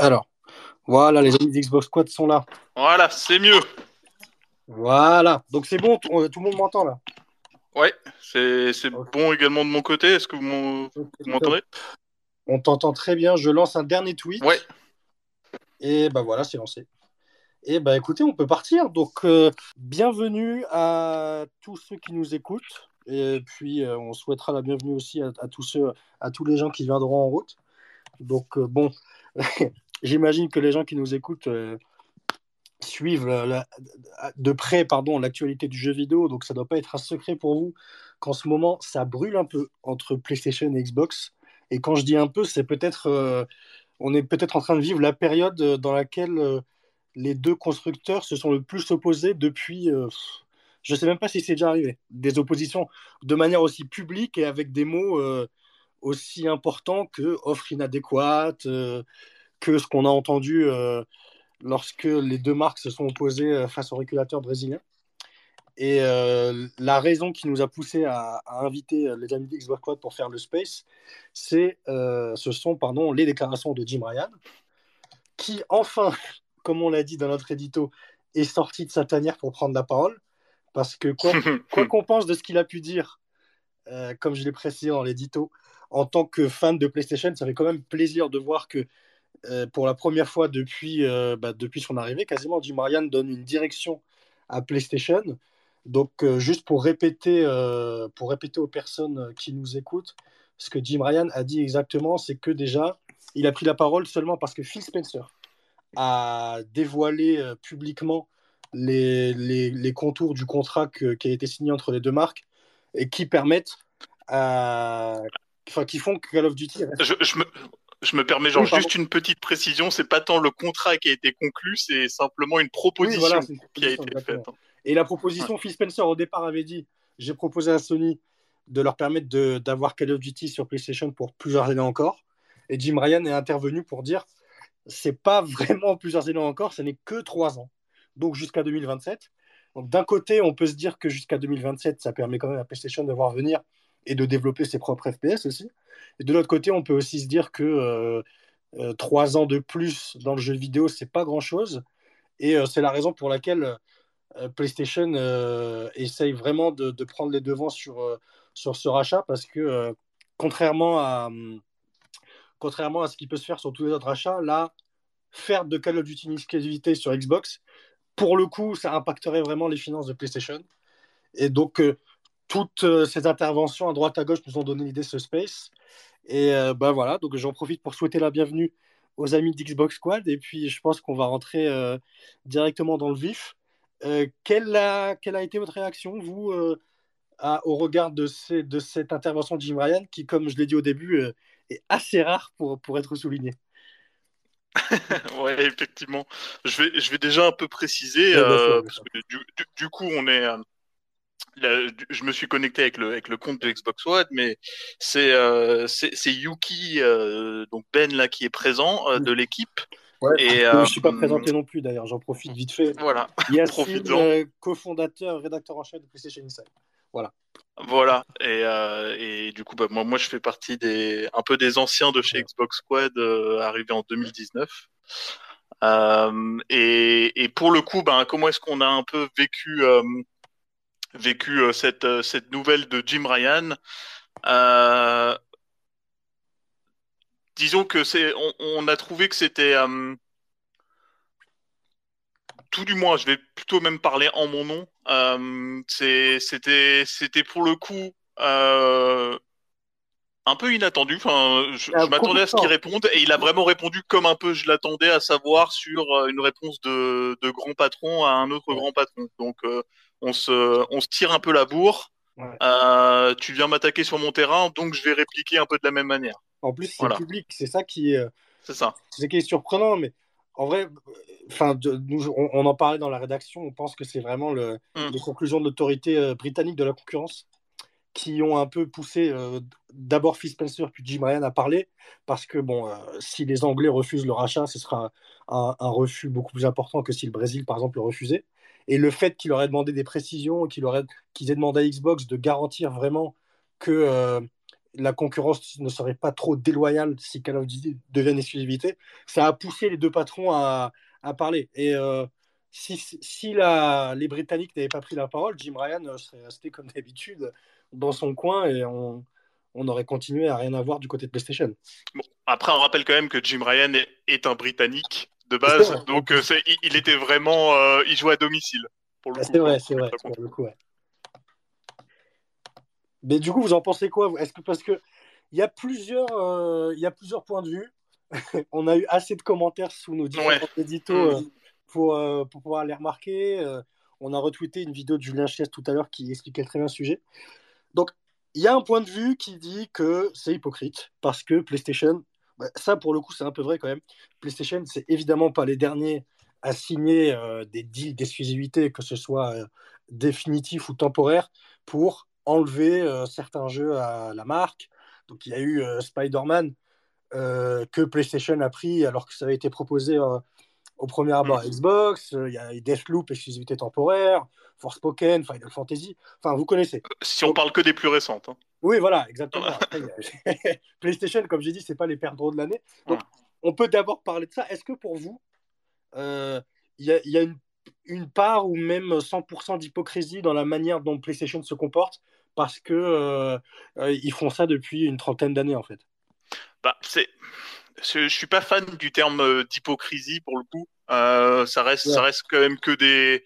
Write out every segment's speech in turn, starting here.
Alors, voilà, les amis d'Xbox Squad sont là. Voilà, c'est mieux. Voilà, donc c'est bon, tout, tout le monde m'entend là. Ouais, c'est bon également de mon côté. Est-ce que vous m'en- vous m'entendez? On t'entend très bien. Je lance un dernier tweet. Ouais. Et bah voilà, c'est lancé. Et bah écoutez, on peut partir. Donc, euh, bienvenue à tous ceux qui nous écoutent. Et puis, euh, on souhaitera la bienvenue aussi à, à tous ceux, à tous les gens qui viendront en route. Donc, euh, bon, j'imagine que les gens qui nous écoutent euh, suivent de près pardon, l'actualité du jeu vidéo. Donc, ça ne doit pas être un secret pour vous qu'en ce moment, ça brûle un peu entre PlayStation et Xbox. Et quand je dis un peu, c'est peut-être, euh, on est peut-être en train de vivre la période dans laquelle euh, les deux constructeurs se sont le plus opposés depuis, je ne sais même pas si c'est déjà arrivé, des oppositions de manière aussi publique et avec des mots aussi importants que offre inadéquate, que ce qu'on a entendu euh, lorsque les deux marques se sont opposées euh, face au régulateur brésilien. Et euh, la raison qui nous a poussé à, à inviter les amis d'Xbox pour faire le space, c'est, euh, ce sont pardon, les déclarations de Jim Ryan, qui enfin, comme on l'a dit dans notre édito, est sorti de sa tanière pour prendre la parole. Parce que quoi qu'on pense de ce qu'il a pu dire, euh, comme je l'ai précisé dans l'édito, en tant que fan de PlayStation, ça fait quand même plaisir de voir que euh, pour la première fois depuis, euh, bah, depuis son arrivée, quasiment, Jim Ryan donne une direction à PlayStation. Donc, euh, juste pour répéter, pour répéter aux personnes qui nous écoutent, ce que Jim Ryan a dit exactement, c'est que déjà, il a pris la parole seulement parce que Phil Spencer a dévoilé publiquement les, les, les contours du contrat qui a été signé entre les deux marques et qui permettent à... Enfin, qui font que Call of Duty je me, je me permets genre Oui, pardon. juste une petite précision. C'est pas tant le contrat qui a été conclu, c'est simplement une Oui, proposition voilà, qui a été faite. Et la proposition, Phil Spencer au départ avait dit j'ai proposé à Sony de leur permettre d'avoir Call of Duty sur PlayStation pour plusieurs années encore. Et Jim Ryan est intervenu pour dire c'est pas vraiment plusieurs années encore, ce n'est que trois ans. Donc jusqu'à 2027. Donc d'un côté, on peut se dire que jusqu'à 2027, ça permet quand même à PlayStation de voir venir et de développer ses propres FPS aussi. Et de l'autre côté, on peut aussi se dire que euh, euh, trois ans de plus dans le jeu vidéo, c'est pas grand chose. Et euh, c'est la raison pour laquelle PlayStation essaye vraiment de, prendre les devants sur, sur ce rachat parce que contrairement, à, hum, contrairement à ce qui peut se faire sur tous les autres rachats, là, faire de Call of Duty une exclusivité sur Xbox, pour le coup, ça impacterait vraiment les finances de PlayStation. Et donc, toutes euh, ces interventions à droite à gauche nous ont donné l'idée de ce space. Et euh, ben voilà, donc j'en profite pour souhaiter la bienvenue aux amis d'Xbox Squad. Et puis, je pense qu'on va rentrer euh, directement dans le vif. Euh, quelle, a, quelle a été votre réaction, vous, à- au regard de, ces- de cette intervention de Jim Ryan, qui, comme je l'ai dit au début, est assez rare pour, pour être soulignée Ouais, effectivement. Je vais, je vais déjà un peu préciser, Ouais, parce que du, du, du coup, on est, je me suis connecté avec le, avec le compte de Xbox One, mais c'est, euh, Yuki, euh, donc Ben là, qui est présent euh, de l'équipe. Ouais. Et Je ne suis pas présenté non plus, d'ailleurs, j'en profite vite fait. voilà, Yacine, cofondateur, rédacteur en chef de PlayStation Inside. voilà. Et, euh, et du coup, bah, moi, moi, je fais partie des, un peu des anciens de chez. Xbox Squad, euh, arrivés en 2019. Euh, et, et pour le coup, ben, comment est-ce qu'on a un peu vécu, vécu euh, cette, euh, cette nouvelle de Jim Ryan Euh, Disons que c'est, on, on a trouvé que c'était, euh, tout du moins, je vais plutôt même parler en mon nom. Euh, c'était, c'était pour le coup un peu inattendu. Enfin, je, Ah, je m'attendais à ce qu'il réponde et il a vraiment répondu comme un peu je l'attendais, à savoir sur une réponse de, de grand patron à un autre grand patron. Donc, on se, on se tire un peu la bourre. Ouais. Euh, tu viens m'attaquer sur mon terrain, donc je vais répliquer un peu de la même manière. En plus, c'est Voilà. public, c'est ça qui est, euh, C'est ça. c'est qui est surprenant, mais en vrai, enfin, nous, on, on en parlait dans la rédaction, on pense que c'est vraiment le, Mm. les conclusions de l'autorité euh, britannique de la concurrence qui ont un peu poussé euh, d'abord Phil Spencer puis Jim Ryan à parler, parce que bon, euh, si les Anglais refusent le rachat, ce sera un, un refus beaucoup plus important que si le Brésil, par exemple, le refusait. Et le fait qu'il aurait demandé des précisions, qu'ils aient demandé à Xbox de garantir vraiment que euh, la concurrence ne serait pas trop déloyale si Call of Duty devient exclusivité. Ça a poussé les deux patrons à, parler. Et euh, si, si les Britanniques n'avaient pas pris la parole, Jim Ryan serait resté comme d'habitude dans son coin et on, on, aurait continué à rien avoir du côté de PlayStation. Bon, après, on rappelle quand même que Jim Ryan est un Britannique de base, donc euh, il, il, était vraiment, euh, il jouait à domicile. Ah, c'est vrai, c'est vrai. Pour le coup, ouais. Mais du coup, vous en pensez quoi Est-ce que parce que il y a plusieurs, euh, il y a plusieurs points de vue. on a eu assez de commentaires sous nos différents ouais. éditos mmh. euh, pour, pour, pouvoir les remarquer. On a retweeté une vidéo de Julien Chies tout à l'heure qui expliquait très bien le sujet. Donc, il y a un point de vue qui dit que c'est hypocrite parce que PlayStation, bah, ça pour le coup, c'est un peu vrai quand même. PlayStation, c'est évidemment pas les derniers à signer euh, des deals d'exclusivité, que ce soit euh, définitif ou temporaire, pour enlever euh, certains jeux à la marque. Donc il y a eu Spider-Man que PlayStation a pris alors que ça avait été proposé au premier abord à mm. Xbox. Il y a Deathloop, exclusivité temporaire, Forspoken, Final Fantasy. Enfin, vous connaissez. Si on parle que des plus récentes. Hein. Oui, voilà, exactement. Après, PlayStation, comme j'ai dit, c'est pas les perdreaux de l'année. Donc, on peut d'abord parler de ça. Est-ce que pour vous, il euh, y a, y a une, une, part ou même 100% d'hypocrisie dans la manière dont PlayStation se comporte parce que euh, euh, ils font ça depuis une trentaine d'années en fait? Bah, c'est je, suis pas fan du terme d'hypocrisie pour le coup. Euh, ça reste, ouais. ça reste quand même que des,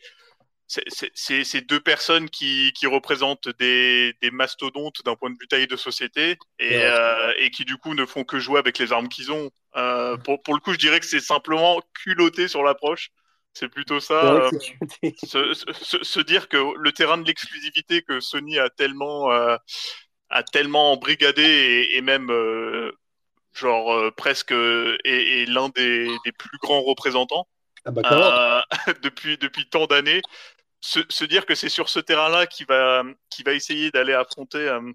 c'est deux personnes qui, qui représentent des, des mastodontes d'un point de vue taille de société et, ouais. euh, et, qui du coup ne font que jouer avec les armes qu'ils ont. Euh, pour, pour, le coup, je dirais que c'est simplement culotté sur l'approche. C'est plutôt ça. Ouais, euh, se, se, se, dire que le terrain de l'exclusivité que Sony a tellement, a tellement embrigadé et, et même genre presque est, est l'un des, des, plus grands représentants. Ah bah, depuis depuis tant d'années se, se, dire que c'est sur ce terrain-là qu'il va, qui va essayer d'aller affronter, euh,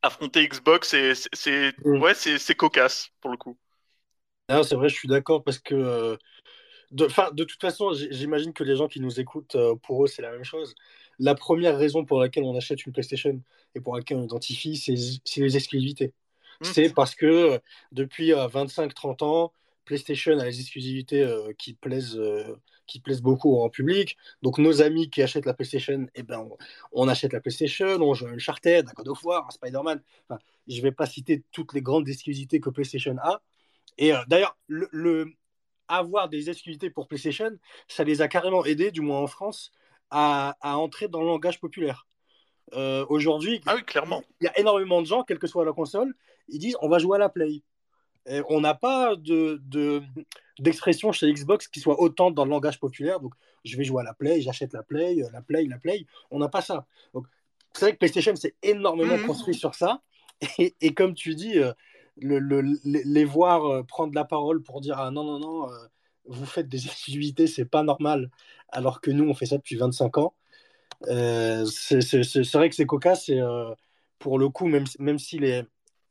affronter Xbox, c'est mmh. ouais, c'est cocasse pour le coup. C'est vrai, je suis d'accord parce que euh, de, de toute façon, j'imagine que les gens qui nous écoutent, euh, pour eux, c'est la même chose. La première raison pour laquelle on achète une PlayStation et pour laquelle on identifie, c'est les exclusivités. Mmh. C'est parce que depuis 25-30 ans, PlayStation a les exclusivités euh, qui plaisent euh, qui plaisent beaucoup en public. Donc nos amis qui achètent la PlayStation, eh ben on, on achète la PlayStation, on joue un Uncharted, un God of War, un Spider-Man. Enfin, je vais pas citer toutes les grandes exclusivités que PlayStation a. Et euh, d'ailleurs, le, le, avoir des exclusivités pour PlayStation, ça les a carrément aidés, du moins en France, à, à entrer dans le langage populaire. Euh, Aujourd'hui, ah oui, clairement, il y a énormément de gens, quelle que soit la console, ils disent on va jouer à la Play. Et on n'a pas de, de, d'expression chez Xbox qui soit autant dans le langage populaire. Donc, je vais jouer à la Play, j'achète la Play, la Play, la Play. On n'a pas ça. Donc, c'est vrai que PlayStation s'est énormément mmh. construit sur ça. Et, et, comme tu dis, euh, le, le, les voir euh, prendre la parole pour dire ah non, non, non, euh, vous faites des exclusivités, c'est pas normal. Alors que nous, on fait ça depuis 25 ans. Euh, c'est, vrai que c'est cocasse. Et pour le coup, même, même si les,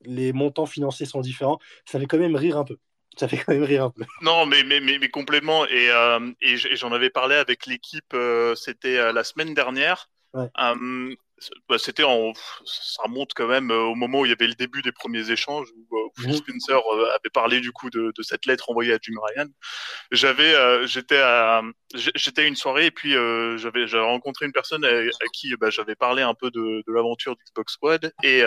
les montants financiers sont différents, ça fait quand même rire un peu. Ça fait quand même rire un peu. Non, mais, mais, mais, mais complètement. Et, euh, et j'en avais parlé avec l'équipe, euh, c'était euh, la semaine dernière. Ouais. Euh, bah, c'était en, ça remonte quand même au moment où il y avait le début des premiers échanges où, Phil mmh. Spencer avait parlé du coup de, de, cette lettre envoyée à Jim Ryan. J'avais, j'étais à, j'étais à une soirée et puis j'avais, j'avais rencontré une personne à, à qui bah, j'avais parlé un peu de, de l'aventure d'Xbox Squad et.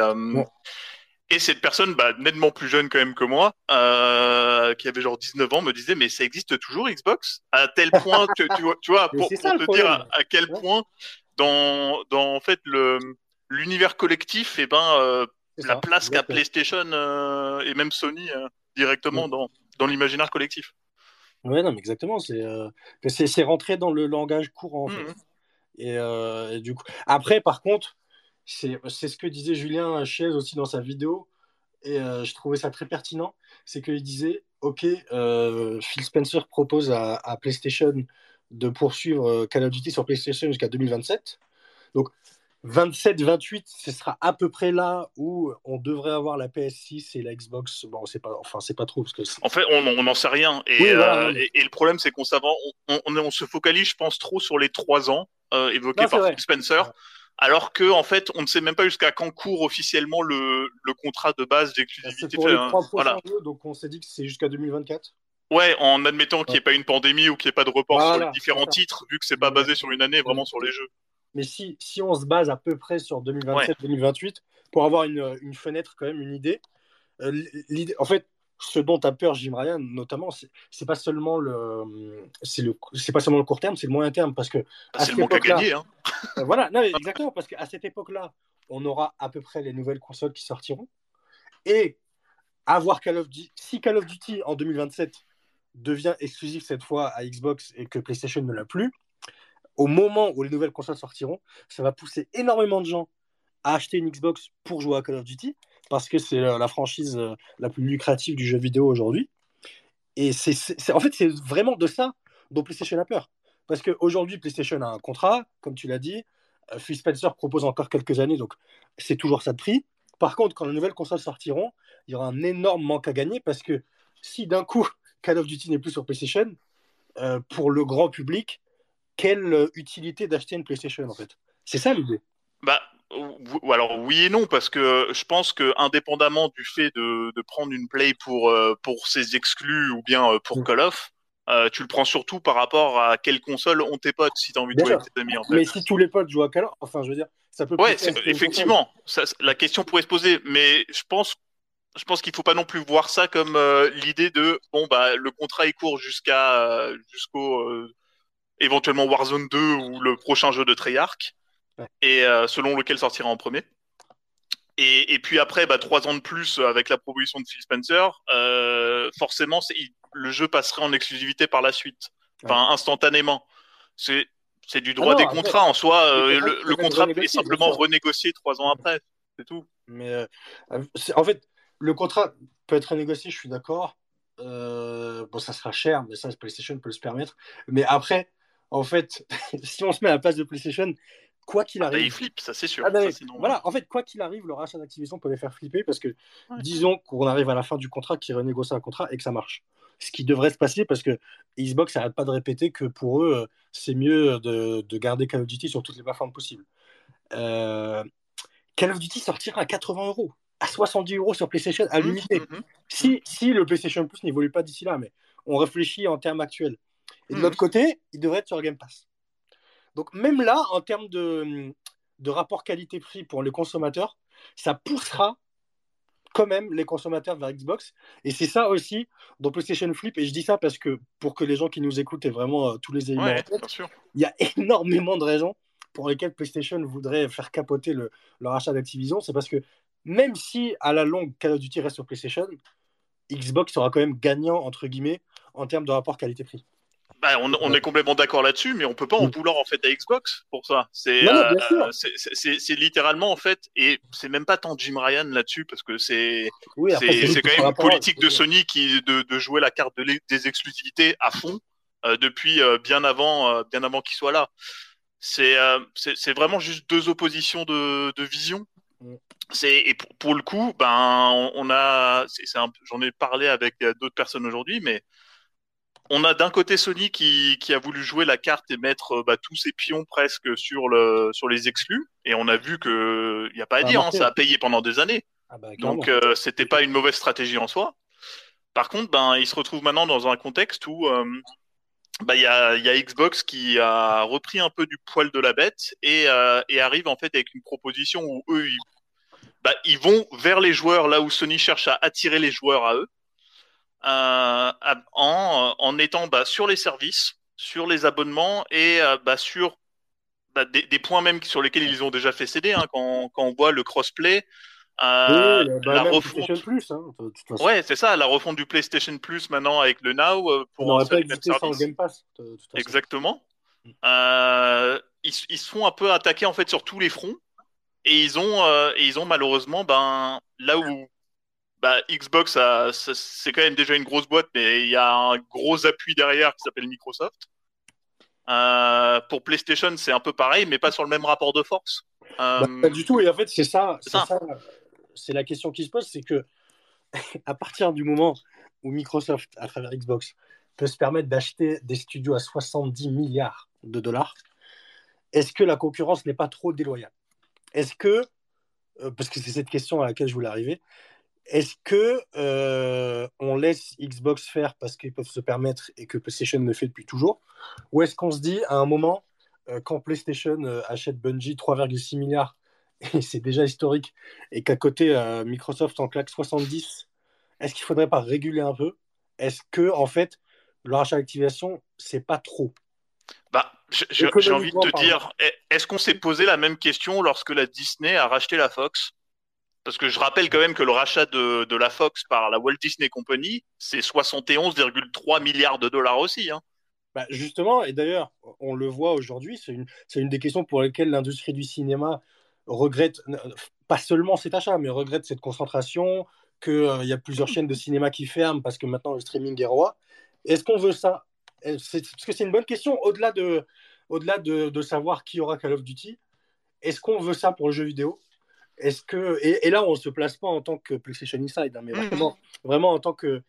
Et cette personne, bah, nettement plus jeune quand même que moi, euh, qui avait genre 19 ans, me disait mais ça existe toujours Xbox? À tel point que tu vois, tu vois pour, pour te dire à, à, quel point dans, dans en fait le l'univers collectif, et eh ben euh, la ça, place qu'a PlayStation euh, et même Sony directement mmh. dans dans l'imaginaire collectif. Ouais non mais exactement c'est c'est rentré dans le langage courant en mmh. fait. Et, et du coup après par contre c'est ce que disait Julien Chiez aussi dans sa vidéo, et euh, je trouvais ça très pertinent, c'est qu'il disait, OK, euh, Phil Spencer propose à, à, PlayStation de poursuivre euh, Call of Duty sur PlayStation jusqu'à 2027. Donc, 27-28, ce sera à peu près là où on devrait avoir la PS6 et la Xbox. Bon, c'est pas, enfin, c'est pas trop parce que. En fait, on n'en sait rien. Et, oui, voilà, euh, et, et, le problème, c'est qu'on on, on, on, se focalise, je pense, trop sur les trois ans euh, évoqués non, par Phil Spencer. Ouais alors que en fait, on ne sait même pas jusqu'à quand court officiellement le, le contrat de base d'exclusivité. Prochains jeux, donc on s'est dit que c'est jusqu'à 2024. Ouais, en admettant qu'il n'y ait pas une pandémie ou qu'il n'y ait pas de report sur les différents titres, vu que c'est pas basé sur une année, vraiment sur les jeux. Mais si, si on se base à peu près sur 2027-2028, pour avoir une, une, fenêtre, quand même, une idée, euh, l'idée en fait, ce dont a peur Jim Ryan, notamment, c'est pas seulement le, c'est le, c'est pas seulement le court terme, c'est le moyen terme, parce que c'est le manque à gagner. Hein. Euh, voilà, non, exactement, parce qu'à cette époque-là, on aura à peu près les nouvelles consoles qui sortiront, et avoir Call of Duty, si Call of Duty en 2027 devient exclusif cette fois à Xbox et que PlayStation ne l'a plus, au moment où les nouvelles consoles sortiront, ça va pousser énormément de gens à acheter une Xbox pour jouer à Call of Duty parce que c'est la franchise euh, la plus lucrative du jeu vidéo aujourd'hui. Et c'est, en fait, c'est vraiment de ça dont PlayStation a peur. Parce qu'aujourd'hui, PlayStation a un contrat, comme tu l'as dit. Euh, Phil Spencer propose encore quelques années, donc c'est toujours ça de prix. Par contre, quand les nouvelles consoles sortiront, il y aura un énorme manque à gagner parce que si d'un coup Call of Duty n'est plus sur PlayStation, euh, pour le grand public, quelle utilité d'acheter une PlayStation en fait? C'est ça l'idée. Bah, alors oui et non parce que je pense que indépendamment du fait de, de prendre une play pour euh, pour ses exclus ou bien euh, pour mm. Call of, euh, tu le prends surtout par rapport à quelle console ont tes potes si tu as envie de jouer avec tes amis. En fait. Mais si tous les potes jouent à Call of, enfin je veux dire, ça peut. Ouais, effectivement, ça, la question pourrait se poser, mais je pense je pense qu'il faut pas non plus voir ça comme l'idée de bon bah le contrat est court jusqu'à jusqu'au éventuellement Warzone 2 ou le prochain jeu de Treyarch et euh, selon lequel sortira en premier. Et, et puis après, bah, trois ans de plus avec la proposition de Phil Spencer, euh, forcément, le jeu passerait en exclusivité par la suite, enfin instantanément. C'est c'est du droit ah des contrats en soi. Euh, le, contrat est simplement renégocié trois ans après, c'est tout. Mais euh, en fait, le contrat peut être renégocié, je suis d'accord. bon, ça sera cher, mais ça, PlayStation peut se permettre. Mais après, en fait, si on se met à la place de PlayStation, quoi qu'il ah, arrive. il flippe, ça c'est sûr. Ah, voilà, en fait, quoi qu'il arrive, le rachat d'Activision peut les faire flipper parce que, disons qu'on arrive à la fin du contrat, qu'ils renégocient un contrat et que ça marche. Ce qui devrait se passer parce que Xbox n'arrête pas de répéter que pour eux, euh, c'est mieux de, de, garder Call of Duty sur toutes les plateformes possibles. Euh, Call of Duty sortira à 80 euros, à 70 euros sur PlayStation à mmh, l'unité. Mmh, mmh. si, si le PlayStation Plus n'évolue pas d'ici là, mais on réfléchit en termes actuels. Et de l'autre côté, il devrait être sur Game Pass. Donc même là, en termes de, rapport qualité-prix pour les consommateurs, ça poussera quand même les consommateurs vers Xbox. Et c'est ça aussi dans PlayStation Flip. Et je dis ça parce que pour que les gens qui nous écoutent aient vraiment euh, tous les éléments il y a énormément de raisons pour lesquelles PlayStation voudrait faire capoter le, leur achat d'Activision. C'est parce que même si à la longue Call of Duty reste sur PlayStation, Xbox sera quand même gagnant entre guillemets en termes de rapport qualité-prix. Bah, on, est complètement d'accord là-dessus, mais on peut pas en mm. vouloir en fait à Xbox pour ça. Euh, c'est littéralement en fait, et c'est même pas tant Jim Ryan là-dessus parce que c'est c'est quand même une politique de Sony qui de, de jouer la carte des exclusivités à fond euh, depuis euh, bien avant bien avant qu'il soit là. C'est c'est vraiment juste deux oppositions de, de vision. Mm. C'est et pour, pour, le coup, ben on, on a, j'en ai parlé avec d'autres personnes aujourd'hui, mais on a d'un côté Sony qui, a voulu jouer la carte et mettre euh, bah, tous ses pions presque sur, le, sur les exclus. Et on a vu que il n'y a pas à dire, hein, ça a payé pendant des années. Ah bah, Donc euh, c'était pas une mauvaise stratégie en soi. Par contre, ben, il se retrouve maintenant dans un contexte où euh, bah, il y, a, Xbox qui a repris un peu du poil de la bête et, arrive en fait avec une proposition où eux, ils vont vers les joueurs là où Sony cherche à attirer les joueurs à eux. Euh, en, en étant bah, sur les services, sur les abonnements et euh, bah, sur bah, des, des, points même sur lesquels ils ont déjà fait céder. Hein, quand, quand, on voit le crossplay, euh, la refonte. Plus, hein, ouais, c'est ça, la refonte du PlayStation Plus maintenant avec le Now euh, pour n'aurait pas existé sans Game Pass. Exactement. Mm. Euh, ils, ils, se font un peu attaquer en fait sur tous les fronts et ils ont euh, et ils ont malheureusement ben là où bah, Xbox, c'est quand même déjà une grosse boîte, mais il y a un gros appui derrière qui s'appelle Microsoft. Euh, pour PlayStation, c'est un peu pareil, mais pas sur le même rapport de force. Bah, euh, pas du tout. Et en fait, c'est ça, c'est la question qui se pose, c'est que à partir du moment où Microsoft, à travers Xbox, peut se permettre d'acheter des studios à 70 milliards de dollars, est-ce que la concurrence n'est pas trop déloyale? Est-ce que, parce que c'est cette question à laquelle je voulais arriver, est-ce que on laisse Xbox faire parce qu'ils peuvent se permettre et que PlayStation le fait depuis toujours, ou est-ce qu'on se dit à un moment quand PlayStation achète Bungie 3,6 milliards et c'est déjà historique, et qu'à côté Microsoft en claque 70, est-ce qu'il faudrait pas réguler un peu? Est-ce que en fait le rachat d'activation c'est pas trop? Bah, j'ai envie de te dire, est-ce qu'on s'est posé la même question lorsque la Disney a racheté la Fox? Parce que je rappelle quand même que le rachat de, la Fox par la Walt Disney Company, c'est 71,3 milliards de dollars aussi. Hein. Bah justement, et d'ailleurs, on le voit aujourd'hui, c'est une, des questions pour lesquelles l'industrie du cinéma regrette, pas seulement cet achat, mais regrette cette concentration, qu'il euh, y a plusieurs chaînes de cinéma qui ferment parce que maintenant le streaming est roi. Est-ce qu'on veut ça? Parce que c'est une bonne question, au-delà de, au -delà de, de, savoir qui aura Call of Duty, est-ce qu'on veut ça pour le jeu vidéo? Est-ce que et, là on ne se place pas en tant que PlayStation Inside, hein, mais vraiment, vraiment en tant que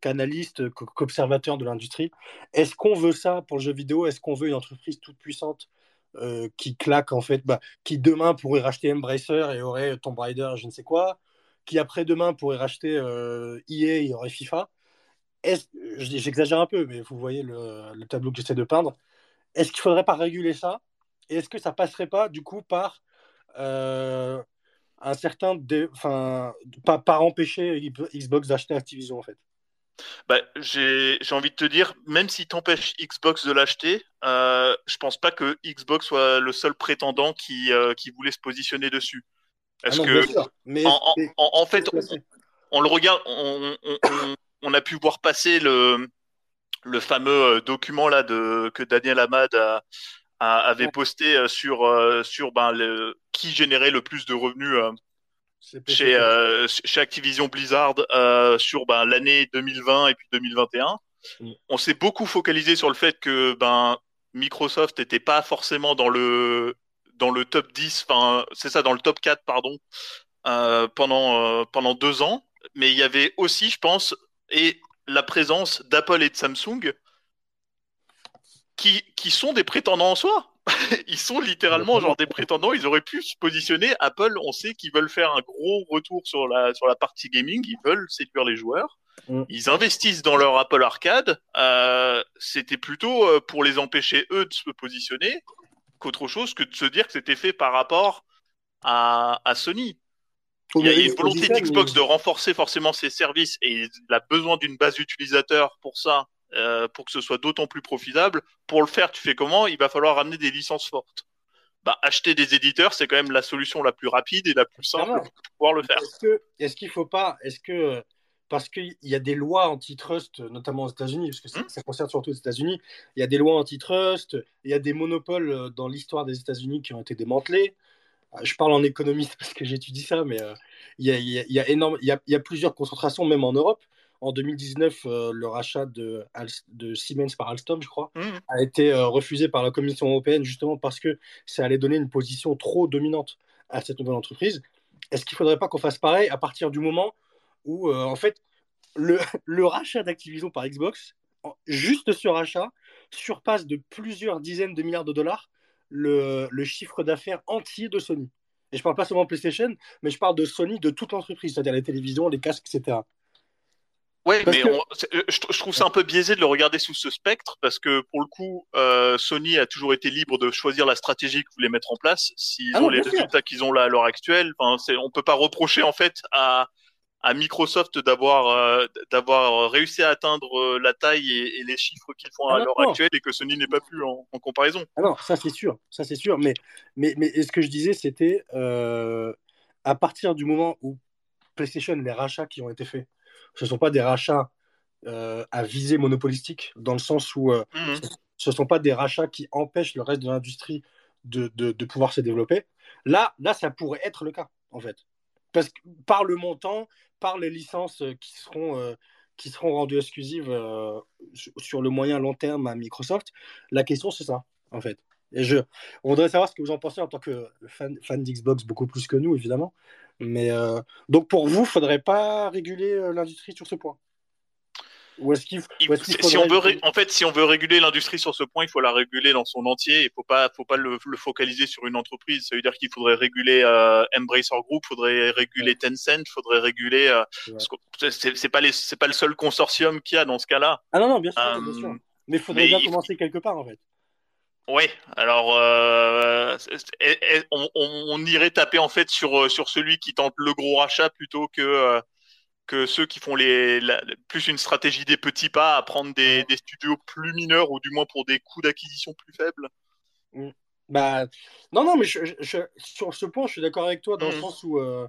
qu'analyste, qu'observateur de l'industrie. Est-ce qu'on veut ça pour le jeu vidéo? Est-ce qu'on veut une entreprise toute puissante euh, qui claque en fait, bah, qui demain pourrait racheter Embracer et aurait Tomb Raider, je ne sais quoi, qui après-demain pourrait racheter euh, EA et aurait FIFA? J'exagère un peu, mais vous voyez le, tableau que j'essaie de peindre. Est-ce qu'il ne faudrait pas réguler ça? Et est-ce que ça passerait pas du coup par euh, un certain, enfin, pas par empêcher Xbox d'acheter Activision en fait bah, j'ai envie de te dire, même si t'empêches Xbox de l'acheter, euh, je pense pas que Xbox soit le seul prétendant qui, euh, qui voulait se positionner dessus. Est-ce ah que, mais, en, en, fait, on, le regarde, on, on, on, a pu voir passer le, le fameux euh, document là de, que Daniel Hamad a, avait posté euh, sur, sur ben, le, qui générait le plus de revenus chez, euh, chez Activision Blizzard euh, sur ben, l'année 2020 et puis 2021. Mm. On s'est beaucoup focalisé sur le fait que ben, Microsoft n'était pas forcément dans le, dans le top 10, enfin, c'est ça, dans le top 4, pardon, euh, pendant, euh, pendant deux ans. Mais il y avait aussi, je pense, et la présence d'Apple et de Samsung qui, qui sont des prétendants en soi. ils sont littéralement genre des prétendants. Ils auraient pu se positionner. Apple, on sait qu'ils veulent faire un gros retour sur la, sur la partie gaming. Ils veulent séduire les joueurs. Mm. Ils investissent dans leur Apple Arcade. Euh, C'était plutôt euh, pour les empêcher, eux, de se positionner qu'autre chose que de se dire que c'était fait par rapport à, à Sony. Il y a une volonté d'Xbox de renforcer forcément ses services et il a besoin d'une base d'utilisateurs pour ça euh, pour que ce soit d'autant plus profitable. Pour le faire, tu fais comment? Il va falloir ramener des licences fortes. Bah, acheter des éditeurs, c'est quand même la solution la plus rapide et la plus simple pour pouvoir le faire. Est-ce qu'il ne faut pas, est-ce que parce qu'il y a des lois antitrust, notamment aux États-Unis, parce que ça, hmm concerne surtout les États-Unis, il y a des lois antitrust, il y a des monopoles euh, dans l'histoire des États-Unis qui ont été démantelés. Euh, je parle en économiste parce que j'étudie ça, mais il, y a, il, y a, énorme, il, y a, il y a plusieurs concentrations, même en Europe en 2019, euh, le rachat de, de, Siemens par Alstom, je crois, mmh. a été euh, refusé par la Commission européenne justement parce que ça allait donner une position trop dominante à cette nouvelle entreprise. Est-ce qu'il ne faudrait pas qu'on fasse pareil à partir du moment où, euh, en fait, le, le rachat d'Activision par Xbox, juste ce rachat, surpasse de plusieurs dizaines de milliards de dollars le, le chiffre d'affaires entier de Sony? Et je ne parle pas seulement PlayStation, mais je parle de Sony, de toute l'entreprise, c'est-à-dire les télévisions, les casques, etc. Ouais, mais euh, je, trouve ça un peu biaisé de le regarder sous ce spectre parce que pour le coup, euh, Sony a toujours été libre de choisir la stratégie qu'ils voulaient mettre en place. S'ils ah ont les résultats qu'ils ont là à l'heure actuelle, enfin, on peut pas reprocher en fait à, à Microsoft d'avoir euh, d'avoir réussi à atteindre la taille et, les chiffres qu'ils font à ah l'heure actuelle et que Sony n'est pas plus en, en comparaison. Ah non, ça c'est sûr, ça c'est sûr. Mais mais mais ce que je disais, c'était à partir du moment où PlayStation, les rachats qui ont été faits ce ne sont pas des rachats euh, à visée monopolistique, dans le sens où euh, mhm. ce ne sont pas des rachats qui empêchent le reste de l'industrie de, de, pouvoir se développer. Là, là, ça pourrait être le cas, en fait. Parce que par le montant, par les licences qui seront, euh, qui seront rendues exclusives sur le moyen long terme à Microsoft, la question, c'est ça, en fait. Et je, on voudrait savoir ce que vous en pensez en tant que fan, fan d'Xbox, beaucoup plus que nous, évidemment. Mais euh, donc pour vous, il faudrait pas réguler euh, l'industrie sur ce point? Ou est-ce qu'il Il- ou est-ce qu'il c'est- si on faudrait- veut, ré- en fait, si on veut réguler l'industrie sur ce point, il faut la réguler dans son entier. Il faut pas, faut pas le, le focaliser sur une entreprise. Ça veut dire qu'il faudrait réguler euh, Embracer Group, faudrait réguler Tencent, faudrait réguler. euh, Ouais. c'est c'est pas les, c'est pas le seul consortium qu'il y a dans ce cas-là. Ah non, non, bien sûr, Euh, bien sûr. Mais il faudrait mais bien il- commencer quelque part, en fait. Ouais, alors euh, on, on- on irait taper en fait sur euh, sur celui qui tente le gros rachat plutôt que euh, que ceux qui font les la- plus une stratégie des petits pas à prendre des, des studios plus mineurs ou du moins pour des coûts d'acquisition plus faibles. Bah, non, non, mais je- je- je- sur ce point, je suis d'accord avec toi, dans le Mhm. sens où, euh,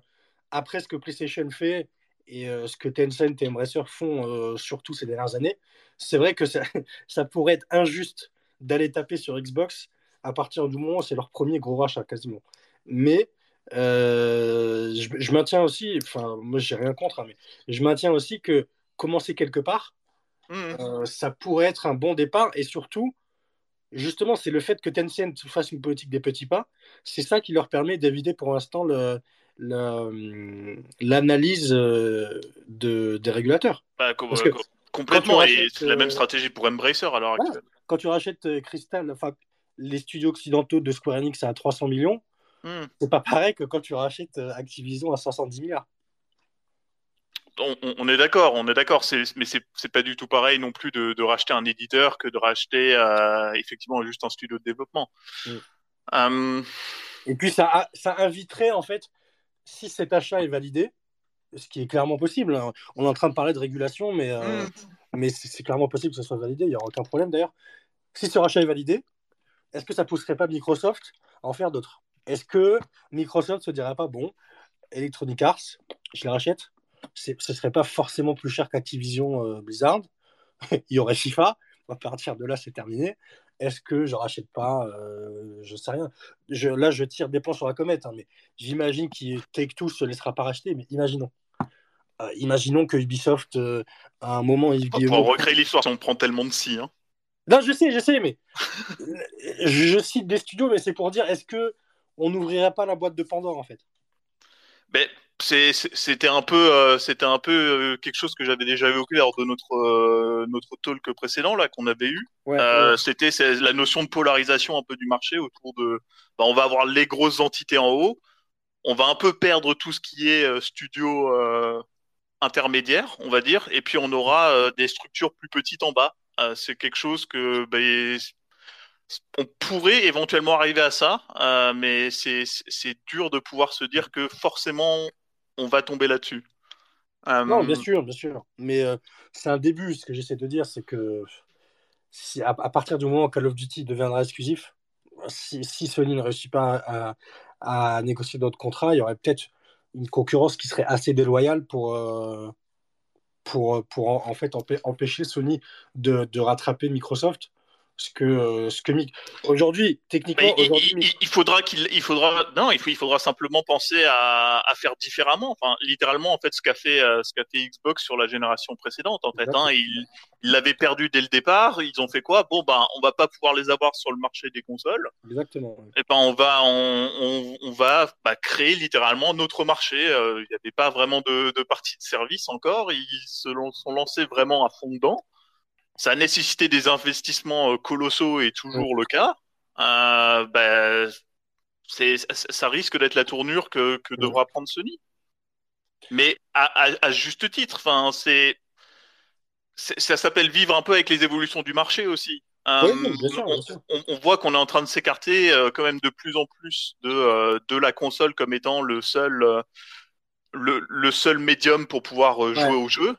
après ce que PlayStation fait et ce que Tencent et Embracer font, surtout ces dernières années, c'est vrai que ça, ça pourrait être injuste d'aller taper sur Xbox à partir du moment où c'est leur premier gros rachat, quasiment. Mais euh, je, je maintiens aussi, enfin, moi, j'ai rien contre, hein, mais je maintiens aussi que commencer quelque part, Mhm. euh, ça pourrait être un bon départ et surtout, justement, c'est le fait que Tencent fasse une politique des petits pas, c'est ça qui leur permet d'éviter pour l'instant le- le- l'analyse euh, de, des régulateurs. Bah, Parce que complètement, et c'est la même stratégie pour Embracer à l'heure. Quand tu rachètes euh, Crystal, enfin, les studios occidentaux de Square Enix à 300 millions, Mhm. c'est pas pareil que quand tu rachètes euh, Activision à 510 milliards. On, est d'accord, on est d'accord, mais c'est pas du tout pareil non plus de, de racheter un éditeur que de racheter euh, effectivement juste un studio de développement. Mm. Euh, Et puis ça, ça inviterait en fait, si cet achat est validé, ce qui est clairement possible, hein, on est en train de parler de régulation, mais, euh, Mm. Mais c'est clairement possible que ce soit validé, il n'y aura aucun problème d'ailleurs. Si ce rachat est validé, est-ce que ça pousserait pas Microsoft à en faire d'autres? Est-ce que Microsoft se dirait pas, bon, Electronic Arts, je les rachète, ce serait pas forcément plus cher qu'Activision euh, Blizzard, il y aurait FIFA, à partir de là c'est terminé. Est-ce que je rachète pas euh, Je sais rien. Là, je tire des plans sur la comète, hein, mais j'imagine que Take-Two se laissera pas racheter, mais imaginons. Euh, imaginons que Ubisoft, euh, à un moment, Yves Guillemot- recréer l'histoire, si on prend tellement de si, hein. Non, je sais, je sais, mais je, cite des studios, mais c'est pour dire, est-ce que on n'ouvrirait pas la boîte de Pandore, en fait? Ben, c'était un peu, euh, c'était un peu euh, quelque chose que j'avais déjà évoqué lors de notre euh, notre talk précédent là qu'on avait eu. Ouais, ouais. C'était la notion de polarisation un peu du marché autour de. ben, on va avoir les grosses entités en haut, on va un peu perdre tout ce qui est studio intermédiaire, on va dire, et puis on aura euh, des structures plus petites en bas. Euh, c'est quelque chose que ben, on pourrait éventuellement arriver à ça, euh, mais c'est dur de pouvoir se dire que forcément on va tomber là-dessus. Non, bien sûr, bien sûr. Mais c'est un début. Ce que j'essaie de dire, c'est que si, à, partir du moment où Call of Duty deviendra exclusif, si, si Sony ne réussit pas à, à négocier d'autres contrats, il y aurait peut-être une concurrence qui serait assez déloyale pour, euh, en, fait empê- empêcher Sony de rattraper Microsoft. Ce que, euh, ce que Mic- aujourd'hui, techniquement, Mais il, faudra qu'il, il faudra, non, il, faut, il faudra simplement penser à, à faire différemment. Enfin, littéralement, en fait, ce qu'a fait, euh, ce qu'a fait Xbox sur la génération précédente. En fait, hein, ils, l'avaient perdu dès le départ. Ils ont fait quoi? Bon, ben, on va pas pouvoir les avoir sur le marché des consoles. exactement. Et ben, on va, on, on, on va bah, créer littéralement notre marché. Euh, Il n'y avait pas vraiment de, de partie de service encore. Ils se sont lancés vraiment à fond dedans. Ça a nécessité des investissements euh, colossaux et toujours le cas. Euh, ben, c'est, ça- risque d'être la tournure que, que devra prendre Sony. Mais à, à, à juste titre, enfin, c'est, c'est- ça s'appelle vivre un peu avec les évolutions du marché aussi. Euh, Oui, oui, bien sûr, on, bien sûr. on- on voit qu'on est en train de s'écarter euh, quand même de plus en plus de, euh, de la console comme étant le seul, le, le seul médium pour pouvoir jouer Ouais. au jeu.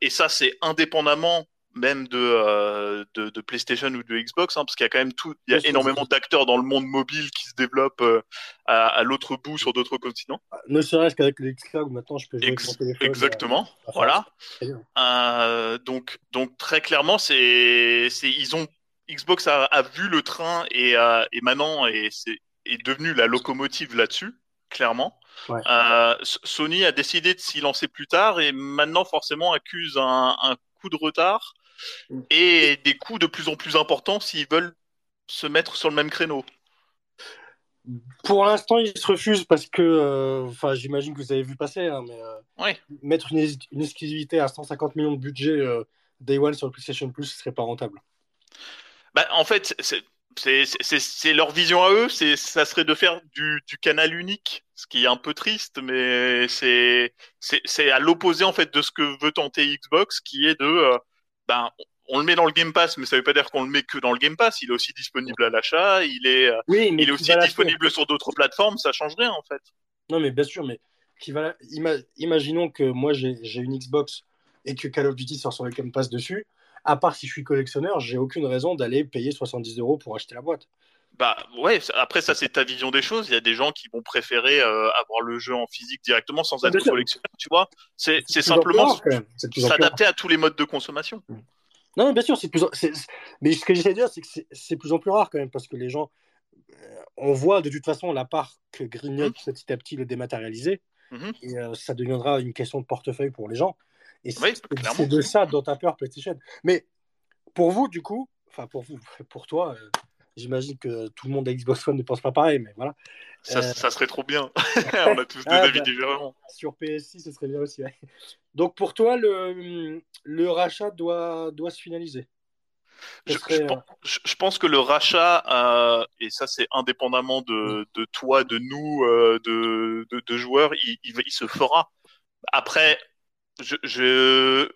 Et ça, c'est indépendamment même de, euh, de, de PlayStation ou de Xbox, hein, parce qu'il y a quand même tout, il y a énormément d'acteurs dans le monde mobile qui se développent euh, à, à l'autre bout sur d'autres continents. Ne serait-ce qu'avec le Xcloud, maintenant, je peux jouer Ex- avec mon téléphone. Exactement, euh, voilà. Euh, donc, donc très clairement, c'est, c'est, ils ont Xbox a, a vu le train et, et maintenant est, c'est, est devenu la locomotive là-dessus, clairement. Ouais. Sony a décidé de s'y lancer plus tard et maintenant forcément accuse un, un coup de retard. Et des coûts de plus en plus importants s'ils veulent se mettre sur le même créneau. Pour l'instant, ils se refusent parce que, enfin, j'imagine que vous avez vu passer, hein, mais mettre une, une, exclusivité à 150 millions de budget Day One sur le PlayStation Plus, ce serait pas rentable. Bah, en fait, c'est leur vision à eux, ça serait de faire du, du, canal unique, ce qui est un peu triste, mais c'est à l'opposé en fait de ce que veut tenter Xbox, qui est de, euh, ben, on le met dans le Game Pass, mais ça veut pas dire qu'on le met que dans le Game Pass. Il est aussi disponible à l'achat, il est, euh, il est aussi disponible sur d'autres plateformes, ça change rien en fait. Non, mais bien sûr, mais qui va, imaginons que moi j'ai une Xbox et que Call of Duty sort sur le Game Pass dessus à part si je suis collectionneur, j'ai aucune raison d'aller payer 70 euros pour acheter la boîte. Bah ouais, après ça c'est ta vision des choses. Il y a des gens qui vont préférer euh, avoir le jeu en physique directement sans être collectionneur, tu vois. C'est simplement s'adapter à tous les modes de consommation. Mm. Non, bien sûr, c'est plus. Mais ce que j'essaie de dire, c'est que c'est plus en plus rare quand même parce que les gens, euh, on voit de toute façon la part que grignote mm. petit à petit le dématérialisé, mm-hmm. et euh, ça deviendra une question de portefeuille pour les gens. Et c'est de ça dont a peur PlayStation. Mais pour vous, du coup, enfin pour vous, pour toi, euh, j'imagine que tout le monde à Xbox One ne pense pas pareil, mais voilà. Ça, euh, ça serait trop bien. On a tous des ah, avis bah, différents. Sur PS6, ce serait bien aussi. Donc pour toi, le, le rachat doit, doit se finaliser. Je, je, pense, je, pense, que le rachat, euh, et ça c'est indépendamment de, de, toi, de nous, de, de, de, joueurs, il, il, il, se fera. Après, je,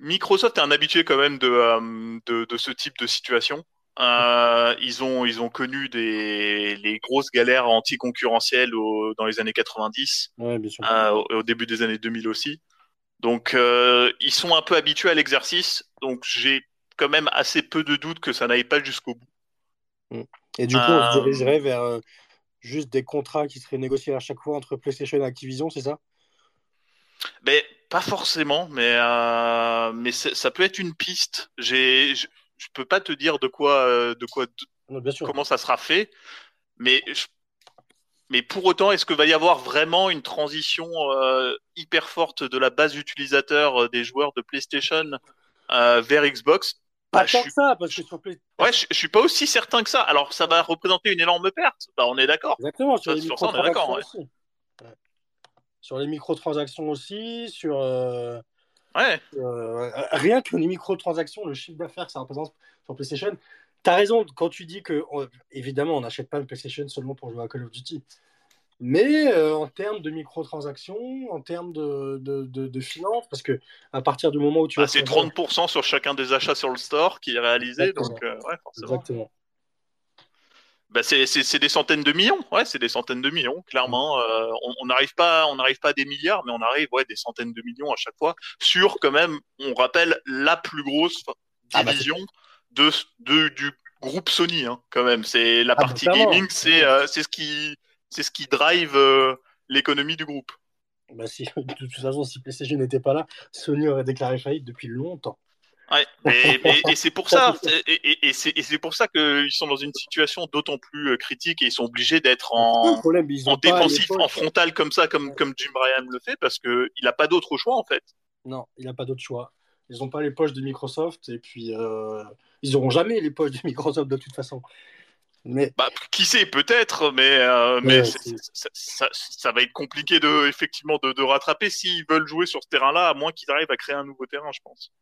Microsoft est un habitué quand même de, euh, de, ce type de situation. Euh, ils, ont, ils ont connu des, les grosses galères anticoncurrentielles dans les années 90, euh, au, début des années 2000 aussi. Donc, ils sont un peu habitués à l'exercice. Donc, j'ai quand même assez peu de doutes que ça n'aille pas jusqu'au bout. Et du coup, on se dirigerait vers juste des contrats qui seraient négociés à chaque fois entre PlayStation et Activision, c'est ça? Mais, Pas forcément, mais, euh, mais ça peut être une piste. J'ai, je, ne peux pas te dire de quoi, euh, de quoi, comment ça sera fait, mais mais pour autant, est-ce qu'il va y avoir vraiment une transition euh, hyper forte de la base utilisateur des joueurs de PlayStation vers Xbox? Pas tant que ça, parce que sur Ouais, je, suis pas aussi certain que ça. Alors, ça va représenter une énorme perte. Bah, on est d'accord. Exactement, sur, les microtransactions aussi. Sur les microtransactions aussi, sur. Euh, ouais. Euh, rien que les microtransactions, le chiffre d'affaires que ça représente sur PlayStation. T'as raison quand tu dis que, évidemment, on n'achète pas une PlayStation seulement pour jouer à Call of Duty. Mais euh, en termes de microtransactions, en termes de, de, de, finances, parce que à partir du moment où tu. Ah, c'est 30% sur chacun des achats sur le store qui est réalisé, donc euh, ouais, forcément. Exactement. Bah, c'est des centaines de millions, ouais, c'est des centaines de millions, clairement. Euh, on n'arrive pas, on n'arrive pas à des milliards, mais on arrive, ouais, des centaines de millions à chaque fois. Sur quand même, on rappelle la plus grosse ah, bah, division de, de, du groupe Sony, hein, quand même. C'est la ah, partie gaming, c'est c'est ce qui c'est ce qui drive euh, l'économie du groupe. Bah si, de toute façon, si PlayStation n'était pas là, Sony aurait déclaré faillite depuis longtemps. Ouais, et, c'est pour ça, et, c'est pour ça qu'ils sont dans une situation d'autant plus euh, critique et ils sont obligés d'être en, en défensif, en frontal comme ça, comme, comme Jim Ryan le fait, parce qu'il n'a pas d'autre choix en fait. Non, il n'a pas d'autre choix. Ils n'ont pas les poches de Microsoft et puis euh, ils n'auront jamais les poches de Microsoft de toute façon. Mais... Bah, qui sait, peut-être, mais, euh, mais ça, va être compliqué de, effectivement de, rattraper s'ils veulent jouer sur ce terrain-là, à moins qu'ils arrivent à créer un nouveau terrain, je pense.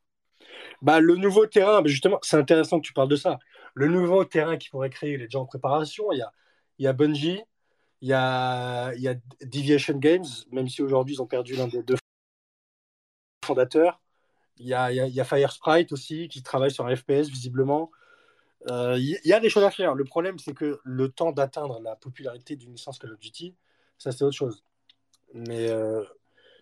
Bah, le nouveau terrain, justement, c'est intéressant que tu parles de ça. Le nouveau terrain qu'ils pourraient créer, il est déjà en préparation. Il y a, il y a Bungie, il y a, il y a Deviation Games, même si aujourd'hui ils ont perdu l'un des deux fondateurs. Il y a, il y a Fire Sprite aussi, qui travaille sur un FPS visiblement. Il euh, y, a des choses à faire. Le problème, c'est que le temps d'atteindre la popularité d'une licence Call of Duty, ça, c'est autre chose. Mais. Euh...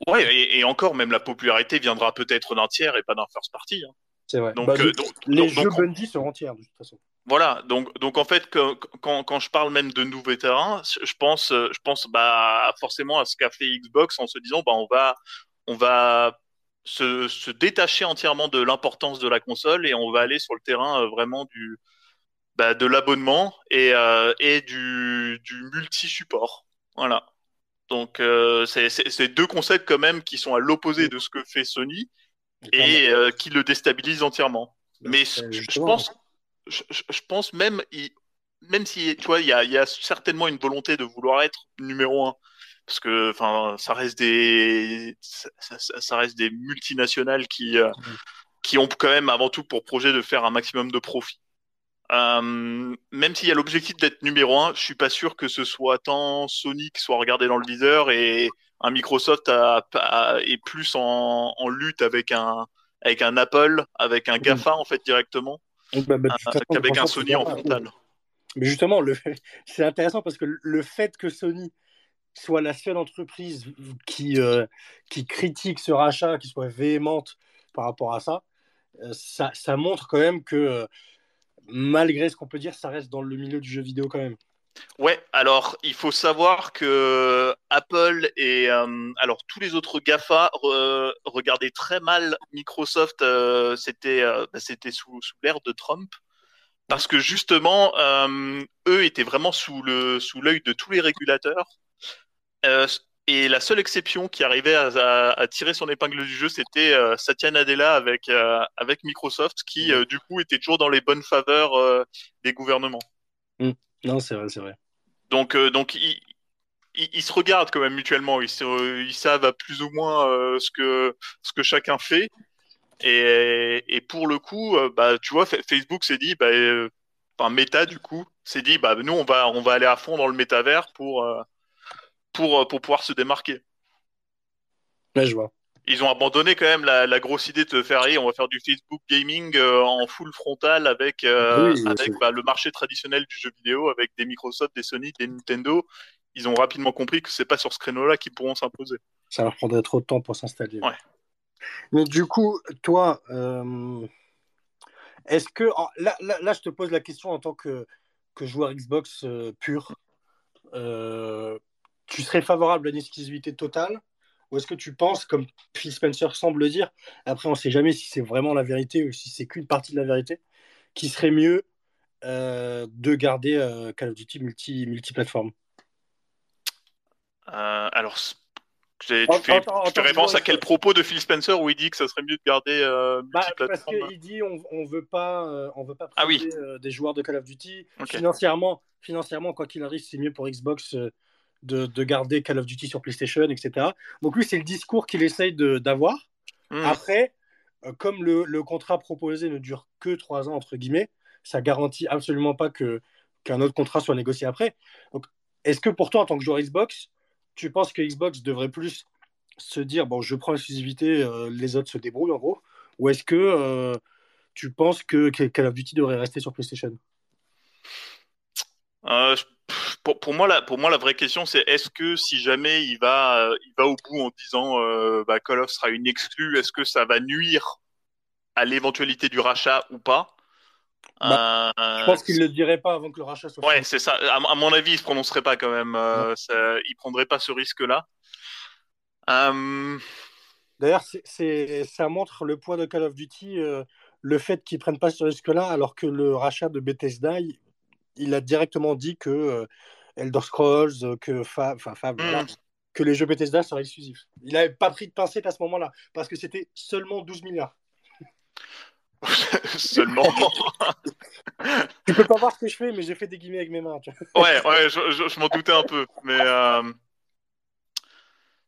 Ouais, et, encore, même la popularité viendra peut-être d'un tiers et pas d'un first party. Hein. C'est vrai. Donc, bah, euh, les jeux Bungie seront tiers, de toute façon. Voilà, donc, donc en fait, quand, quand je parle même de nouveaux terrains, je pense, je pense bah, forcément à ce qu'a fait Xbox en se disant bah, on va, on va se, se détacher entièrement de l'importance de la console et on va aller sur le terrain euh, vraiment du, bah, de l'abonnement et, euh, et du, du multi-support. Voilà. Donc, euh, c'est deux concepts quand même qui sont à l'opposé de ce que fait Sony et euh, qui le déstabilisent entièrement. Bah, Mais je, pense, je, je pense même, même si tu vois, il y a, y a, certainement une volonté de vouloir être numéro un, parce que enfin, ça reste des, ça, ça, reste des multinationales qui, euh, qui ont quand même avant tout pour projet de faire un maximum de profit. Euh, même s'il y a l'objectif d'être numéro un, je suis pas sûr que ce soit tant Sony qui soit regardé dans le viseur et un Microsoft est plus en, en, lutte avec un avec un Apple, avec un GAFA en fait directement, bah, bah, euh, qu'avec un Sony en frontal. Mais justement, le... c'est intéressant parce que le fait que Sony soit la seule entreprise qui, euh, qui critique ce rachat, qui soit véhémente par rapport à ça, ça, ça, montre quand même que malgré ce qu'on peut dire, ça reste dans le milieu du jeu vidéo quand même. Ouais, alors il faut savoir que Apple et alors tous les autres Gafa regardaient très mal Microsoft. c'était bah, c'était sous, sous l'ère de Trump parce que justement, euh, eux étaient vraiment sous sous l'œil de tous les régulateurs. Euh, et la seule exception qui arrivait à, à, tirer son épingle du jeu, c'était euh, Satya Nadella avec euh, avec Microsoft, qui mm. du coup était toujours dans les bonnes faveurs des gouvernements. Mm. Non, c'est vrai, c'est vrai. Donc donc ils, ils, se regardent quand même mutuellement. Ils, ils savent à plus ou moins ce que ce que chacun fait. Et, et pour le coup, euh, bah, tu vois, Facebook s'est dit, bah, euh, enfin Meta du coup, s'est dit, bah, nous on va, on va aller à fond dans le métavers pour, euh, pour, pour pouvoir se démarquer. Ouais, je vois. Ils ont abandonné quand même la, la grosse idée de faire, on va faire du Facebook gaming en full frontal avec, avec bah, le marché traditionnel du jeu vidéo, avec des Microsoft, des Sony, des Nintendo. Ils ont rapidement compris que c'est pas sur ce créneau-là qu'ils pourront s'imposer. Ça leur prendrait trop de temps pour s'installer. Ouais. Mais du coup, toi, euh, est-ce que. Là, là, je te pose la question en tant que, que joueur Xbox euh, pur. Euh, tu serais favorable à une exclusivité totale Ou est-ce que tu penses, comme Phil Spencer semble le dire, après on ne sait jamais si c'est vraiment la vérité ou si c'est qu'une partie de la vérité, qu'il serait mieux de garder Call of Duty multi, multiplateforme? Alors, tu fais, référence à quel propos de Phil Spencer où il dit que ça serait mieux de garder euh, bah, Parce qu'il dit on, on veut pas euh, on veut pas ah euh, des joueurs de Call of Duty. Financièrement financièrement quoi qu'il arrive c'est mieux pour Xbox euh, de, de, garder Call of Duty sur PlayStation etc. Donc lui c'est le discours qu'il essaye d'avoir. Hmm. Après comme le, le, contrat proposé ne dure que trois ans entre guillemets ça garantit absolument pas que qu'un autre contrat soit négocié après. Donc est-ce que pour toi en tant que joueur Xbox tu penses que Xbox devrait plus se dire bon, je prends l'exclusivité, euh, les autres se débrouillent en gros? Ou est-ce que euh, tu penses que Call of Duty devrait rester sur PlayStation? Euh, pour, pour, moi, la, pour moi, la vraie question, c'est est-ce que si jamais il va, il va au bout en disant bah, Call of sera une exclue, est-ce que ça va nuire à l'éventualité du rachat ou pas? Bah, euh, je pense qu'il ne le dirait pas avant que le rachat soit Ouais, c'est ça. À, mon avis, il ne se prononcerait pas quand même. Euh, il ne prendrait pas ce risque-là. Euh, D'ailleurs, ça montre le poids de Call of Duty, le fait qu'ils ne prennent pas ce risque-là, alors que le rachat de Bethesda, il, a directement dit que Elder Scrolls, que, Fab, hmm. que les jeux Bethesda seraient exclusifs. Il n'avait pas pris de pincette à ce moment-là, parce que c'était seulement 12 milliards. Seulement. tu peux pas voir ce que je fais, mais j'ai fait des guillemets avec mes mains. ouais, ouais, je, m'en doutais un peu. Mais euh,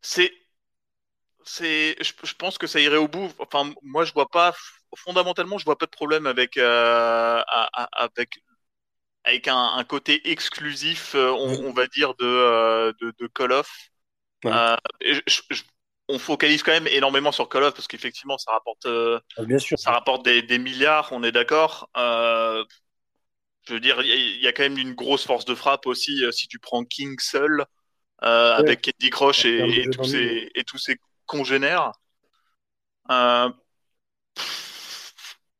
c'est. c'est je, pense que ça irait au bout. Enfin, moi, je vois pas. Fondamentalement, je vois pas de problème avec, euh, avec, avec un, côté exclusif, euh, on, va dire, de, de, Call of. je, on focalise quand même énormément sur Call of parce qu'effectivement ça rapporte euh, ah, Bien sûr. ça rapporte des, milliards on est d'accord. Euh, je veux dire il y, a quand même une grosse force de frappe aussi euh, si tu prends King seul avec Candy Crush et, et, tous ses, et, tous ses, congénères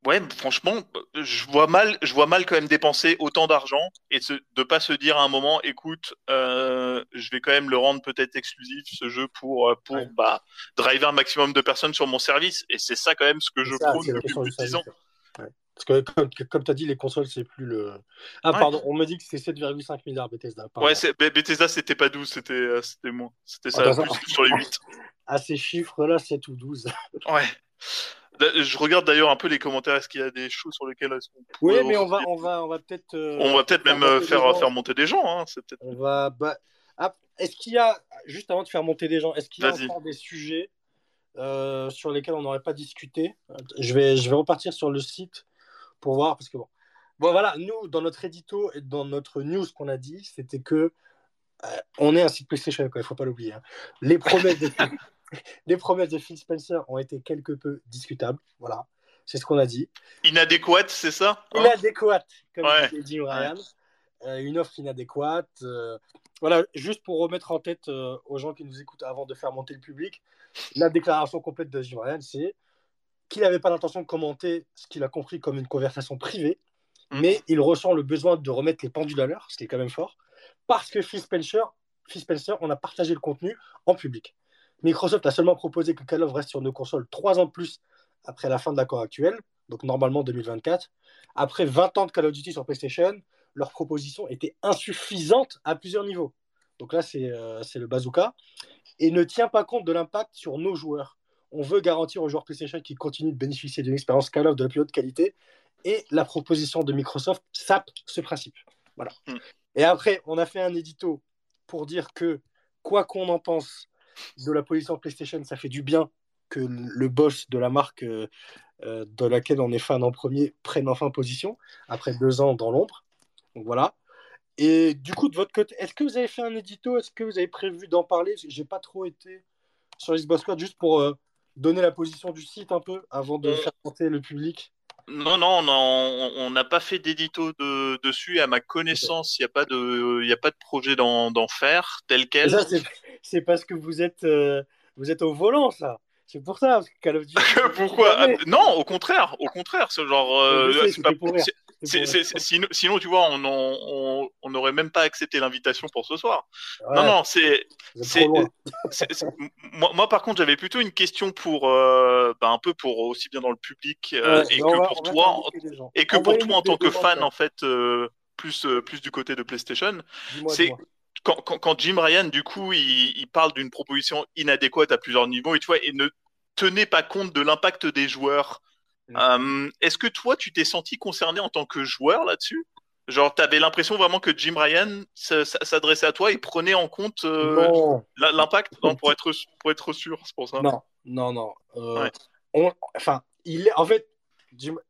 ouais, franchement, je vois mal, je vois mal quand même dépenser autant d'argent et de ne pas se dire à un moment, écoute, euh, je vais quand même le rendre peut-être exclusif ce jeu pour euh, pour bah, driver un maximum de personnes sur mon service. Et c'est ça quand même ce que je prône depuis plus de 10 ans. Parce que comme, comme tu as dit, les consoles, c'est plus le. Ah, pardon, on me dit que c'est 7,5 milliards Bethesda. Ouais, Bethesda, c'était pas 12, c'était euh, moins. C'était ça, plus sur les 8. À ces chiffres-là, 7 ou 12. ouais. Je regarde d'ailleurs un peu les commentaires. Est-ce qu'il y a des choses sur lesquelles Oui, mais on va, on va, on va peut-être. Euh, on va peut-être même euh, faire, faire monter des gens. Hein. On va. Bah... Ah, est-ce qu'il y a juste avant de faire monter des gens, est-ce qu'il y a encore des sujets euh, sur lesquels on n'aurait pas discuté? Je vais, je vais repartir sur le site pour voir parce que bon. Bon voilà, nous dans notre édito et dans notre news qu'on a dit, c'était que on est un site PlayStation, il ne faut pas l'oublier. Hein. Les promesses de les promesses de Phil Spencer ont été quelque peu discutables. Voilà, c'est ce qu'on a dit. Inadéquate, c'est ça hein? Inadéquate, comme dit Ryan. Euh, une offre inadéquate. Euh, voilà, juste pour remettre en tête euh, aux gens qui nous écoutent avant de faire monter le public, la déclaration complète de Jim Ryan, c'est qu'il n'avait pas l'intention de commenter ce qu'il a compris comme une conversation privée, mmh. mais il ressent le besoin de remettre les pendules à l'heure, ce qui est quand même fort, parce que Phil Spencer, Phil Spencer, on a partagé le contenu en public. Microsoft a seulement proposé que Call of reste sur nos consoles trois ans de plus après la fin de l'accord actuel, donc normalement 2024. Après 20 ans de Call of Duty sur PlayStation, leur proposition était insuffisante à plusieurs niveaux. Donc là, euh, c'est le bazooka. Et ne tient pas compte de l'impact sur nos joueurs. On veut garantir aux joueurs PlayStation qu'ils continuent de bénéficier d'une expérience Call of de la plus haute qualité. Et la proposition de Microsoft sape ce principe. Voilà. Hmm. Et après, on a fait un édito pour dire que, quoi qu'on en pense, de la position PlayStation, ça fait du bien que le boss de la marque euh, euh, de laquelle on est fan en premier prenne enfin position après deux ans dans l'ombre. Donc voilà. Et du coup, de votre côté, est-ce que vous avez fait un édito? Est-ce que vous avez prévu d'en parler? J'ai pas trop été sur Xbox Squad juste pour euh, donner la position du site un peu avant de faire monter le public. Non, non, on n'a pas fait d'édito de, dessus. À ma connaissance, il n'y a, pas de, a pas de projet d'en faire tel quel. c'est parce que vous êtes, euh, vous êtes au volant, ça. C'est pour ça, parce que Call of Duty. Pourquoi? ah, Non, au contraire, au contraire. C'est genre. Euh, sinon, tu vois, on n'aurait même pas accepté l'invitation pour ce soir. Non, non, c'est. moi, moi, par contre, j'avais plutôt une question pour. Euh, bah, un peu pour aussi bien dans le public euh, et, que pour toi, et que pour toi en tant que fan, en fait, plus, plus du côté de PlayStation. C'est quand, Jim Ryan, du coup, il, parle d'une proposition inadéquate à plusieurs niveaux et, tu vois, et ne tenait pas compte de l'impact des joueurs. Mm. Euh, est-ce que toi, tu t'es senti concerné en tant que joueur là-dessus? Genre, tu avais l'impression vraiment que Jim Ryan s'adressait à toi et prenait en compte euh, l'impact? Pour, être, pour être sûr, c'est pour ça Non, non, non. Euh, on, enfin, il est, en fait,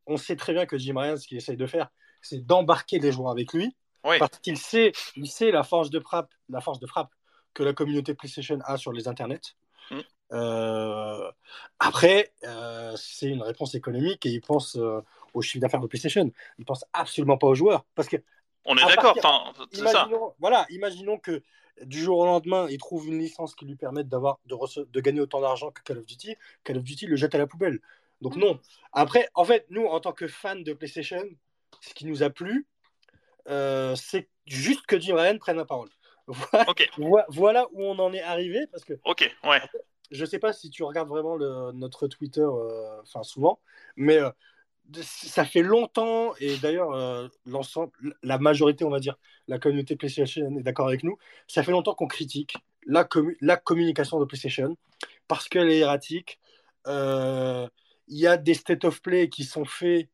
on sait très bien que Jim Ryan, ce qu'il essaye de faire, c'est d'embarquer les joueurs avec lui parce qu'il sait, il sait la force de frappe, la force de frappe que la communauté PlayStation a sur les internets. Mm. Euh, après, euh, c'est une réponse économique et il pense euh, au chiffre d'affaires de PlayStation. Il pense absolument pas aux joueurs parce que. On est d'accord. Ça. Voilà, imaginons que du jour au lendemain, il trouve une licence qui lui permette d'avoir de, de gagner autant d'argent que Call of Duty. Call of Duty le jette à la poubelle. Donc mm. non. Après, en fait, nous, en tant que fans de PlayStation, ce qui nous a plu, euh, c'est juste que Jim Ryan prenne la parole. Voilà, où on en est arrivé parce que. Ok, ouais. Je sais pas si tu regardes vraiment notre Twitter, euh, enfin souvent, mais euh, ça fait longtemps et d'ailleurs l'ensemble, la majorité, on va dire, la communauté PlayStation est d'accord avec nous. Ça fait longtemps qu'on critique la, la communication de PlayStation parce qu'elle est erratique. Il y a des state of play qui sont faits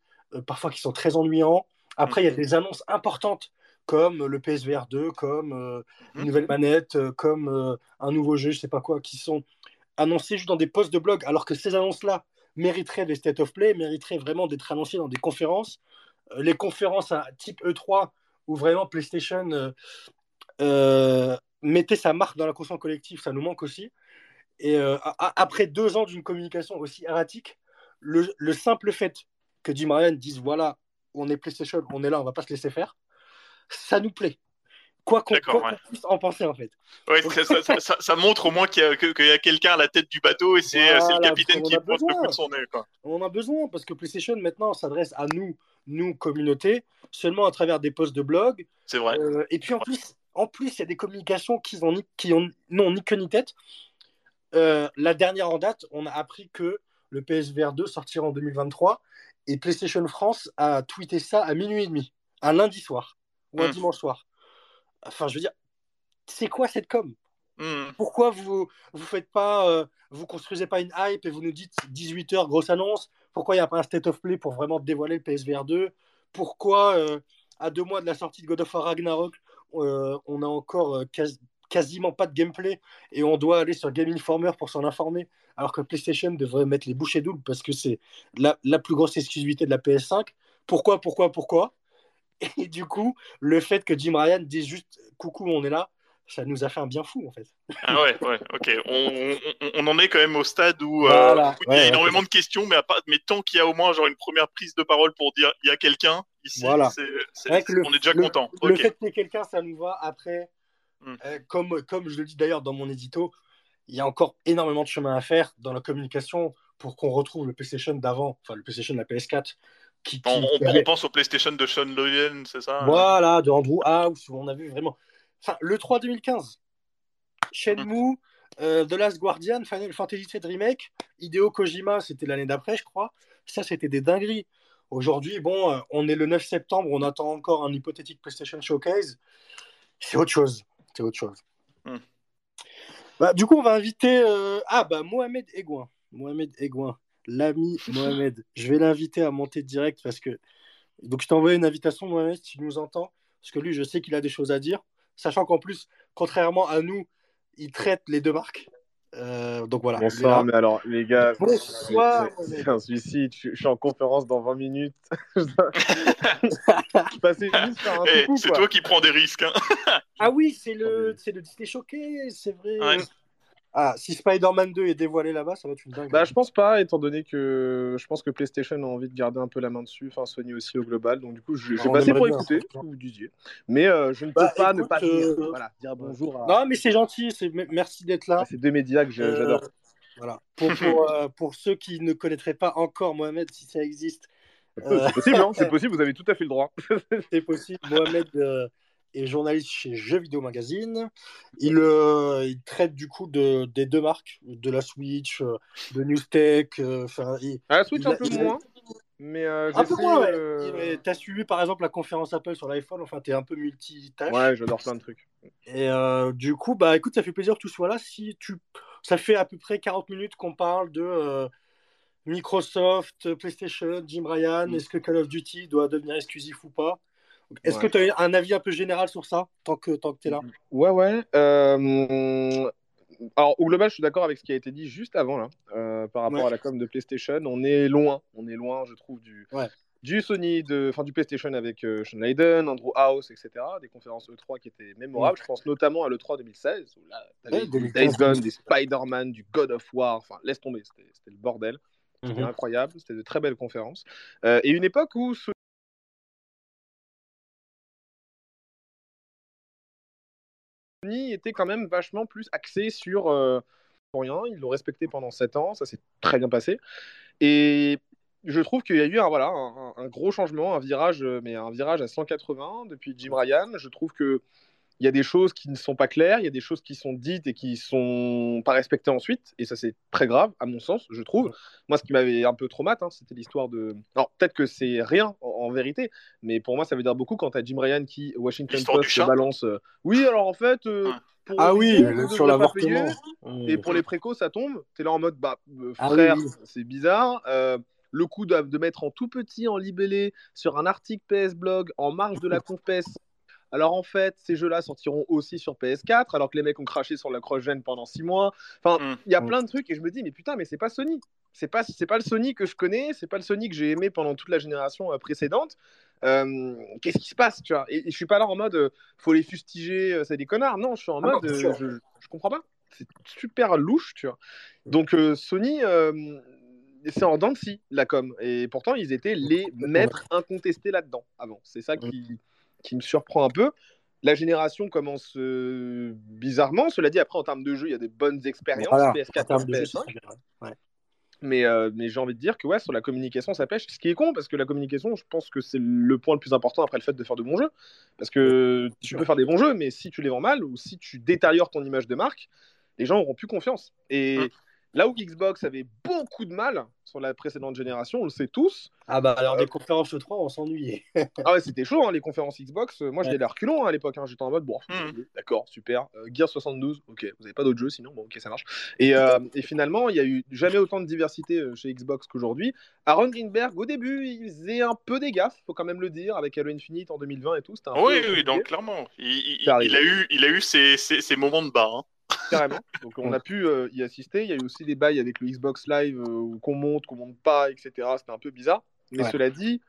parfois qui sont très ennuyants. Après, il y a des annonces importantes comme le PSVR 2, comme euh, une mhm. nouvelle manette, euh, comme euh, un nouveau jeu, je sais pas quoi, qui sont annoncés juste dans des posts de blog, alors que ces annonces-là mériteraient des state of play, mériteraient vraiment d'être annoncées dans des conférences. les conférences à type E3, où vraiment PlayStation mettait sa marque dans la conscience collective, ça nous manque aussi. Et après deux ans d'une communication aussi erratique, le, le simple fait que Jim Ryan dise voilà, on est PlayStation, on est là, on va pas se laisser faire, ça nous plaît. Quoi qu'on puisse en penser en fait. ça, montre au moins qu'il y a, quelqu'un à la tête du bateau et c'est le capitaine qui pose le coup de son nez. On en a besoin parce que PlayStation maintenant s'adresse à nous, nous communauté, seulement à travers des posts de blog. C'est vrai. Euh, et puis en plus, en plus, il y a des communications qui n'ont ni, qui ont, non, ni queue ni tête. Euh, la dernière en date, on a appris que le PSVR 2 sortira en 2023 et PlayStation France a tweeté ça à minuit et demi, un lundi soir ou un hmm. dimanche soir. Enfin, je veux dire, c'est quoi cette com? Hmm. Pourquoi vous vous faites pas, euh, vous construisez pas une hype et vous nous dites 18h grosse annonce? Pourquoi il n'y a pas un state of play pour vraiment dévoiler le PSVR 2 Pourquoi, euh, à deux mois de la sortie de God of War Ragnarok, euh, on a encore quasiment pas de gameplay et on doit aller sur Game Informer pour s'en informer, alors que PlayStation devrait mettre les bouchées doubles parce que c'est la, la, plus grosse exclusivité de la PS5. Pourquoi, pourquoi, pourquoi? Et du coup, le fait que Jim Ryan dise juste coucou, on est là, ça nous a fait un bien fou en fait. Ah ouais, ouais, ok. On, on, on en est quand même au stade où, euh, il y a Ouais, énormément ouais. de questions, mais, à part- mais tant qu'il y a au moins genre une première prise de parole pour dire il y a quelqu'un ici, Voilà. le- on est déjà le- content. Le fait qu'il y ait quelqu'un, ça nous va. Après, Hmm. euh, comme, comme je le dis d'ailleurs dans mon édito, il y a encore énormément de chemin à faire dans la communication pour qu'on retrouve le PlayStation d'avant, enfin le PlayStation la PS4. Qui, qui- On, on- qui avait- on pense au PlayStation de Sean Loyen, c'est ça Voilà, de Andrew House, où on a vu vraiment. Enfin, le 3 2015, Shenmue, euh, The Last Guardian, Final Fantasy VII Remake, Hideo Kojima, c'était l'année d'après, je crois. Ça, c'était des dingueries. Aujourd'hui, bon, euh, on est le 9 septembre, on attend encore un hypothétique PlayStation Showcase. C'est autre chose. C'est autre chose. Hmm. Bah, du coup, on va inviter. euh, Ah, bah, Mohamed Egouin. Mohamed Egouin, l'ami Mohamed. Je vais l'inviter à monter direct parce que. Donc, je t'ai envoyé une invitation, Mohamed, si tu nous entends. Parce que lui, je sais qu'il a des choses à dire. Sachant qu'en plus, contrairement à nous, il traite les deux marques. Euh, donc voilà. Bonsoir, mais alors, les gars, Bonsoir, c'est- un suicide. Je, je suis en conférence dans 20 minutes. je passais juste faire un coucou, c'est quoi. toi qui prends des risques. Hein. Ah oui, c'est le, c'est le Disney Showcase, c'est vrai. Ouais. Ah, si Spider-Man 2 est dévoilé là-bas, ça va être une dingue. Bah, je pense pas, étant donné que je pense que PlayStation a envie de garder un peu la main dessus, enfin Sony aussi au global. Donc, du coup, je- j'ai passé pour bien, écouter ce que vous disiez. Mais euh, je ne peux Bah, pas ne pas dire, euh, voilà, dire bonjour à, Non, mais c'est gentil, c'est... merci d'être là. à ces deux médias que Euh, j'adore. Voilà. Pour, pour, euh, pour ceux qui ne connaîtraient pas encore Mohamed, si ça existe, C'est c'est possible, hein, c'est possible, vous avez tout à fait le droit. c'est possible. Mohamed euh, est journaliste chez Jeux Vidéo Magazine. Il, euh, il traite du coup de, des deux marques, de la Switch, euh, de Newstech. euh, Enfin, la Switch, Il a- un peu moins. Mais euh, un peu moins, ouais. euh, Tu as suivi par exemple la conférence Apple sur l'iPhone, enfin, tu es un peu multitâche. Ouais, j'adore plein de trucs. Et euh, du coup, bah écoute, ça fait plaisir que tu sois là. Si tu... Ça fait à peu près 40 minutes qu'on parle de euh, Microsoft, PlayStation, Jim Ryan. Mm. Est-ce que Call of Duty doit devenir exclusif ou pas? Est-ce Ouais. que tu as un avis un peu général sur ça, tant que, tant que tu es là? Ouais, ouais. Euh, Alors, au global, je suis d'accord avec ce qui a été dit juste avant, là, euh, par rapport Ouais. à la com de PlayStation. On est loin, on est loin, je trouve, du, Ouais. du Sony, de... enfin, du PlayStation avec euh, Sean Layden, Andrew House, etc. Des conférences E3 qui étaient mémorables. Je pense notamment à l'E3 2016, où là, t'avais Ouais, du 2015. Days Gone, des Spider-Man, du God of War, enfin, laisse tomber, c'était le bordel. C'était Mhm. incroyable, c'était de très belles conférences. Euh, et une époque où Sony était quand même vachement plus axé sur euh, rien. Ils l'ont respecté pendant 7 ans, ça s'est très bien passé. Et je trouve qu'il y a eu un, voilà, un gros changement, un virage, euh, mais un virage à 180 depuis Jim Ryan. Je trouve que il y a des choses qui ne sont pas claires, il y a des choses qui sont dites et qui sont pas respectées ensuite, et ça c'est très grave à mon sens, je trouve. Moi, ce qui m'avait un peu traumatisé, hein, c'était l'histoire de. Alors peut-être que c'est rien en, en vérité, mais pour moi ça veut dire beaucoup quand t'as Jim Ryan qui Washington Post chat. balance. euh, oui, alors en fait. euh, Ouais. pour Ah oui, sur l'avortement. Et pour les précos, ça tombe. T'es là en mode, bah, euh, Ah frère, oui. c'est bizarre. Euh, le coup de, de mettre en tout petit, en libellé, sur un article PS Blog, en marge de la conf PS. Alors en fait, ces jeux-là sortiront aussi sur PS4, alors que les mecs ont craché sur la cross-gen pendant 6 mois. Enfin, Mm. il y a Mm. plein de trucs et je me dis, mais putain, mais c'est pas Sony. C'est pas, c'est pas le Sony que je connais, c'est pas le Sony que j'ai aimé pendant toute la génération euh, précédente. Euh, Qu'est-ce qui se passe, tu vois? Et, et je suis pas là en mode, euh, faut les fustiger, euh, c'est des connards. Non, je suis en Ah non, mode, euh, je, je comprends pas. C'est super louche, tu vois. Donc euh, Sony, euh, c'est en dents de scie, la com. Et pourtant, ils étaient les maîtres incontestés là-dedans avant. C'est ça qui, qui me surprend un peu. La génération commence euh, bizarrement. Cela dit, après, en termes de jeu, il y a des bonnes expériences. Voilà, en PS4 termes de jeu, PS5. c'est très bien. Ouais. Mais, euh, mais j'ai envie de dire que ouais, sur la communication, ça pêche. Ce qui est con, parce que la communication, je pense que c'est le point le plus important après le fait de faire de bons jeux. Parce que tu peux faire des bons jeux, mais si tu les vends mal ou si tu détériores ton image de marque, les gens auront plus confiance. Et. Là où Xbox avait beaucoup de mal sur la précédente génération, on le sait tous. Ah bah alors Euh, des conférences 3, on s'ennuyait. Ah ouais, c'était chaud, hein, les conférences Xbox. Euh, Moi, j'avais l'air culon hein, à l'époque. hein. J'étais en mode, bon, Mhm. d'accord, super. Euh, Gear 72, ok, vous n'avez pas d'autres jeux sinon, bon, ok, ça marche. Et, euh, et finalement, il y a eu jamais autant de diversité euh, chez Xbox qu'aujourd'hui. Aaron Greenberg, au début, il faisait un peu des gaffes, faut quand même le dire, avec Halo Infinite en 2020 et tout. Un Oui, peu oui, donc clairement. Il a eu, il a eu ses, ses- ses moments de bas. Carrément. Donc, on a pu euh, y assister. Il y a eu aussi des bails avec le Xbox Live euh, où qu'on monte, qu'on monte pas, etc. C'était un peu bizarre. Mais Ouais. cela dit,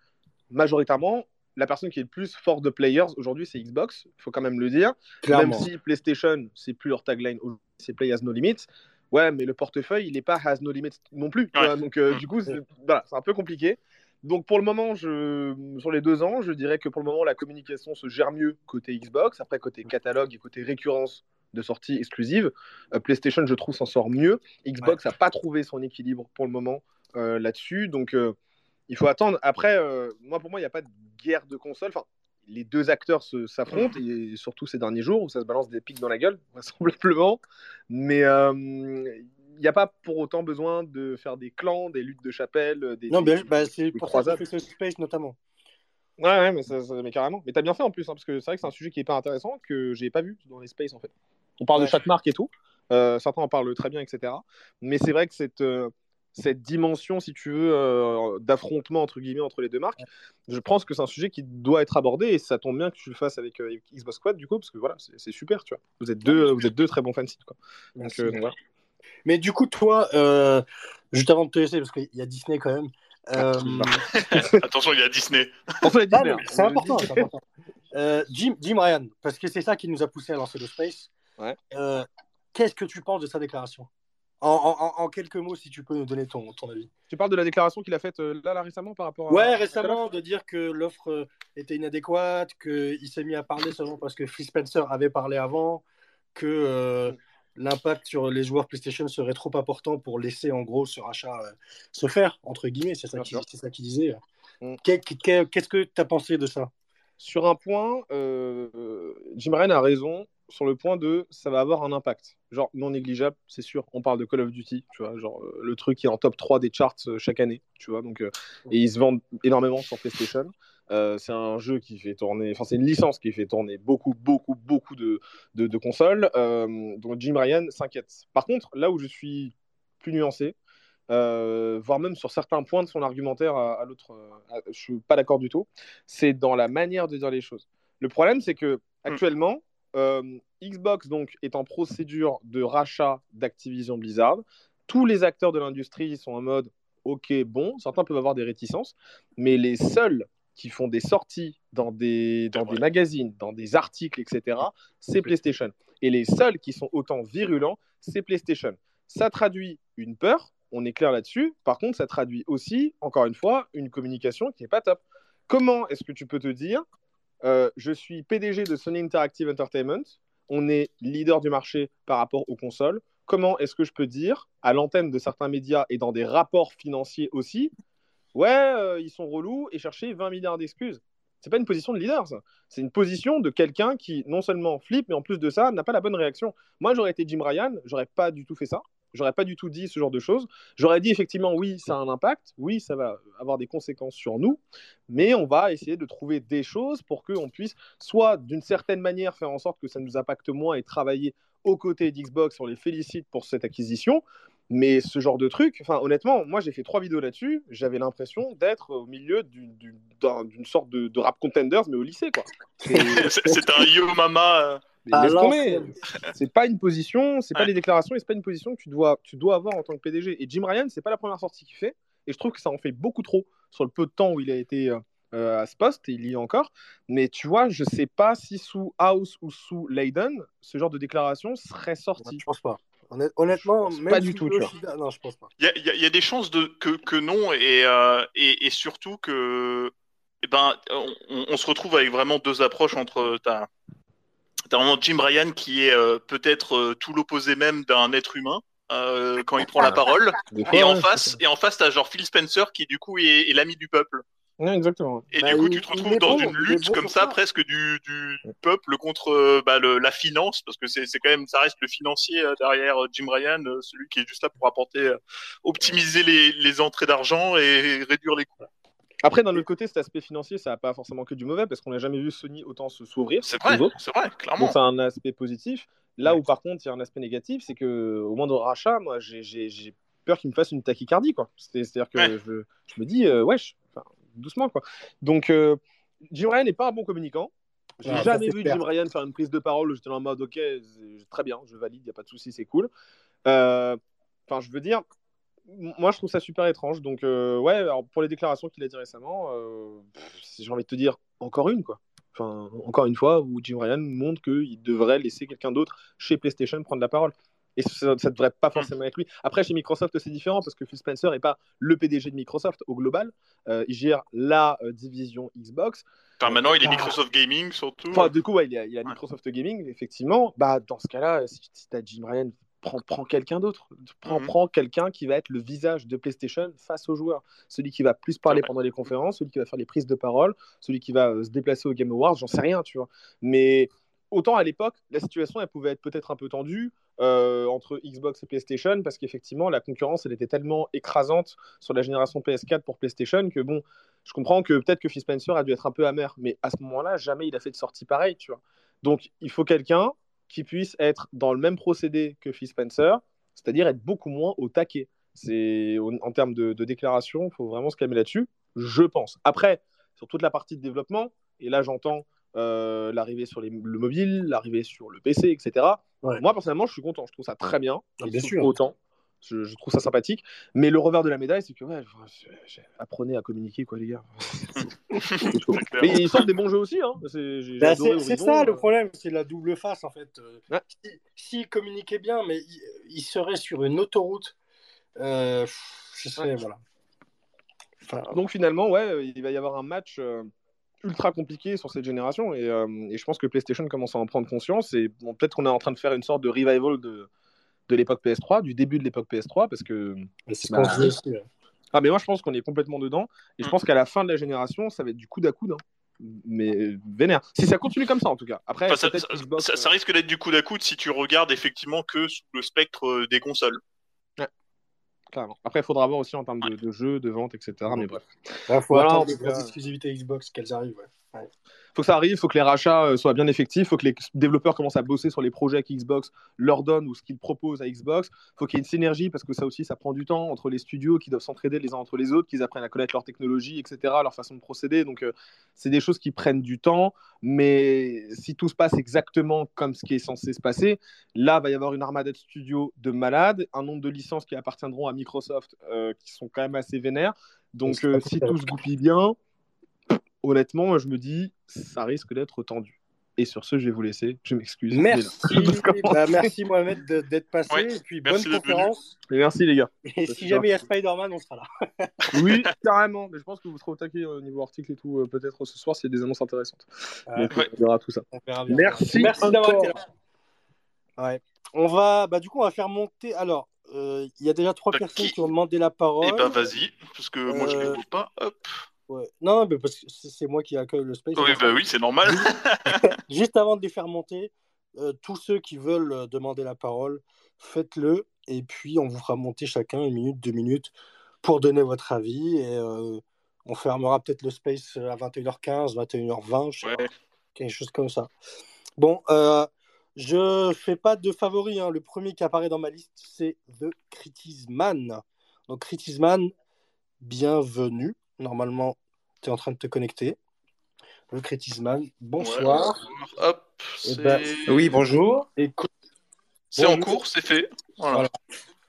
majoritairement, la personne qui est le plus force de players aujourd'hui, c'est Xbox. Il faut quand même le dire. Clairement. Même si PlayStation, c'est plus leur tagline, aujourd'hui, c'est Play has no limits. Ouais, mais le portefeuille, il n'est pas has no limits non plus. tu Ouais. vois. Donc, euh, du coup, c'est voilà, c'est un peu compliqué. Donc, pour le moment, je... sur les deux ans, je dirais que pour le moment, la communication se gère mieux côté Xbox. Après, côté catalogue et côté récurrence de sorties exclusives, euh, PlayStation, je trouve, s'en sort mieux. Xbox n'a pas trouvé son équilibre pour le moment euh, là-dessus. Donc, euh, il faut attendre. Après, euh, moi, pour moi, il n'y a pas de guerre de console. Enfin, les deux acteurs s'affrontent, et surtout ces derniers jours où ça se balance des pics dans la gueule, vraisemblablement. Mais euh, il n'y a pas pour autant besoin de faire des clans, des luttes de chapelle, des. Non, des- bien, bah, c'est pour ça fait ce space notamment. Ouais, ouais, mais, ça, ça- mais carrément. Mais t'as bien fait en plus, hein, parce que c'est vrai que c'est un sujet qui est pas intéressant, que j'ai pas vu dans les spaces en fait. On parle Ouais. de chaque marque et tout. Euh, certains en parlent très bien, etc. Mais c'est vrai que cette, euh, cette dimension, si tu veux, euh, d'affrontement entre guillemets entre les deux marques, je pense que c'est un sujet qui doit être abordé et ça tombe bien que tu le fasses avec, euh, Xbox Squad du coup, parce que voilà, c'est super, tu vois. Vous êtes deux, vous êtes deux très bons fans quoi. Donc, euh, voilà. Mais du coup, toi, euh, juste avant de te laisser, parce qu'il y a Disney quand même. euh, Attention, il y a Disney. Ah, hein. c'est important, important. Euh, Jim, Jim Ryan, parce que c'est ça qui nous a poussé à lancer le space. Ouais. Euh, Qu'est-ce que tu penses de sa déclaration? En, en- en- en quelques mots, si tu peux nous donner ton, ton avis. Tu parles de la déclaration qu'il a faite euh, là, là récemment par rapport à. Ouais, récemment, de dire que l'offre euh, était inadéquate, qu'il s'est mis à parler seulement parce que Phil Spencer avait parlé avant, que euh, l'impact sur les joueurs PlayStation serait trop important pour laisser en gros ce rachat euh, se faire, entre guillemets, c'est ça qu'il disait. Mm. Qu'est- qu'est- Qu'est-ce que tu as pensé de ça? Sur un point, Jim Ryan a raison sur le point de ça va avoir un impact. Genre non négligeable, c'est sûr. On parle de Call of Duty, tu vois, genre euh, le truc qui est en top 3 des charts euh, chaque année, tu vois. Donc, euh, et ils se vendent énormément sur PlayStation. C'est un jeu qui fait tourner, enfin c'est une licence qui fait tourner beaucoup, beaucoup, beaucoup de, de, de consoles. Donc Jim Ryan s'inquiète. Par contre, là où je suis plus nuancé, voire même sur certains points de son argumentaire à, à l'autre, je suis pas d'accord du tout, c'est dans la manière de dire les choses. Le problème, c'est que actuellement, euh, Xbox donc est en procédure de rachat d'Activision Blizzard. Tous les acteurs de l'industrie sont en mode OK, bon, certains peuvent avoir des réticences, mais les seuls qui font des sorties dans des, dans des magazines, dans des articles, etc., c'est PlayStation. Et les seuls qui sont autant virulents, c'est PlayStation. Ça traduit une peur, on est clair là-dessus. Par contre, ça traduit aussi, encore une fois, une communication qui n'est pas top. Comment est-ce que tu peux te dire, euh, je suis PDG de Sony Interactive Entertainment, on est leader du marché par rapport aux consoles. Comment est-ce que je peux dire, à l'antenne de certains médias et dans des rapports financiers aussi, ouais, euh, ils sont relous et chercher 20 milliards d'excuses c'est pas une position de leader, ça. C'est une position de quelqu'un qui non seulement flippe, mais en plus de ça, n'a pas la bonne réaction. Moi, j'aurais été Jim Ryan, j'aurais pas du tout fait ça. J'aurais pas du tout dit ce genre de choses. J'aurais dit effectivement, oui, ça a un impact, oui, ça va avoir des conséquences sur nous, mais on va essayer de trouver des choses pour qu'on puisse, soit d'une certaine manière, faire en sorte que ça nous impacte moins et travailler aux côtés d'Xbox. On les félicite pour cette acquisition. Mais ce genre de truc, enfin honnêtement, moi j'ai fait trois vidéos là-dessus, j'avais l'impression d'être au milieu d'une d'une- d'un- d'une sorte de, de rap contenders, mais au lycée quoi. C'est- un yo mama. euh, mais À laisse tomber. l'ancienne. C'est pas une position, c'est pas Ouais. les déclarations et c'est pas une position que tu dois, tu dois avoir en tant que PDG. Et Jim Ryan, c'est pas la première sortie qu'il fait. Et je trouve que ça en fait beaucoup trop sur le peu de temps où il a été euh, euh, à ce poste, et il y est encore. Mais tu vois, je sais pas si sous House ou sous Leiden, ce genre de déclaration serait sorti. Je pense pas. Honnêt- Honnêtement, même pas du tout, tu vois. Yoshida- Non, je pense pas. Il y a, y y des chances de, que, que non et, euh, et, et surtout que eh ben, on, on se retrouve avec vraiment deux approches entre ta, t'as vraiment Jim Ryan qui est euh, peut-être euh, tout l'opposé même d'un être humain euh, quand il prend la parole Des fois, et en face et en face t'as genre Phil Spencer qui du coup est, est l'ami du peuple exactement. Et Bah, du coup, il- tu te retrouves est dans bon, une lutte bon comme ça, ça. presque du, du peuple contre euh, bah, le- la finance, parce que c'est c'est quand même, ça reste le financier euh, derrière euh, Jim Ryan, celui qui est juste là pour apporter, optimiser les, les entrées d'argent et réduire les coûts. Après, d'un autre côté, cet aspect financier, ça n'a pas forcément que du mauvais, parce qu'on n'a jamais vu Sony autant se s'ouvrir C'est vrai, c'est vrai, clairement. Donc, c'est un aspect positif. Là où, par contre, il y a un aspect négatif, c'est que au moindre rachat, moi, j'ai- j'ai j'ai peur qu'il me fasse une tachycardie, quoi. C'est- C'est-à-dire que Ouais. je, je me dis, euh, wesh, doucement, quoi. Donc, euh, Jim Ryan n'est pas un bon communicant. J'ai jamais vu clair. Jim Ryan faire une prise de parole où j'étais en mode, ok, très bien, je valide, il n'y a pas de souci, c'est cool. Euh, Enfin, je veux dire, moi, je trouve ça super étrange. Donc, euh, ouais, alors, pour les déclarations qu'il a dit récemment, j'ai envie de te dire, encore une, quoi. Enfin, encore une fois, où Jim Ryan montre qu'il devrait laisser quelqu'un d'autre chez PlayStation prendre la parole. Et ça ne devrait pas forcément être lui. Après, chez Microsoft, c'est différent parce que Phil Spencer n'est pas le PDG de Microsoft au global. Euh, il gère la euh, division Xbox. Enfin, maintenant, il est Ah. Microsoft Gaming, surtout. Enfin, du coup, ouais, il y a, il y a Ouais. Microsoft Gaming, effectivement. Bah, dans ce cas-là, si, si tu as Jim Ryan, prends, prends quelqu'un d'autre. Prends, prends quelqu'un qui va être le visage de PlayStation face aux joueurs. Celui qui va plus parler pendant les conférences, celui qui va faire les prises de parole, celui qui va euh, se déplacer au Game Awards, j'en sais rien, tu vois. Mais autant à l'époque, la situation, elle pouvait être peut-être un peu tendue euh, entre Xbox et PlayStation parce qu'effectivement, la concurrence, elle était tellement écrasante sur la génération PS4 pour PlayStation que bon, je comprends que peut-être que Phil Spencer a dû être un peu amer, mais à ce moment-là, jamais il a fait de sortie pareille, tu vois. Donc, il faut quelqu'un qui puisse être dans le même procédé que Phil Spencer, c'est-à-dire être beaucoup moins au taquet. C'est en, termes de, de déclaration, il faut vraiment se calmer là-dessus, je pense. Après, sur toute la partie de développement, et là j'entends euh, l'arrivée sur les- le mobile, l'arrivée sur le PC, etc. Ouais. Moi personnellement, je suis content, je trouve ça très bien. Ah, bien sûr. Autant. Je, je trouve ça sympathique. Mais le revers de la médaille, c'est que, ouais, je- je- apprenez à communiquer, quoi, les gars. Mais ils sortent des bons jeux aussi. Hein. C'est j'ai- j'ai Bah, ça le euh, problème, c'est la double face en fait. Euh, Ouais. si- S'il communiquait bien, mais il, il serait sur une autoroute, euh, je serais, voilà. Enfin, Donc finalement, ouais, il va y avoir un match euh, ultra compliqué sur cette génération. Et, euh, et je pense que PlayStation commence à en prendre conscience. Et bon, peut-être qu'on est en train de faire une sorte de revival de, de l'époque PS3, du début de l'époque PS3, parce que c'est ce Bah, aussi. ouais. Ah, mais moi, je pense qu'on est complètement dedans. Et je Mm. pense qu'à la fin de la génération, ça va être du coude à coude. hein. Mais euh, vénère. Si ça continue comme ça, en tout cas. Après, Enfin, ça, peut-être ça- Xbox, ça- ça euh, risque d'être du coup à coude si tu regardes effectivement que sous le spectre des consoles. Clairement. Après, il faudra voir aussi en termes de, de jeux, de ventes, etc. Mais bref. Il faut Voilà, attendre les grosses exclusivités Xbox qu'elles arrivent. ouais. Faut que ça arrive, faut que les rachats euh, soient bien effectifs, faut que les développeurs commencent à bosser sur les projets que Xbox leur donne ou ce qu'ils proposent à Xbox. faut qu'il y ait une synergie parce que ça aussi, ça prend du temps entre les studios qui doivent s'entraider les uns entre les autres, qu'ils apprennent à connaître leur technologie, etc., leur façon de procéder. Donc, euh, c'est des choses qui prennent du temps, mais si tout se passe exactement comme ce qui est censé se passer, là, va y avoir une armada de studios de malades, un nombre de licences qui appartiendront à Microsoft euh, qui sont quand même assez vénères. Donc, euh, si tout se goupille bien, honnêtement, je me dis, ça risque d'être tendu. Et sur ce, je vais vous laisser. Je m'excuse. Merci, bah, merci Mohamed d'être passé. Ouais, et puis merci bonne conférence. Merci, les gars. Et si jamais il y a Spider-Man, on sera là. Oui, carrément. Mais je pense que vous serez au taquet au niveau article et tout, euh, peut-être ce soir, s'il y a des annonces intéressantes. Donc, on verra tout ça. On verra bien. Merci Merci d'avoir encore. été là. Ouais. On va, bah, du coup, on va faire monter. Alors, euh, il y a déjà trois Bah, personnes qui- qui ont demandé la parole. Et bah vas-y, parce que moi je les Euh, vois pas. Hop. Ouais. Non, non, mais parce que c'est moi qui accueille le space. Oui, c'est pour bah oui, c'est normal. Juste avant de les faire monter, euh, tous ceux qui veulent euh, demander la parole, faites-le. Et puis, on vous fera monter chacun une minute, deux minutes pour donner votre avis. Et euh, on fermera peut-être le space à 21h15, 21h20, je sais Ouais. pas, quelque chose comme ça. Bon, euh, je fais pas de favori. hein. Le premier qui apparaît dans ma liste, c'est The Critisman. Donc, Critisman, bienvenue. Normalement, tu es en train de te connecter. Le Critisman, bonsoir. Ouais. Hop. Eh C'est ben, Oui, bonjour. Écoute, c'est en cours, c'est fait. Voilà. Voilà.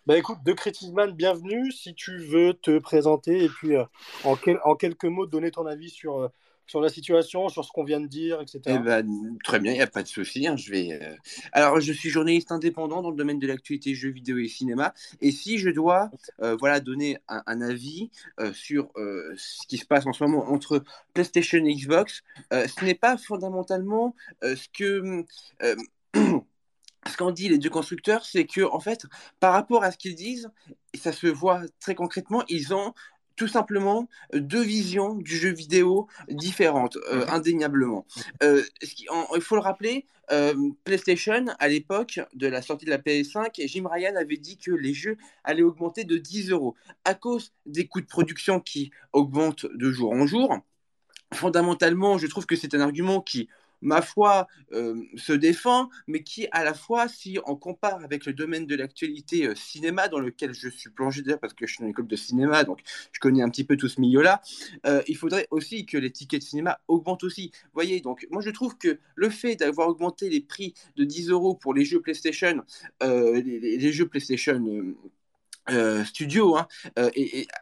Bah écoute, De Critisman, bienvenue. Si tu veux te présenter et puis euh, en, quel- en quelques mots donner ton avis sur, euh, sur la situation, sur ce qu'on vient de dire, etc. Eh ben, très bien, il n'y a pas de souci. hein, je vais. euh, Alors, je suis journaliste indépendant dans le domaine de l'actualité jeux vidéo et cinéma. Et si je dois, euh, voilà, donner un, avis euh, sur ce qui se passe en ce moment entre PlayStation et Xbox, ce n'est pas fondamentalement ce que. Ce qu'en dit les deux constructeurs, c'est que en fait, par rapport à ce qu'ils disent, ça se voit très concrètement, ils ont tout simplement deux visions du jeu vidéo différentes, euh, indéniablement. Euh, ce qui- en- il faut le rappeler, euh, PlayStation, à l'époque de la sortie de la PS5, Jim Ryan avait dit que les jeux allaient augmenter de 10 euros à cause des coûts de production qui augmentent de jour en jour. Fondamentalement, je trouve que c'est un argument qui, ma foi, euh, se défend, mais qui, à la fois, si on compare avec le domaine de l'actualité euh, cinéma, dans lequel je suis plongé d'ailleurs parce que je suis dans l'école de cinéma, donc je connais un petit peu tout ce milieu-là, euh, il faudrait aussi que les tickets de cinéma augmentent aussi. Vous voyez, donc moi je trouve que le fait d'avoir augmenté les prix de 10 euros pour les jeux PlayStation, les jeux PlayStation euh, Studio, hein, euh,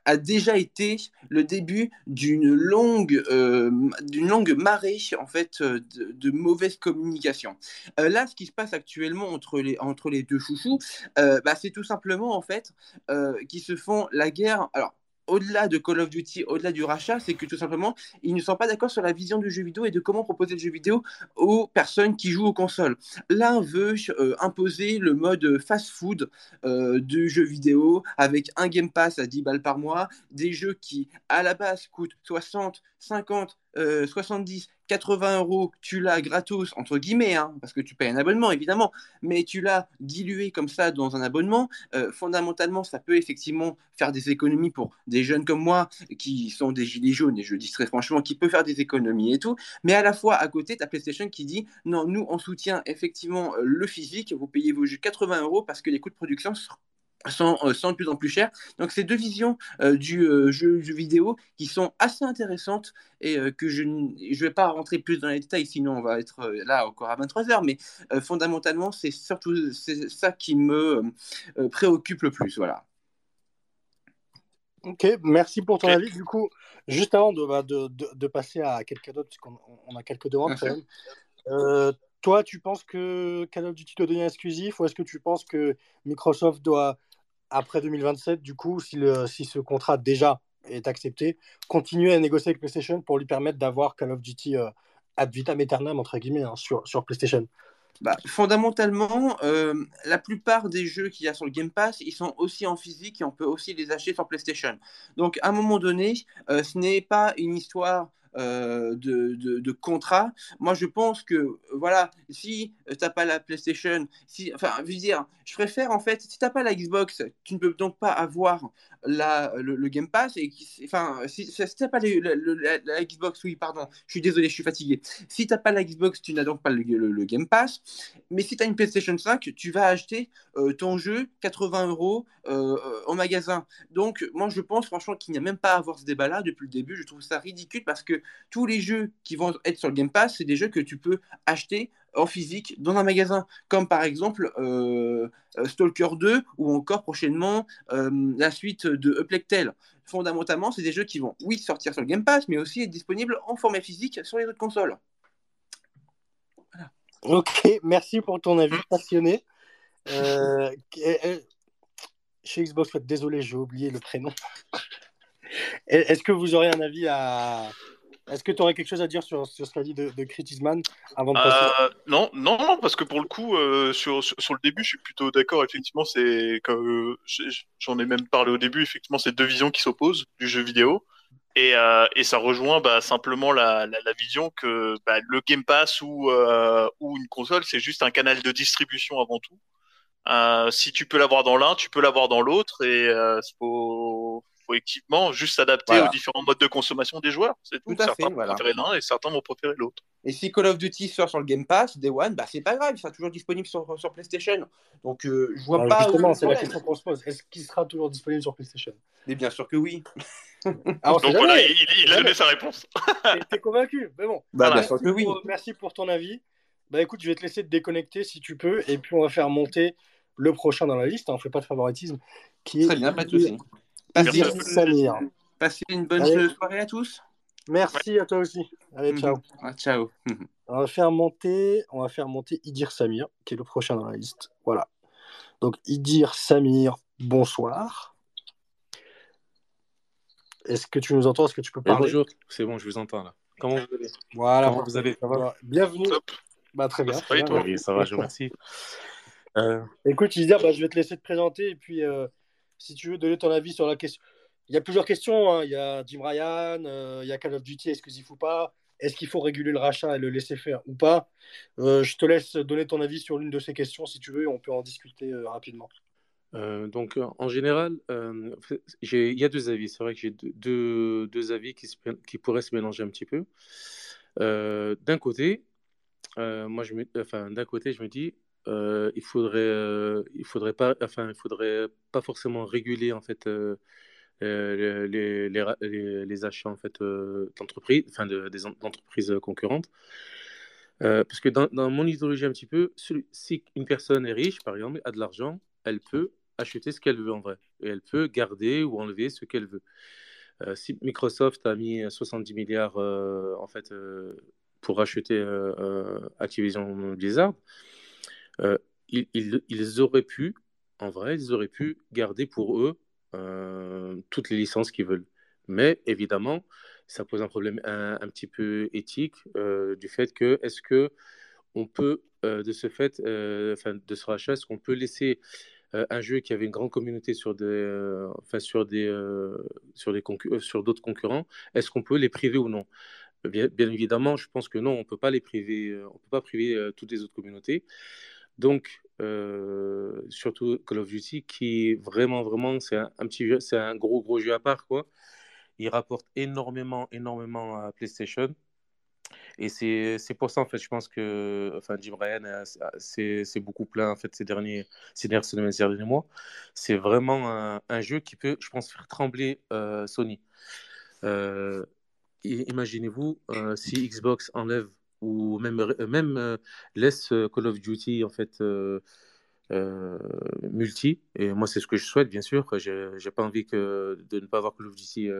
a déjà été le début d'une longue, euh, d'une longue marée en fait de, de mauvaise communication. Là, ce qui se passe actuellement entre les, entre les deux chouchous, bah, c'est tout simplement en fait euh, qui se font la guerre. Alors au-delà de Call of Duty, au-delà du rachat, c'est que tout simplement, ils ne sont pas d'accord sur la vision du jeu vidéo et de comment proposer le jeu vidéo aux personnes qui jouent aux consoles. L'un veut euh, imposer le mode fast-food euh, du jeu vidéo avec un Game Pass à 10 balles par mois, des jeux qui à la base coûtent 60, 50, euh, 70, 80 euros, tu l'as gratos, entre guillemets, hein, parce que tu payes un abonnement évidemment, mais tu l'as dilué comme ça dans un abonnement. Euh, fondamentalement, ça peut effectivement faire des économies pour des jeunes comme moi qui sont des gilets jaunes, et je dis très franchement, qui peut faire des économies et tout, mais à la fois à côté, tu as PlayStation qui dit non, nous on soutient effectivement euh, le physique, vous payez vos jeux 80 euros parce que les coûts de production sont sont, euh, sont de plus en plus chers. Donc, c'est deux visions euh, du euh, jeu, jeu vidéo qui sont assez intéressantes et euh, que je ne vais pas rentrer plus dans les détails, sinon on va être euh, là encore à 23h. Mais euh, fondamentalement, c'est surtout c'est ça qui me euh, préoccupe le plus. Voilà. Ok, merci pour ton avis. Du coup, juste avant de, bah, de, de, de passer à quelqu'un d'autre, puisqu'on on a quelques demandes quand même. Euh, toi, tu penses que Call of Duty doit devenir exclusif ou est-ce que tu penses que Microsoft doit, après 2027, du coup, si, le, si ce contrat déjà est accepté, continuer à négocier avec PlayStation pour lui permettre d'avoir Call of Duty euh, ad vitam aeternam, entre guillemets, hein, sur, sur PlayStation Bah, fondamentalement, euh, la plupart des jeux qu'il y a sur le Game Pass, ils sont aussi en physique et on peut aussi les acheter sur PlayStation. Donc, à un moment donné, euh, ce n'est pas une histoire euh, de, de, contrat. Moi, je pense que, voilà, si tu n'as pas la PlayStation, si, enfin, je veux dire, je préfère en fait, si tu n'as pas la Xbox, tu ne peux donc pas avoir la, le, Game Pass. Et, enfin, si, si tu n'as pas la, Xbox, oui, pardon, je suis désolé, je suis fatigué. Si tu n'as pas la Xbox, tu n'as donc pas le, Game Pass. Mais si tu as une PlayStation 5, tu vas acheter euh, ton jeu 80 euros euh, euh, au magasin. Donc, moi, je pense franchement qu'il n'y a même pas à avoir ce débat-là depuis le début. Je trouve ça ridicule parce que tous les jeux qui vont être sur le Game Pass, c'est des jeux que tu peux acheter en physique dans un magasin, comme par exemple euh, euh, Stalker 2 ou encore prochainement euh, la suite de Uplectel. Fondamentalement, c'est des jeux qui vont, oui, sortir sur le Game Pass, mais aussi être disponibles en format physique sur les autres consoles. Ok, merci pour ton avis passionné. Euh, euh, chez Xbox, désolé, j'ai oublié le prénom. Est-ce que vous aurez un avis à. Est-ce que tu aurais quelque chose à dire sur, sur ce qu'a dit de, de Critisman avant de passer Euh, non, non, non, parce que pour le coup, euh, sur, sur, sur le début, je suis plutôt d'accord. Effectivement, c'est euh, j'en ai même parlé au début. Effectivement, c'est deux visions qui s'opposent du jeu vidéo, et, et ça rejoint bah, simplement la, la, la vision que bah, le Game Pass ou ou une console, c'est juste un canal de distribution avant tout. Si tu peux l'avoir dans l'un, tu peux l'avoir dans l'autre, et faut, faut effectivement juste s'adapter Voilà. aux différents modes de consommation des joueurs. C'est tout. Tout à certains fait, vont voilà. préférer l'un et certains vont préférer l'autre. Et si Call of Duty sort sur le Game Pass, Day One, bah, c'est pas grave, il sera toujours disponible sur, sur PlayStation. Donc, euh, je vois Alors, pas. est Justement, c'est la question qu'on se pose. Est-ce qu'il sera toujours disponible sur PlayStation? Mais bien sûr que oui. Alors, Donc voilà, il, il- il a donné sa réponse. T'es convaincu, mais bon. Bah, Voilà. bien sûr que oui. Pour- merci pour ton avis. Bah écoute, je vais te laisser te déconnecter si tu peux, et puis on va faire monter le prochain dans la liste. hein, On fait pas de favoritisme. Qui est Très bien, Merci. Samir. Passez une bonne Allez. soirée à tous. Merci à toi aussi. Allez, ciao. Ah, ciao. On va faire monter, on va faire monter Idir Samir, qui est le prochain dans la liste. Voilà. Donc Idir Samir, bonsoir. Est-ce que tu nous entends? Est-ce que tu peux Oui, parler? bonjour, c'est bon, je vous entends là. Comment vous allez? Voilà. Comment vous allez? Ça va? Voilà. Bienvenue. Top. Bah, très bien. Ça va bien. toi? Oui, ça va, je vous remercie. Euh, Écoute, Idir, bah, je vais te laisser te présenter et puis euh, si tu veux donner ton avis sur la question. il y a plusieurs questions. hein. Il y a Jim Ryan, euh, il y a Call of Duty exclusif ou pas. Est-ce qu'il faut réguler le rachat et le laisser faire ou pas? Euh, Je te laisse donner ton avis sur l'une de ces questions si tu veux. et On peut en discuter euh, rapidement. Donc, en général, il y a deux avis. C'est vrai que j'ai deux, deux, avis qui, qui pourraient se mélanger un petit peu. D'un côté, moi, enfin, d'un côté, je me dis, euh, il faudrait, euh, il faudrait pas, enfin, il faudrait pas forcément réguler en fait euh, les, les, ra- les, les achats en fait d'entreprises, enfin de, des en- d'entreprises concurrentes. Parce que dans, dans mon idéologie un petit peu, si une personne est riche, par exemple, a de l'argent, elle peut acheter ce qu'elle veut en vrai. Et elle peut garder ou enlever ce qu'elle veut. Si Microsoft a mis 70 milliards en fait, pour acheter Activision Blizzard, euh, ils, auraient pu, en vrai, ils auraient pu garder pour eux euh, toutes les licences qu'ils veulent. Mais évidemment, ça pose un problème un, petit peu éthique euh, du fait que est-ce que on peut de ce fait, de ce rachat, est-ce qu'on peut laisser un jeu qui avait une grande communauté sur des, enfin sur des, sur des concu- sur d'autres concurrents, est-ce qu'on peut les priver ou non? Bien, évidemment, je pense que non, on peut pas les priver, on peut pas priver toutes les autres communautés. Donc, euh, surtout Call of Duty, qui vraiment, vraiment, c'est un, petit jeu, c'est un gros, gros jeu à part, quoi. Il rapporte énormément, énormément à PlayStation. Et c'est pour ça, en fait, je pense que enfin, Jim Ryan euh, c'est beaucoup plein, en fait, ces derniers, ces derniers, ces derniers mois. C'est vraiment un, jeu qui peut, je pense, faire trembler euh, Sony. Euh, Imaginez-vous si Xbox enlève ou même, euh, même euh, laisse euh, Call of Duty, en fait, multi. Et moi, c'est ce que je souhaite, bien sûr. J'ai pas envie que, de ne pas avoir Call of Duty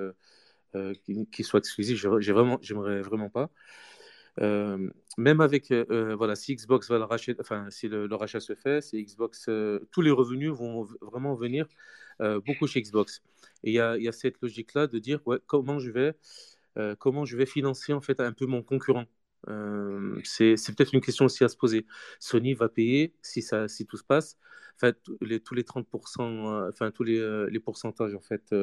qui, soit exclusif. J'ai vraiment, j'aimerais vraiment pas. Même avec, voilà, si Xbox va le racheter, enfin, si le, rachat se fait, si Xbox, tous les revenus vont vraiment venir beaucoup chez Xbox. Et il y a, y a cette logique-là de dire, ouais, comment je vais, comment je vais financer en fait un peu mon concurrent. Euh, c'est peut-être une question aussi à se poser. Sony va payer si ça, si tout se passe, enfin, les, tous les 30%, euh, enfin, tous les, euh, les pourcentages en fait,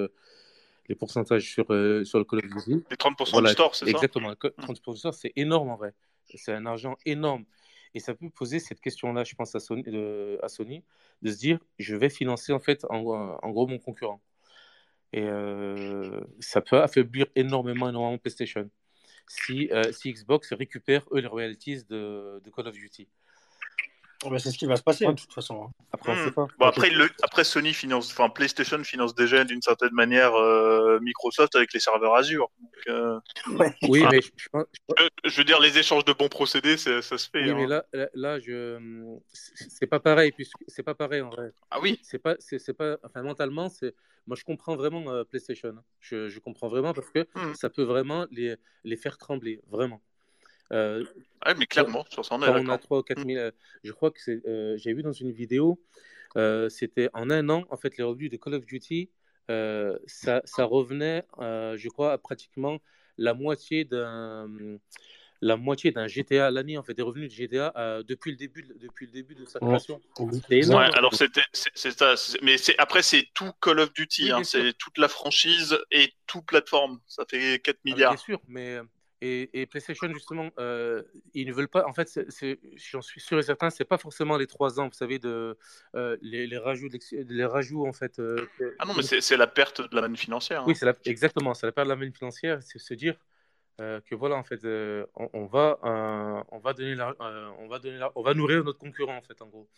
les pourcentages sur, sur le Call of Duty. Les 30% Voilà, du store, c'est ça? exactement. Que- 30%, c'est énorme en vrai. C'est un argent énorme. Et ça peut poser cette question-là, je pense, à Sony, de, à Sony, de se dire, je vais financer en fait, en, en gros, mon concurrent. Et ça peut affaiblir énormément, énormément PlayStation. Si, euh, si Xbox récupère, eux, les royalties de, de Call of Duty. Oh, bah, c'est ce qui va se passer, de toute façon. hein. Après, on Hmm. sait pas. Bon, après, le, après, Sony finance, enfin, PlayStation finance déjà d'une certaine manière euh, Microsoft avec les serveurs Azure. Donc, euh, Oui, mais je, je pense, je, je veux dire, les échanges de bons procédés, ça se fait. oui, hein. mais là, là, là, je, c'est pas pareil, puisque c'est pas pareil en vrai. Ah oui, c'est pas c'est c'est pas enfin mentalement c'est moi je comprends vraiment euh, PlayStation hein. je, je comprends vraiment parce que Hmm. ça peut vraiment les, les faire trembler vraiment Euh, Ouais, mais clairement, sur ça, on est quand on a d'accord. 3 ou 4 000 euh, je crois que c'est euh, j'ai vu dans une vidéo euh, c'était en un an en fait les revenus de Call of Duty euh, ça, ça revenait euh, je crois à pratiquement la moitié d'un la moitié d'un GTA à l'année en fait des revenus de GTA euh, depuis le début de- depuis le début de sa Ouais. création énorme Ouais, alors c'était, c'est c'est ça. c'est- Mais c'est après c'est tout Call of Duty, Oui, hein, c'est toute la franchise et tout plateforme. Ça fait 4 Ah, milliards. Bien sûr, mais euh, et, et PlayStation justement, euh, ils ne veulent pas. En fait, j'en suis sûr et certain, c'est pas forcément les trois ans, vous savez, de euh, les, les rajouts, les rajouts en fait. euh, Ah non, mais c'est la perte de la manne financière. hein. oui, c'est la- exactement, c'est la perte de la manne financière, c'est se dire que voilà, en fait, on, on va, on va donner, la- on va donner, la- on va nourrir notre concurrent en fait, en gros.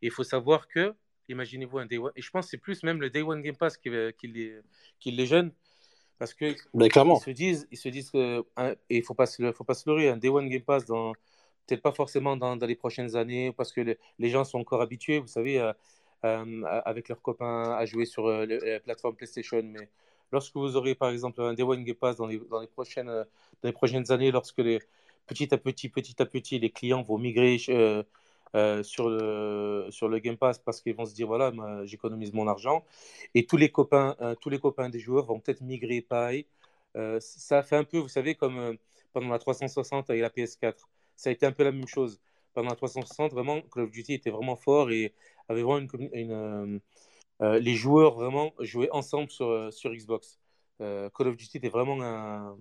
Et il faut savoir que, imaginez-vous un Day One, et je pense que c'est plus même le Day One Game Pass qui, qui les, qui les gêne, parce que Mais clairement. ils se disent, ils se disent que, hein, et il faut pas se, faut pas se leurrer, un Day One Game Pass dans, peut-être pas forcément dans, dans les prochaines années, parce que les, les gens sont encore habitués, vous savez, euh, à- avec leurs copains à jouer sur euh, la plateforme PlayStation. Mais lorsque vous aurez, par exemple, un Day One Game Pass dans les, dans les prochaines, euh, dans les prochaines années, lorsque les, petit à petit, petit à petit, les clients vont migrer euh, sur, le, sur le Game Pass parce qu'ils vont se dire, voilà, j'économise mon argent. Et tous les copains, euh, tous les copains des joueurs vont peut-être migrer pareil. Euh, ça fait un peu, vous savez, comme pendant la 360 et la PS4. Ça a été un peu la même chose. Pendant la 360, vraiment, Call of Duty était vraiment fort et avait vraiment une, les joueurs vraiment jouaient ensemble sur, sur Xbox. Call of Duty était vraiment un,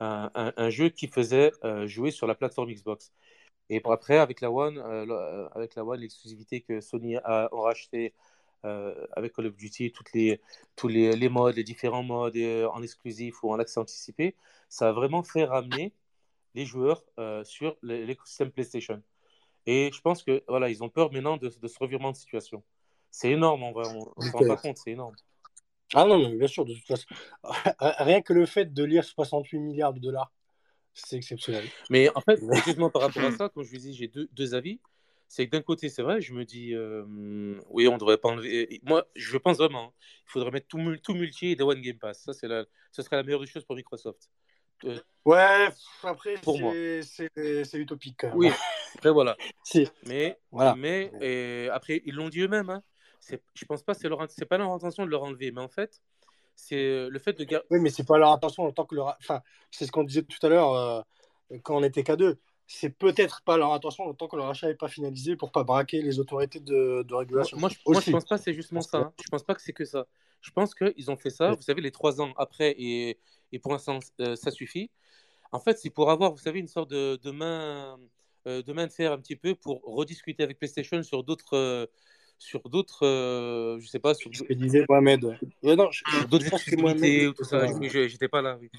un, jeu qui faisait jouer sur la plateforme Xbox. Et après, avec la One, avec la One, l'exclusivité que Sony a, ont racheté avec Call of Duty, toutes les, tous les, les modes, les différents modes en exclusif ou en accès anticipé, ça a vraiment fait ramener les joueurs sur l'écosystème PlayStation. Et je pense que voilà, ils ont peur maintenant de, de ce revirement de situation. C'est énorme, on ne se rend pas compte, c'est énorme. Ah non, mais bien sûr, de toute façon. Rien que le fait de lire 68 milliards de dollars, c'est exceptionnel. Mais en fait, justement par rapport à ça, comme je vous dis, j'ai deux, deux avis. C'est que d'un côté, c'est vrai, je me dis, euh, oui, on ne devrait pas enlever. Moi, je pense vraiment, hein, il faudrait mettre tout, tout multi et des One Game Pass. Ça, c'est la... ce serait la meilleure des choses pour Microsoft. Euh, ouais, après, pour moi. C'est utopique. Oui, après, voilà. Mais, voilà. mais et après, ils l'ont dit eux-mêmes. Hein. Je pense pas que c'est leur... pas leur intention de leur enlever. Mais en fait, c'est le fait de garder. Oui, mais c'est pas leur intention en tant que leur. Enfin, c'est ce qu'on disait tout à l'heure euh, quand on était qu'à deux c'est peut-être pas leur intention tant que leur achat n'est pas finalisé pour pas braquer les autorités de, régulation. Moi, je, moi, je pense pas c'est justement ça. Hein. Je pense pas que c'est que ça. Je pense qu'ils ont fait ça, vous savez, les trois ans après, et, et pour l'instant, euh, ça suffit. En fait, c'est pour avoir, vous savez, une sorte de, de main, euh, de main de fer un petit peu pour rediscuter avec PlayStation sur d'autres. Euh, sur d'autres, je sais pas, sur. Ce que disait Mohamed. non, d'autres exclusivités ou tout ça. J'étais pas là. Oui.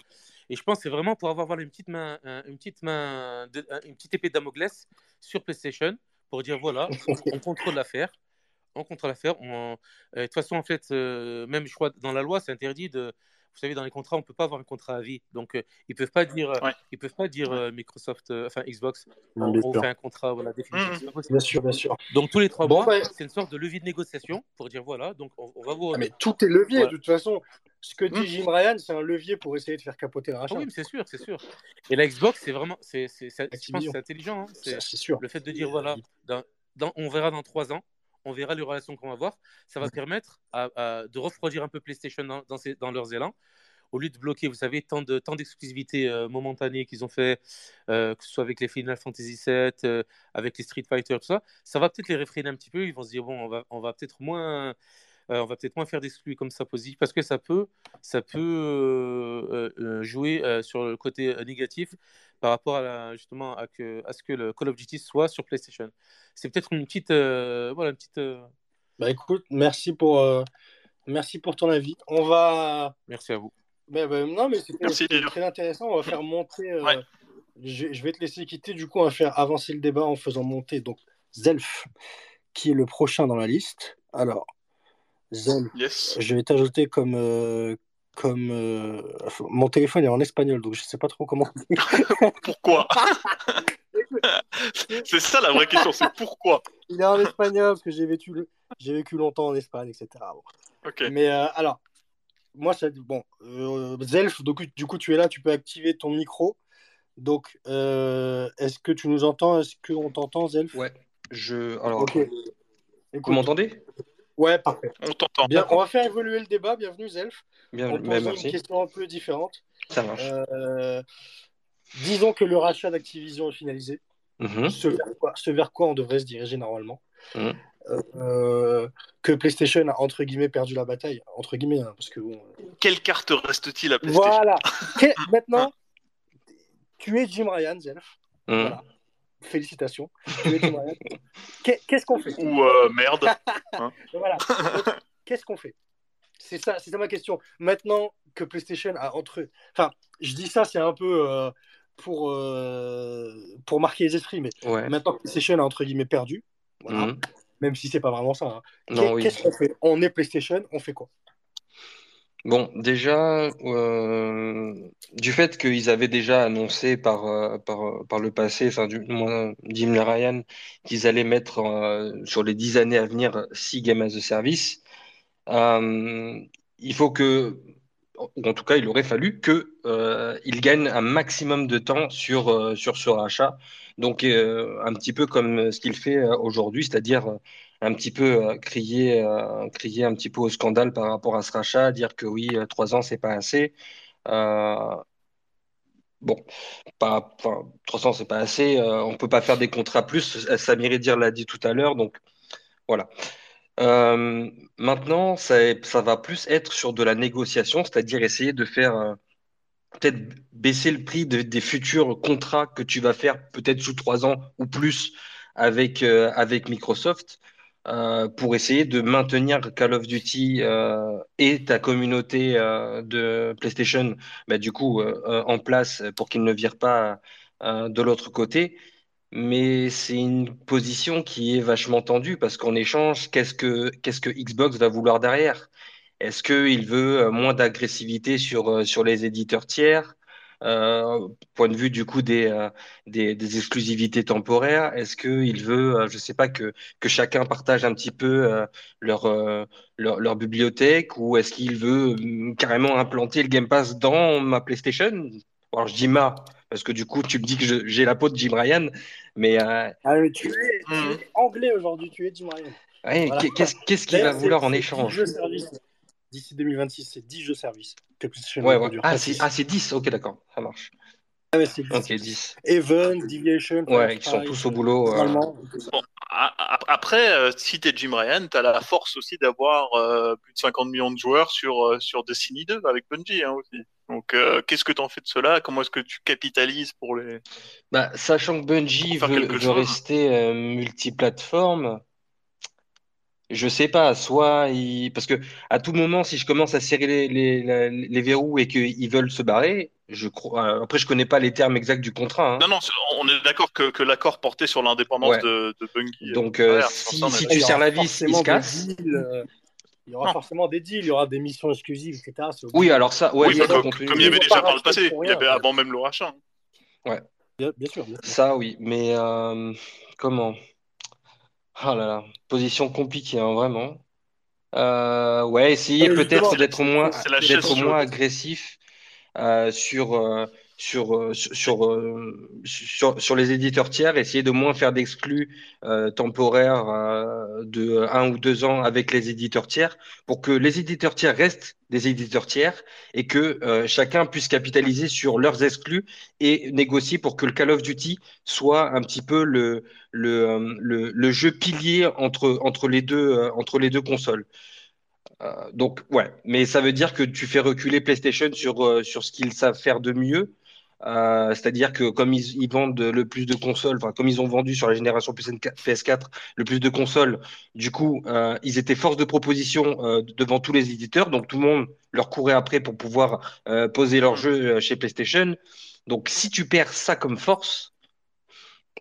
Et je pense que c'est vraiment pour avoir voilà, une petite main, une petite main, de, une petite épée de Damoclès sur PlayStation pour dire voilà, on contrôle l'affaire. On contrôle l'affaire. Euh, de toute façon, en fait, euh, même je crois dans la loi, c'est interdit de, vous savez, dans les contrats, on ne peut pas avoir un contrat à vie. Donc, euh, ils ne peuvent pas dire, euh, ils peuvent pas dire euh, Microsoft, enfin Xbox, on, fait un contrat voilà, définitif. Mmh. Bien sûr, bien sûr. Donc, tous les trois mois, c'est une sorte de levier de négociation pour dire voilà, donc on, va vous. Ah, mais tout est levier, de toute façon. Ce que dit mmh. Jim Ryan, c'est un levier pour essayer de faire capoter la rachat. oui, c'est sûr, c'est sûr. Et la Xbox, c'est vraiment, c'est, je pense c'est intelligent. Hein. C'est, sûr. Le fait de dire voilà, dans, on verra dans trois ans, on verra les relations qu'on va avoir. Ça va permettre de refroidir un peu PlayStation dans, dans, dans leurs élans au lieu de bloquer, vous savez, tant de d'exclusivités euh, momentanées qu'ils ont fait, euh, que ce soit avec les Final Fantasy VII, euh, avec les Street Fighter, tout ça, ça va peut-être les réfréner un petit peu. Ils vont se dire bon, on va on va peut-être moins on va peut-être moins faire d'exclus comme ça positif parce que ça peut ça peut jouer sur le côté négatif par rapport à justement à, que, à ce que le Call of Duty soit sur PlayStation. C'est peut-être une petite voilà une petite. Bah écoute, merci pour merci pour ton avis. On va. Merci à vous. Ben, ben, non, mais c'est très intéressant. On va faire monter. Euh, je, vais te laisser quitter. Du coup, on va faire avancer le débat en faisant monter donc Zelf, qui est le prochain dans la liste. Alors, Zelf, je vais t'ajouter comme. Euh, comme euh, mon téléphone est en espagnol, donc je sais pas trop comment. pourquoi? C'est ça la vraie question, c'est pourquoi? Il est en espagnol parce que j'ai vécu, j'ai vécu longtemps en Espagne, etc. Mais alors, moi, ça, bon, euh, Zelf, donc, du coup, tu es là, tu peux activer ton micro. Donc, euh, est-ce que tu nous entends? Est-ce qu'on t'entend, Zelf? Ouais, je. Alors, vous m'entendez? Ouais, parfait. On t'entend. Bien, on va faire évoluer le débat. Bienvenue, Zelf. Bien, on merci. une question un peu différente. Ça marche. Euh, disons que le rachat d'Activision est finalisé. Mm-hmm. ce, vers quoi, on devrait se diriger normalement. Mm. Euh, que PlayStation a entre guillemets perdu la bataille, entre guillemets, hein, parce que Quelle carte reste-t-il à PlayStation Voilà. Maintenant, tu es Jim Ryan, Zelf. Mmh. Voilà. Félicitations. Qu'est-ce qu'on fait? Ou euh, merde. Hein voilà. Qu'est-ce qu'on fait? C'est ça, c'est ça ma question. Maintenant que PlayStation a entre, enfin, je dis ça, c'est un peu. Euh, pour, pour marquer les esprits, mais maintenant que PlayStation a entre guillemets perdu, voilà, mmh même si c'est pas vraiment ça. Hein. Qu'est-ce qu'on fait? On est PlayStation, on fait quoi? Bon, déjà, euh, du fait qu'ils avaient déjà annoncé par, euh, par, le passé, enfin, du moins, Jim Ryan, qu'ils allaient mettre euh, sur les dix années à venir six games as a service, il faut que, en tout cas, il aurait fallu qu'ils gagnent un maximum de temps sur, sur ce rachat. Donc, euh, un petit peu comme ce qu'il fait euh, aujourd'hui, c'est-à-dire euh, un petit peu crier, crier un petit peu au scandale par rapport à ce rachat, dire que oui, trois ans, c'est pas assez. bon, pas, enfin, 300, c'est pas assez. on peut pas faire des contrats plus. Samir Dir l'a dit tout à l'heure, donc voilà. Euh, maintenant, ça, ça va plus être sur de la négociation, c'est-à-dire essayer de faire euh, peut-être baisser le prix de- des futurs contrats que tu vas faire peut-être sous trois ans ou plus avec, euh, avec Microsoft euh, pour essayer de maintenir Call of Duty euh, et ta communauté euh, de PlayStation bah, du coup euh, euh, en place pour qu'ils ne virent pas de l'autre côté. Mais c'est une position qui est vachement tendue parce qu'en échange, qu'est-ce que, que Xbox va vouloir derrière? Est-ce qu'il veut moins d'agressivité sur, sur les éditeurs tiers? Euh, point de vue du coup des, euh, des, des exclusivités temporaires, est-ce qu'il veut, euh, je sais pas, que, que chacun partage un petit peu euh, leur, euh, leur, leur bibliothèque ou est-ce qu'il veut euh, carrément implanter le Game Pass dans ma PlayStation? Alors je dis ma, parce que du coup tu me dis que j'ai la peau de Jim Ryan, mais euh, Ah, mais tu, es, tu es anglais aujourd'hui, tu es Jim Ryan. ouais, Voilà. qu'est-ce qu'il va vouloir en c'est 10 échange? D'ici 2026, c'est 10 jeux service Ouais, ouais. Ah, c'est 6. ah, 10, ok, d'accord, ça marche. Ah, ouais, c'est 10. Ok, c'est 10. 10. Even, Deviation, Ouais, ils sont tous au boulot. euh. Bon, après, euh, si t'es Jim Ryan, t'as la force aussi d'avoir euh, plus de 50 millions de joueurs sur, euh, sur Destiny 2 avec Bungie hein, aussi. Donc, euh, qu'est-ce que t'en fais de cela? Comment est-ce que tu capitalises pour les... Bah, sachant que Bungie veut, rester euh, multiplateforme, je sais pas, soit il... parce que à tout moment, si je commence à serrer les, les, les verrous et qu'ils veulent se barrer, je crois. euh, Après, je connais pas les termes exacts du contrat, hein. Non, non, on est d'accord que, que l'accord portait sur l'indépendance Ouais. de, de Bungie. Donc, euh, euh, derrière. si, si Ouais, tu il y serres la vis, il se casse. deals, euh, il y aura Non. forcément des deals, il y aura des missions exclusives, etc. Oui, alors ça, ouais, oui, ça, mais c'est comme, comme il y avait Ils déjà par le passé, il y avait avant même le rachat. Bien, bien sûr. bien sûr. Ça, oui, mais euh, comment? Oh là là, position compliquée, hein, vraiment. Euh, ouais, essayer Ah, peut-être justement, d'être moins, C'est la chaise d'être chaude. moins agressif euh, sur, euh, sur, euh, sur, sur, euh, sur, sur les éditeurs tiers, essayer de moins faire d'exclus euh, temporaires euh, de un ou deux ans avec les éditeurs tiers pour que les éditeurs tiers restent des éditeurs tiers et que euh, chacun puisse capitaliser sur leurs exclus et négocier pour que le Call of Duty soit un petit peu le, le, euh, le, jeu pilier entre, entre, les deux, entre les deux consoles. Euh, donc, ouais, mais ça veut dire que tu fais reculer PlayStation sur, euh, sur ce qu'ils savent faire de mieux. Euh, c'est-à-dire que comme ils, ils vendent le plus de consoles, enfin comme ils ont vendu sur la génération PS4 le plus de consoles, du coup euh, ils étaient force de proposition euh, devant tous les éditeurs, donc tout le monde leur courait après pour pouvoir euh, poser leur jeu euh, chez PlayStation. Donc si tu perds ça comme force,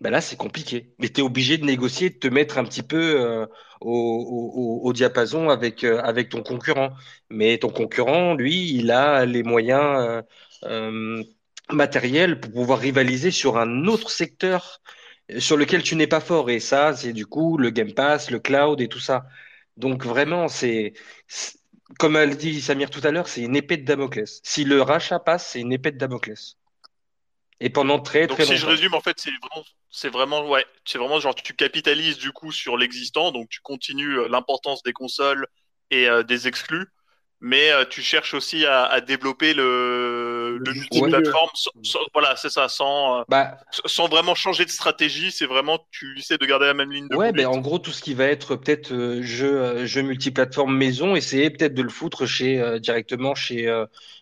ben là c'est compliqué. Mais tu es obligé de négocier, de te mettre un petit peu au, au, au, diapason avec, avec ton concurrent. Mais ton concurrent, lui, il a les moyens euh, euh, matériels pour pouvoir rivaliser sur un autre secteur sur lequel tu n'es pas fort. Et ça, c'est du coup le Game Pass, le cloud et tout ça. Donc vraiment, c'est comme a dit Samir tout à l'heure, c'est une épée de Damoclès. Si le rachat passe, c'est une épée de Damoclès. Et pendant très donc, très si longtemps. je résume, en fait, c'est vraiment, c'est vraiment, ouais, c'est vraiment genre tu capitalises du coup sur l'existant, donc tu continues euh, l'importance des consoles et euh, des exclus, mais euh, tu cherches aussi à, à développer le, Le multiplateforme. voilà, c'est ça, sans, euh, Bah, sans vraiment changer de stratégie. C'est vraiment tu essaies de garder la même ligne de ouais, conduite. ben en gros, tout ce qui va être peut-être euh, jeu, euh, jeu multiplateforme maison, essayer peut-être de le foutre chez, euh, directement chez,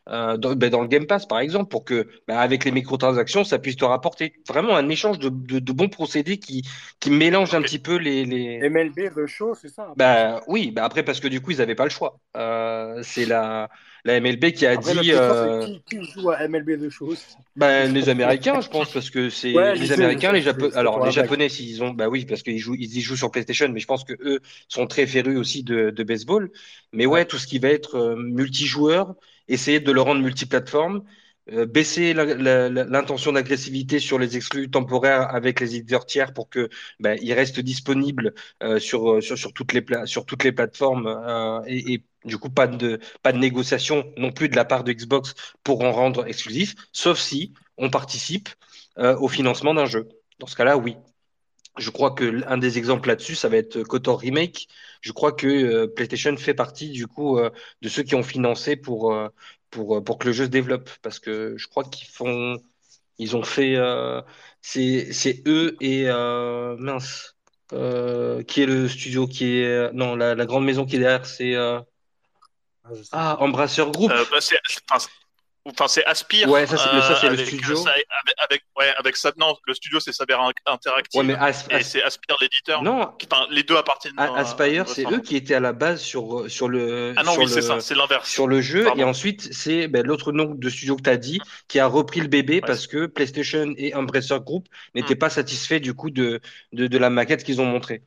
euh, dans, ben, dans le Game Pass, par exemple, pour que, ben, avec les microtransactions, ça puisse te rapporter vraiment un échange de, de, de bons procédés qui, qui mélange un petit peu les, les... MLB, The Show, c'est ça. Bah oui, bah après parce que du coup ils n'avaient pas le choix. Euh, c'est la, la MLB qui a Après, dit euh, qui, qui joue à MLB The Show ben, les Américains, je pense, parce que c'est Ouais, les Américains, les Japonais. Alors les. Japonais, s'ils ont, bah oui, parce qu'ils jouent, ils y jouent sur PlayStation, mais je pense que eux sont très férus aussi de, de baseball. Mais ouais, Ouais. tout ce qui va être multijoueur, essayer de le rendre multiplateforme, euh, baisser l'intention d'agressivité sur les exclus temporaires avec les éditeurs tiers pour que ben, ils restent disponibles euh, sur, euh, sur sur toutes les sur toutes les plateformes euh, et, et du coup pas de pas de négociation non plus de la part de Xbox pour en rendre exclusif, sauf si on participe euh, au financement d'un jeu. Dans ce cas-là, oui. Je crois que l'un des exemples là-dessus, ça va être KOTOR Remake. Je crois que euh, PlayStation fait partie du coup euh, de ceux qui ont financé pour euh, pour euh, pour que le jeu se développe, parce que je crois qu'ils font, ils ont fait, euh, c'est c'est eux et euh, mince. Euh, qui est le studio qui est. Non, la, la grande maison qui est derrière, c'est. euh, Ah, Ah, Embrasseur Group. Euh, bah, c'est, enfin, c'est- c'est Aspire. Ouais, ça, c'est- euh, ça, c'est le avec, studio. ça- avec, avec, ouais, avec ça. Non, le studio, c'est Saber Interactive. Ouais, mais As- et c'est Aspire l'éditeur. Non, Enfin, les deux appartiennent. À- Aspire, à- c'est à- eux qui étaient à la base sur, sur le. Ah non, sur oui, le- c'est ça, c'est l'inverse. sur le jeu Pardon. et ensuite c'est ben, l'autre nom de studio que tu as dit qui a repris le bébé parce que PlayStation et Embracer Group n'étaient Hmm. pas satisfaits du coup de, de, de la maquette qu'ils ont montrée.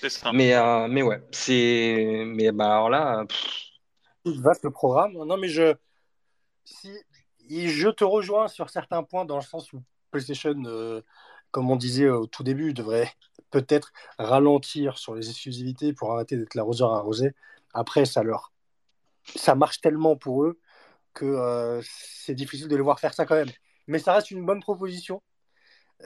C'est ça. Mais, euh, mais ouais, c'est. Mais bah alors là, pff, vaste programme. Non, mais je, si, je te rejoins sur certains points dans le sens où PlayStation, euh, comme on disait au tout début, devrait peut-être ralentir sur les exclusivités pour arrêter d'être l'arroseur arrosé. Après, ça leur, ça marche tellement pour eux que euh, c'est difficile de les voir faire ça quand même. Mais ça reste une bonne proposition.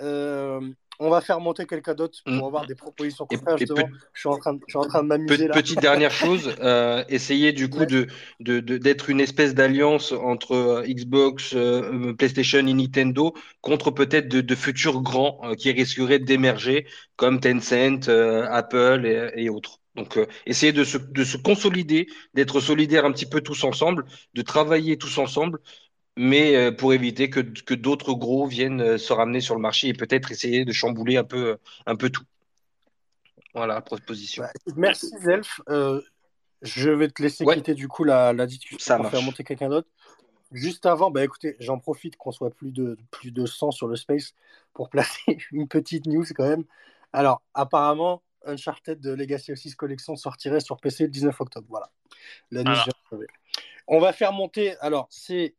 Euh, on va faire monter quelqu'un d'autre pour Mm. avoir des propositions contraires. Justement, je suis en train de, je suis en train de m'amuser Pe- là. Petite dernière chose, euh, essayer du coup Ouais. de, d'être une espèce d'alliance entre euh, Xbox, euh, PlayStation et Nintendo contre peut-être de, de futurs grands euh, qui risqueraient d'émerger comme Tencent, euh, Apple et, et autres. Donc, euh, essayer de se, de se consolider, d'être solidaires un petit peu tous ensemble, de travailler tous ensemble, mais euh, pour éviter que, que d'autres gros viennent euh, se ramener sur le marché et peut-être essayer de chambouler un peu, un peu tout. Voilà, proposition. Bah, écoute, merci Zelf. Euh, je vais te laisser Ouais. quitter du coup la, la discussion Ça pour marche. faire monter quelqu'un d'autre. Juste avant, bah écoutez, j'en profite qu'on soit plus de plus de 100 sur le space pour placer une petite news quand même. Alors, apparemment, Uncharted de Legacy of Six Collection sortirait sur PC le 19 octobre. Voilà. La news Voilà. vient de tomber. On va faire monter. Alors, c'est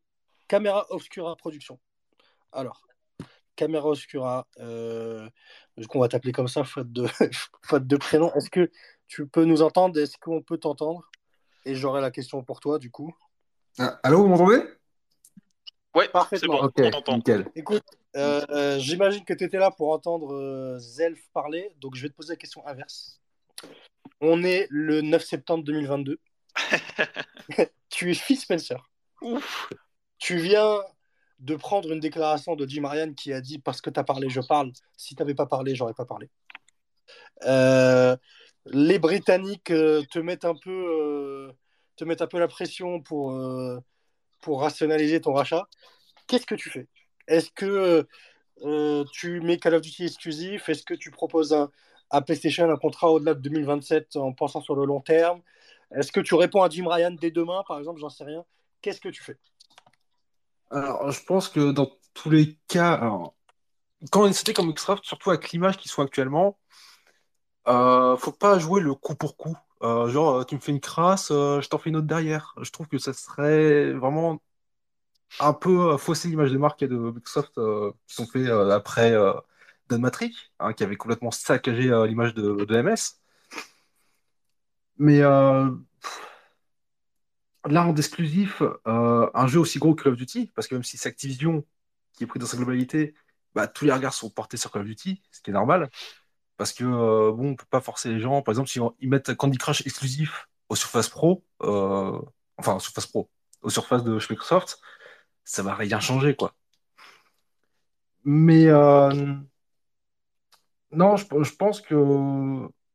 Camera Obscura Production. Alors, Camera Obscura, euh, du coup, on va t'appeler comme ça, faute de, faute de prénom. Est-ce que tu peux nous entendre? Est-ce qu'on peut t'entendre? Et j'aurai la question pour toi, du coup. Ah, allô, vous m'entendez? Ouais, c'est Parfaitement. bon, Ok, on t'entend. nickel. Écoute, euh, euh, j'imagine que tu étais là pour entendre euh, Zelf parler, donc je vais te poser la question inverse. On est le 9 septembre 2022. tu es Phil Spencer. Ouf. Tu viens de prendre une déclaration de Jim Ryan qui a dit parce que tu as parlé, je parle. Si tu n'avais pas parlé, j'aurais pas parlé. Euh, les Britanniques euh, te mettent un peu, euh, te mettent un peu la pression pour, pour rationaliser ton rachat. Qu'est-ce que tu fais? Est-ce que tu mets Call of Duty exclusif? Est-ce que tu proposes à PlayStation un contrat au-delà de 2027 en pensant sur le long terme? Est-ce que tu réponds à Jim Ryan dès demain, par exemple? J'en sais rien. Qu'est-ce que tu fais? Alors, je pense que dans tous les cas, quand une société comme Microsoft, surtout avec l'image qu'ils sont actuellement, euh, faut pas jouer le coup pour coup. Euh, genre, euh, tu me fais une crasse, euh, je t'en fais une autre derrière. Je trouve que ça serait vraiment un peu fausser l'image de marque de Microsoft qui sont fait euh, après Don Matrix, hein, qui avait complètement saccagé l'image de, MS. Mais là, en exclusif, euh, un jeu aussi gros que Call of Duty, parce que même si c'est Activision qui est pris dans sa globalité, bah, tous les regards sont portés sur Call of Duty, ce qui est normal. Parce que, euh, bon, on peut pas forcer les gens. Par exemple, si mettent Candy Crush exclusif au Surface Pro, euh, enfin, Surface Pro, au Surface de Microsoft, ça va rien changer, quoi. Mais, euh, non, je, je pense que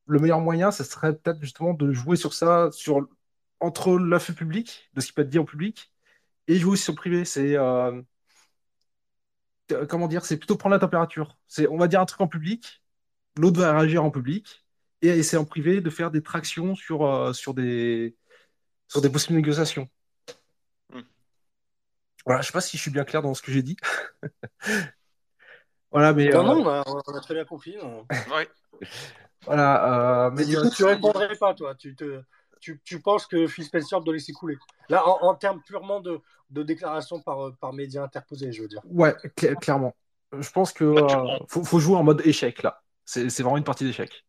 le meilleur moyen, ce serait peut-être justement de jouer sur ça, sur, entre l'affût public, de ce qui peut être dit en public, et jouer aussi sur le privé. C'est, euh, comment dire, c'est plutôt prendre la température. C'est, on va dire un truc en public, l'autre va réagir en public, et essayer en privé de faire des tractions sur, euh, sur des, sur des possibles négociations. Hmm. Voilà, je sais pas si je suis bien clair dans ce que j'ai dit. Voilà, mais, Non, euh, non, on a, on a très bien compris. non. Ouais. voilà, euh, Mais mais du coup, tu répondrais pas, toi. Tu, te, tu, tu penses que Phil Spencer doit laisser couler. Là, en, en termes purement de, de déclaration par, euh, par médias interposés, je veux dire. Ouais, cla- clairement. Je pense que euh, faut, faut jouer en mode échec là. C'est vraiment une partie d'échec.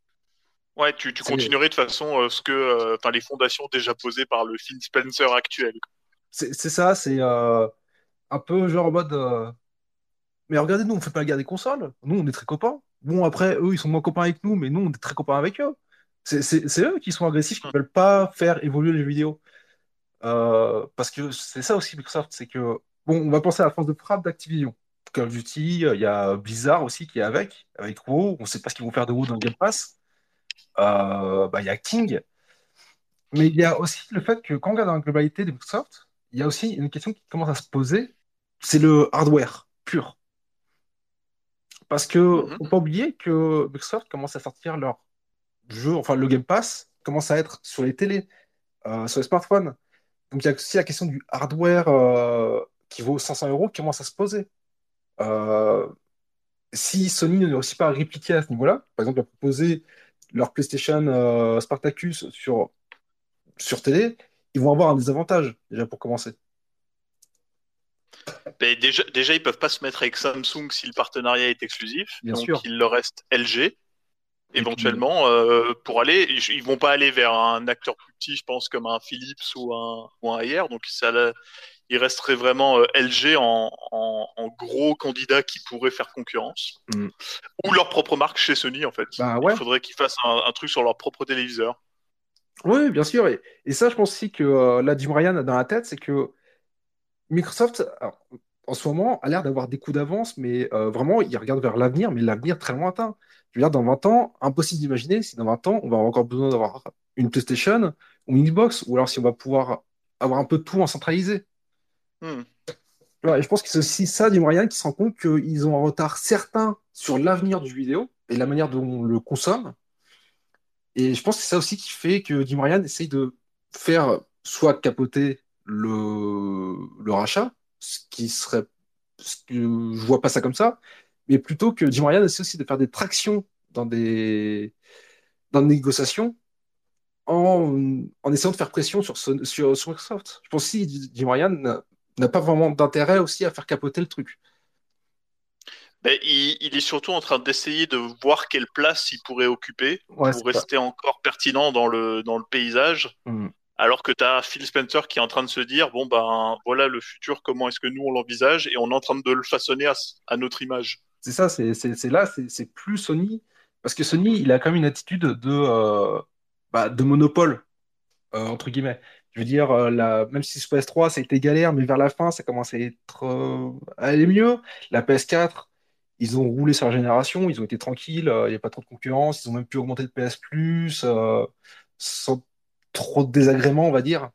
Ouais, tu, continuerais de façon euh, ce que, euh, enfin, les fondations déjà posées par le Phil Spencer actuel. C'est ça, c'est euh, un peu genre en mode. euh, Mais regardez, nous on fait pas la guerre des consoles. Nous on est très copains. Bon, après, eux ils sont moins copains avec nous, mais nous on est très copains avec eux. C'est eux qui sont agressifs, qui veulent pas faire évoluer les jeux vidéo. Euh, parce que c'est ça aussi Microsoft, c'est que. Bon, on va penser à la force de frappe d'Activision. Call of Duty, il y a Blizzard aussi qui est avec, avec WoW. On ne sait pas ce qu'ils vont faire de WoW dans le Game Pass. Euh, bah, il y a King. Mais il y a aussi le fait que quand on regarde dans la globalité de Microsoft, il y a aussi une question qui commence à se poser, c'est le hardware pur. Parce que Mhm. faut pas oublier que Microsoft commence à sortir leur enfin le Game Pass commence à être sur les télés, euh, sur les smartphones. Donc il y a aussi la question du hardware euh, qui vaut 500 euros qui commence à se poser. Euh, si Sony ne réussit pas à répliquer à ce niveau-là, par exemple à proposer leur PlayStation Spartacus sur, sur télé, ils vont avoir un désavantage déjà pour commencer. Mais déjà, déjà, ils peuvent pas se mettre avec Samsung si le partenariat est exclusif. Bien donc sûr. il leur reste LG. Puis- Éventuellement, euh, pour aller, ils vont pas aller vers un acteur plus petit, je pense, comme un Philips ou un, ou un Ayer. Donc ça, il resterait vraiment euh, LG en, en, en gros candidat qui pourrait faire concurrence. Mm. Ou leur propre marque chez Sony, en fait. Bah ouais. Il faudrait qu'ils fassent un, un truc sur leur propre téléviseur. Oui, bien sûr. Et, et ça, je pense aussi que euh, là, Jim Ryan a dans la tête, c'est que Microsoft, alors, en ce moment, a l'air d'avoir des coups d'avance, mais euh, vraiment, il regarde vers l'avenir, mais l'avenir très lointain. Je veux dire, dans 20 ans, impossible d'imaginer si dans 20 ans, on va avoir encore besoin d'avoir une PlayStation ou une Xbox, ou alors si on va pouvoir avoir un peu de tout en centralisé. Hmm. Ouais, et je pense que c'est aussi ça, Ryan, qui se rend compte qu'ils ont un retard certain sur l'avenir du vidéo et la manière dont on le consomme. Et je pense que c'est ça aussi qui fait que Jim Ryan essaye de faire soit capoter le, le rachat, ce qui serait, ce que je vois pas ça comme ça, mais plutôt que Jim Ryan essaie aussi de faire des tractions dans des, dans des négociations en, en essayant de faire pression sur, Son- sur, sur Microsoft. Je pense que Jim Ryan n'a pas vraiment d'intérêt aussi à faire capoter le truc. Ben, il, il est surtout en train d'essayer de voir quelle place il pourrait occuper Ouais, pour rester encore pertinent dans le, dans le paysage. Mm. Alors que tu as Phil Spencer qui est en train de se dire bon ben voilà le futur, comment est-ce que nous on l'envisage? Et on est en train de le façonner à notre image. C'est ça, c'est là, c'est plus Sony. Parce que Sony, il a quand même une attitude de, euh, bah, monopole, euh, entre guillemets. Je veux dire, euh, même si sur PS3, ça a été galère, mais vers la fin, ça commence à être, aller mieux. La PS4, ils ont roulé sur la génération, ils ont été tranquilles, il n'y a pas trop de concurrence, ils ont même pu augmenter le PS Plus, sans trop de désagréments, on va dire,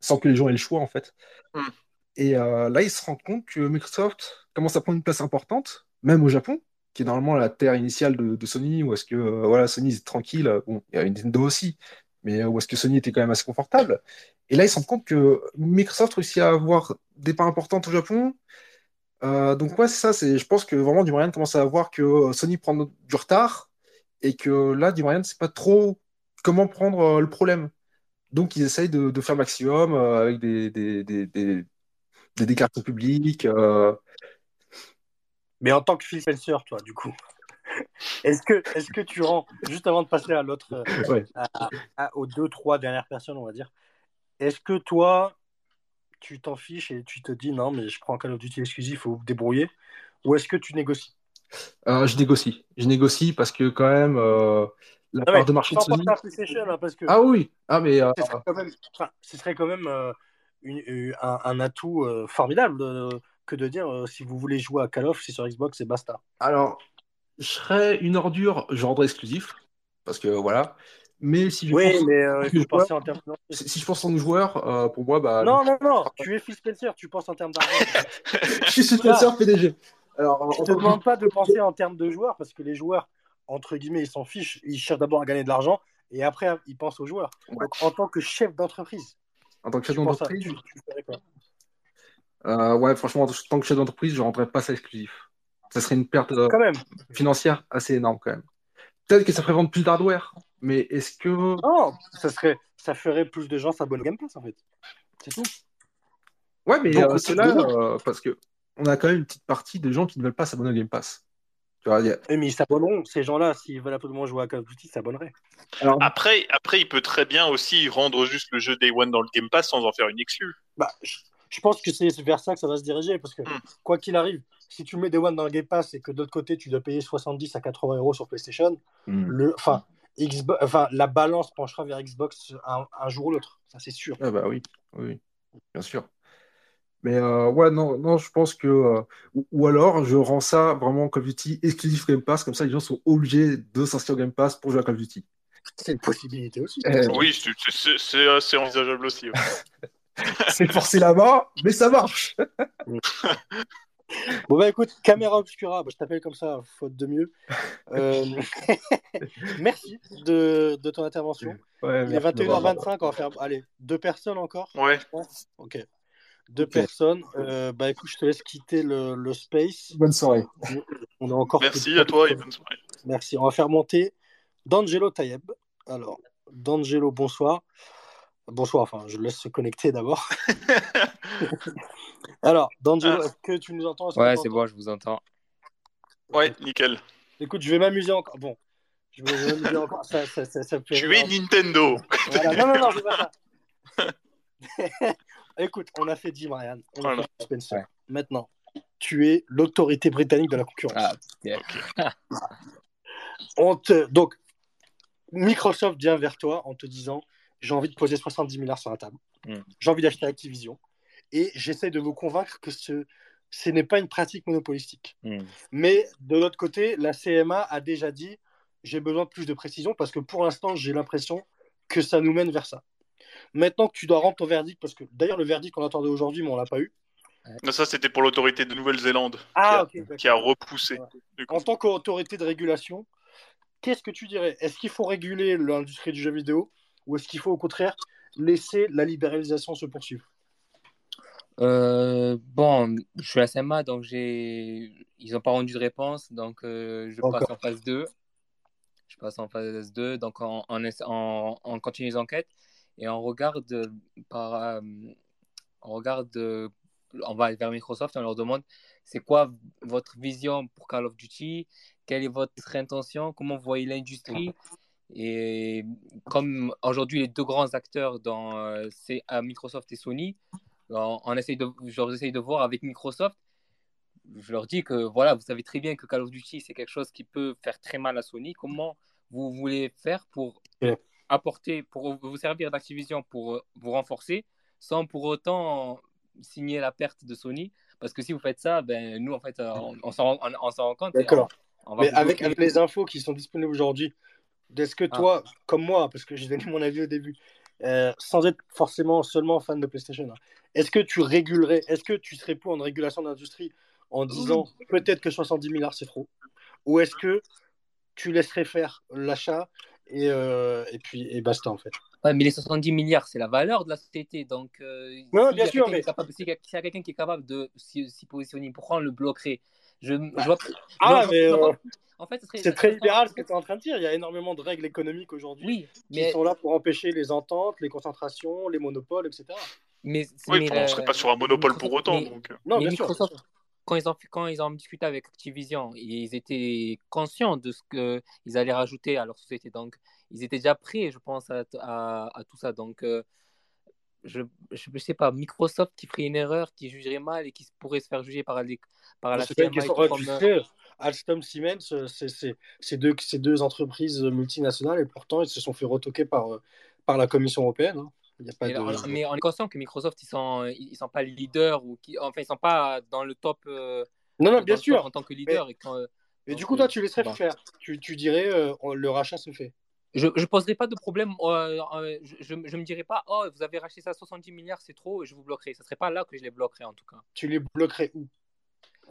sans que les gens aient le choix, en fait. Mm. Et euh, là, ils se rendent compte que Microsoft commence à prendre une place importante, même au Japon, qui est normalement la terre initiale de, Sony, où est-ce que euh, voilà, Sony est tranquille, bon, il y a Nintendo aussi, mais euh, où est-ce que Sony était quand même assez confortable. Et là, ils se rendent compte que Microsoft réussit à avoir des parts importantes au Japon. Euh, donc ouais, c'est ça, c'est, je pense que vraiment, Ryan commence à voir que euh, Sony prend du retard, et que là, Ryan ne sait pas trop comment prendre euh, le problème. Donc ils essayent de, faire maximum euh, avec des, des, des déclarations publiques. euh, Mais en tant que Phil Spencer, toi, du coup, est-ce que, est que tu rends, juste avant de passer à l'autre, euh, Ouais. aux deux, trois dernières personnes, on va dire, est-ce que toi, tu t'en fiches et tu te dis non, mais je prends Call of Duty exclusif, il faut vous débrouiller Ou est-ce que tu négocies? Euh, je négocie. Je négocie parce que quand même, euh, la Non, part de marché de Sony. hein, parce que Ah oui, ah mais euh, ce serait quand même, enfin, ce serait quand même une- une- un, un atout euh, formidable euh, que de dire euh, si vous voulez jouer à Call of, c'est sur Xbox et basta. alors, je serais une ordure, je rendrais exclusif parce que voilà. Mais si je Oui, pense, mais euh, je en termes. Si si je pense en joueur, euh, pour moi, bah, non, non, non, tu es Phil Spencer, tu penses en termes d'argent. je suis Spencer PDG. Alors, Je en te demande pas de penser en termes de joueurs parce que les joueurs, entre guillemets, ils s'en fichent. Ils cherchent d'abord à gagner de l'argent et après, ils pensent aux joueurs. Ouais. Donc, en tant que chef d'entreprise, en tant que chef d'entreprise, tu, tu ferais quoi euh, ouais, franchement, en tant que chef d'entreprise, je rendrais pas ça exclusif. Ça serait une perte euh, Quand même. financière assez énorme quand même. Peut-être que ça ferait vendre plus d'hardware, mais est-ce que Non, ça, serait, ça ferait plus de gens s'abonner Game Pass en fait. C'est tout. Ouais, mais euh, c'est là, euh, parce que on a quand même une petite partie de gens qui ne veulent pas s'abonner au Game Pass. Tu vois, il y a- Mais ils s'abonneront. Ces gens-là, s'ils veulent absolument jouer à Call of Duty, ils s'abonneraient. Alors, Après, après, il peut très bien aussi rendre juste le jeu Day One dans le Game Pass sans en faire une exclue. Bah, je, je pense que c'est vers ça que ça va se diriger parce que Hmm. quoi qu'il arrive, si tu mets des One dans le Game Pass et que de l'autre côté tu dois payer 70 à 80 euros sur PlayStation, hmm. le, enfin, Xbox, enfin, la balance penchera vers Xbox un, un jour ou l'autre. Ça, c'est sûr. Ah bah oui, oui, bien sûr. Mais euh, ouais, non, non, je pense que. euh, ou, ou alors, je rends ça vraiment Call of Duty exclusif Game Pass, comme ça, les gens sont obligés de s'inscrire au Game Pass pour jouer à Call of Duty. C'est une possibilité aussi. Eh, Oui, c'est- c'est- c'est euh, c'est envisageable aussi. ouais. C'est forcé la main, mais ça marche. Bon bah écoute, Caméra Obscura, bah, je t'appelle comme ça, faute de mieux. Euh, Merci de, de ton intervention. Ouais, Il est merci d'avoir- 21h25, on va faire allez, deux personnes encore. Ouais. Ok. Deux personnes. Euh, bah écoute, je te laisse quitter le, le space. Bonne soirée. On a encore Merci à toi et bonne soirée. Merci. On va faire monter D'Angelo Tayeb. Alors, D'Angelo, bonsoir. Bonsoir, enfin, je laisse se connecter d'abord. Alors, D'Angelo, Ah. est-ce que tu nous entends? Ouais, c'est bon, je vous entends. Ouais, nickel. Écoute, je vais m'amuser encore. Bon, je vais m'amuser encore. Ça, ça, ça, ça fait Tu es Nintendo. Voilà. Non, non, non, c'est pas ça. Écoute, on a fait Jim Ryan, on a Voilà. fait Spencer. Ouais. Maintenant, tu es l'autorité britannique de la concurrence. Ah, yeah. On te... Donc, Microsoft vient vers toi en te disant j'ai envie de poser 70 milliards sur la table. Mm. J'ai envie d'acheter Activision. Et j'essaie de vous convaincre que ce, ce n'est pas une pratique monopolistique. Hmm. Mais de l'autre côté, la CMA a déjà dit j'ai besoin de plus de précision parce que pour l'instant, j'ai l'impression que ça nous mène vers ça. Maintenant que tu dois rendre ton verdict, parce que d'ailleurs, le verdict qu'on attendait aujourd'hui, mais on l'a pas eu. Non, ça, c'était pour l'autorité de Nouvelle-Zélande Ah, qui, a, ok. d'accord. qui a repoussé. Voilà. En tant qu'autorité de régulation, qu'est-ce que tu dirais? Est-ce qu'il faut réguler l'industrie du jeu vidéo ou est-ce qu'il faut au contraire laisser la libéralisation se poursuivre? Euh, bon, je suis à CMA, donc j'ai... ils n'ont pas rendu de réponse, donc euh, je Encore. passe en phase 2. Je passe en phase 2, donc on continue les enquêtes et on regarde euh, par, euh, on regarde, euh, on va vers Microsoft, on leur demande c'est quoi votre vision pour Call of Duty, quelle est votre intention, comment vous voyez l'industrie? Et comme aujourd'hui les deux grands acteurs dans c'est Microsoft et Sony, on, on essaye de, je leur essaye de voir avec Microsoft. Je leur dis que voilà, vous savez très bien que Call of Duty c'est quelque chose qui peut faire très mal à Sony. Comment vous voulez faire pour. Apporter, pour vous servir d'Activision pour euh, vous renforcer, sans pour autant signer la perte de Sony Parce que si vous faites ça, ben nous en fait euh, on, on s'en rend- compte. D'accord. on- on va Mais avec les infos qui sont disponibles aujourd'hui, est-ce que Ah. toi, comme moi, parce que j'ai donné mon avis au début, euh, sans être forcément seulement fan de PlayStation, hein, est-ce que tu régulerais, est-ce que tu serais pour une régulation de l'industrie en disant peut-être que 70 milliards c'est trop? Ou est-ce que tu laisserais faire l'achat et, euh, et puis et basta en fait Ouais, mais les 70 milliards, c'est la valeur de la société. Donc, euh, Non, s'il bien sûr, qui mais- capable- a, s'il y a quelqu'un qui est capable de s'y s'y positionner, pourquoi on le bloquerait je, je vois, Ah, mais, je vois euh, en fait, serait- C'est très libéral ce que tu es en train de dire. Il y a énormément de règles économiques aujourd'hui Oui, qui mais, sont là pour empêcher les ententes, les concentrations, les monopoles, etc. mais, Oui, mais on la- serait pas sur un monopole pour Microsoft- autant. mais- Donc... euh. Non, mais bien sûr. Quand ils, ont, quand ils ont discuté avec Activision, ils étaient conscients de ce qu'ils allaient rajouter à leur société. Donc, ils étaient déjà prêts, je pense, à, à, à tout ça. Donc, euh, je ne sais pas, Microsoft qui ferait une erreur, qui jugerait mal et qui pourrait se faire juger par, les, par la CMA. ouais, comme, tu euh, sais, Alstom Siemens, euh, c'est- deux, deux entreprises multinationales et pourtant ils se sont fait retoquer par, euh, par la Commission européenne. hein. Il y a pas mais, de... on, mais on est conscient que Microsoft, ils sont, ils sont pas leaders ou qui, enfin, ils sont pas dans le top, euh, Non, non, bien sûr. en tant que leader. Et quand, euh, Mais du coup, euh, toi, tu laisserais bon. faire. Tu, tu dirais euh, le rachat se fait. Je ne poserai pas de problème. euh, euh, je, me dirais pas, oh, vous avez racheté ça à 70 milliards, c'est trop, je vous bloquerai. Ce serait pas là que je les bloquerai en tout cas. Tu les bloquerais où?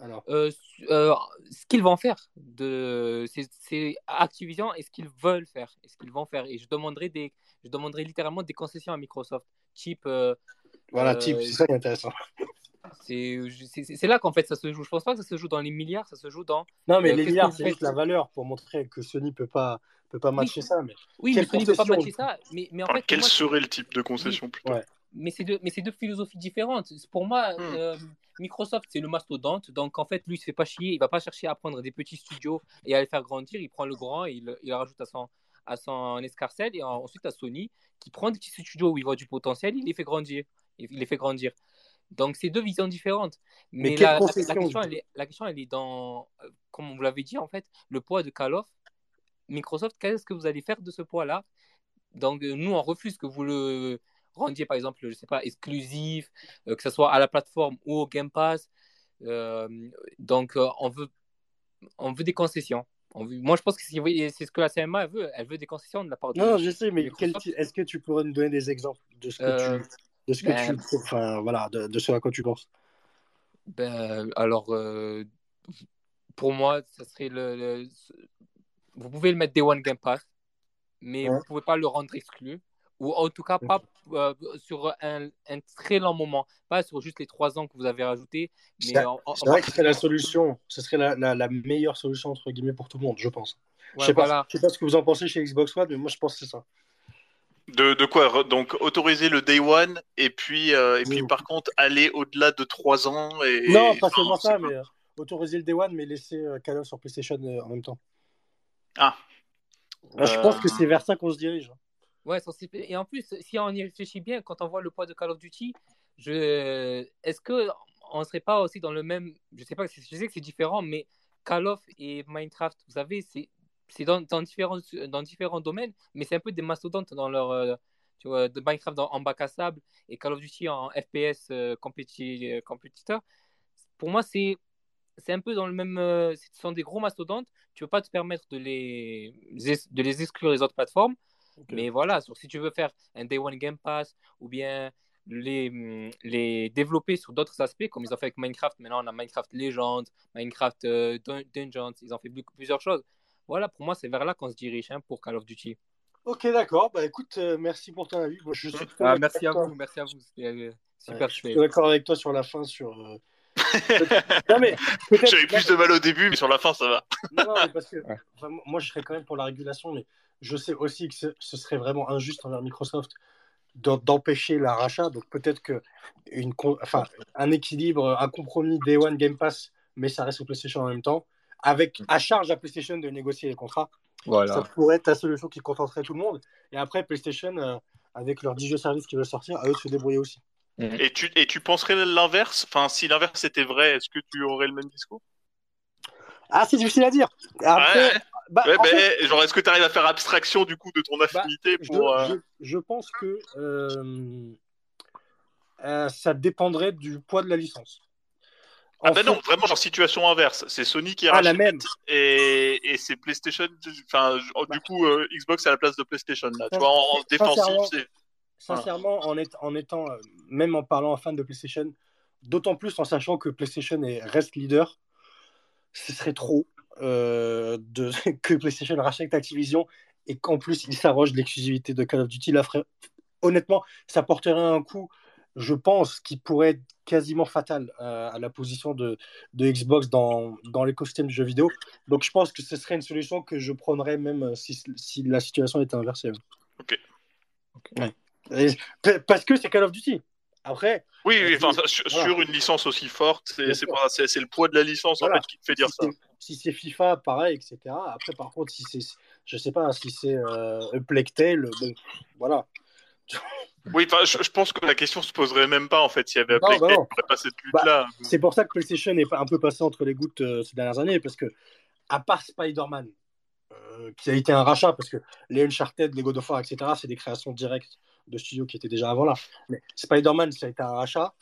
Alors, Euh, euh, ce qu'ils vont faire, de, c'est, Activision et ce qu'ils veulent faire, et ce qu'ils vont faire. Et je demanderai, des, je demanderai littéralement des concessions à Microsoft. Type, euh, voilà, euh, type, c'est ça qui est intéressant. c'est, là qu'en fait ça se joue. Je pense pas que ça se joue dans les milliards, ça se joue dans. Non, mais Euh, les milliards, c'est juste la valeur pour montrer que Sony peut pas peut pas matcher ça. Mais Oui, Quelle mais Sony ne peut pas matcher ça. Mais, mais en fait, quel moi, serait le type de concession plutôt? Ouais. Mais c'est deux, mais c'est deux philosophies différentes. Pour moi, Hmm. euh, Microsoft, c'est le mastodonte. Donc, en fait, lui, il se fait pas chier. Il va pas chercher à prendre des petits studios et à les faire grandir. Il prend le grand et il, il rajoute à son, à son escarcelle. Et ensuite, à Sony, qui prend des petits studios où il voit du potentiel, il les fait grandir. Il les fait grandir. Donc, c'est deux visions différentes. Mais la, la- la concession, question, elle est, la question, elle est dans, euh, comme vous l'avez dit, en fait, le poids de Call of. Microsoft, qu'est-ce que vous allez faire de ce poids-là? Donc, euh, nous, on refuse que vous le rendiez par exemple, je sais pas, exclusif, euh, que ce soit à la plateforme ou au Game Pass. Euh, donc, euh, on, veut, on veut des concessions. On veut- moi, je pense que c'est ce que la CMA veut. Elle veut des concessions de la part de. Non, je sais, mais quel est-ce que tu pourrais nous donner des exemples de ce que tu, de ce que ben- tu, enfin voilà, de, de ce à quoi tu penses? Ben, alors, pour moi, ça serait le, le- Vous pouvez le mettre Day One Game Pass, mais Ouais. vous pouvez pas le rendre exclu. Ou en tout cas, pas euh, sur un, un très long moment. Pas sur juste les trois ans que vous avez rajoutés. Mais C'est vrai que ce serait la solution, ce serait la, la, la meilleure solution entre guillemets pour tout le monde, je pense. Ouais, je sais voilà. pas, je sais pas ce que vous en pensez chez Xbox One, mais moi je pense que c'est ça. De, de quoi? Donc autoriser le day one et puis euh, et puis Oui. par contre aller au-delà de trois ans et non, pas seulement ça, mais euh, autoriser le Day One, mais laisser euh, Call of sur PlayStation euh, en même temps. Ah. Je pense que c'est vers ça qu'on se dirige. Ouais, et en plus, si on y réfléchit bien, quand on voit le poids de Call of Duty, je... est-ce que on serait pas aussi dans le même. Je sais pas, je sais que c'est différent, mais Call of et Minecraft, vous savez, c'est c'est dans, différents, dans différents domaines, mais c'est un peu des mastodontes dans leur. euh, tu vois, de Minecraft en, bac à sable et Call of Duty en FPS euh, euh, compétiteur. Pour moi, c'est c'est un peu dans le même. euh, ce sont des gros mastodontes. Tu peux pas te permettre de les, de les exclure des autres plateformes. Mais voilà, sur- si tu veux faire un Day One Game Pass ou bien les, hum, les développer sur d'autres aspects, comme ils ont fait avec Minecraft, maintenant on a Minecraft Legends, Minecraft euh, Dun- Dungeons, ils ont fait beaucoup- plusieurs choses. Voilà, pour moi, c'est vers là qu'on se dirige hein, pour Call of Duty. Ok, d'accord. Bah écoute, euh, merci pour ton avis. Moi, je suis plutôt Ah, merci à toi. vous, merci à vous. C'était euh, Ouais, super je suis d'accord avec toi sur la fin. Sur, euh, non, mais J'avais plus de mal au début, mais sur la fin ça va. Non, non, mais parce que enfin, moi, je serais quand même pour la régulation, mais je sais aussi que ce, ce serait vraiment injuste envers Microsoft d'empêcher la rachat. Donc peut-être que une, con- enfin, un équilibre, un compromis Day One Game Pass, mais ça reste sur PlayStation en même temps, avec à charge à PlayStation de négocier les contrats, ça pourrait être la solution qui contenterait tout le monde. Et après, PlayStation, euh, avec leurs 10 jeux services qui veulent sortir, à eux de se débrouiller aussi. Et tu et tu penserais l'inverse? Enfin, si l'inverse était vrai, est-ce que tu aurais le même discours? Ah, c'est difficile à dire. Après, Ouais, bah, ouais, en fait, genre est-ce que tu arrives à faire abstraction du coup de ton affinité je, pour euh, je- je pense que euh, euh, ça dépendrait du poids de la licence. Ah En ben fait- non, vraiment genre situation inverse. C'est Sony qui Ah, la même. et, et c'est PlayStation. Enfin, oh, du coup, euh, Xbox à la place de PlayStation là. Tu vois, en, en Sincèrement, défensif, c'est. Sincèrement, en, est- en étant, même en parlant en fan de PlayStation, d'autant plus en sachant que PlayStation est, reste leader, ce serait trop euh, de, que PlayStation rachète Activision et qu'en plus il s'arroge de l'exclusivité de Call of Duty. Là, honnêtement, ça porterait un coup, je pense, qui pourrait être quasiment fatal euh, à la position de, de Xbox dans, dans l'écosystème du jeu vidéo. Donc je pense que ce serait une solution que je prendrais même euh, si, si la situation était inversée. Ok. Ouais. Et- p- parce que c'est Call of Duty. Après, Oui, Euh, oui, enfin, ça, sur, voilà. sur une licence aussi forte, c'est le poids de la licence en fait qui te fait dire si ça. si c'est FIFA, pareil, etc. Après, par contre, si c'est, je sais pas, si c'est euh, bon, voilà. Oui, je, je pense que la question se poserait même pas en fait s'il y avait aurait pas cette lutte-là. C'est pour ça que PlayStation est un peu passé entre les gouttes euh, ces dernières années, parce que, à part Spider-Man, euh, qui a été un rachat, parce que les Uncharted, les God of War, etc., c'est des créations directes de studios qui étaient déjà avant là. Mais Spider-Man, ça a été un rachat.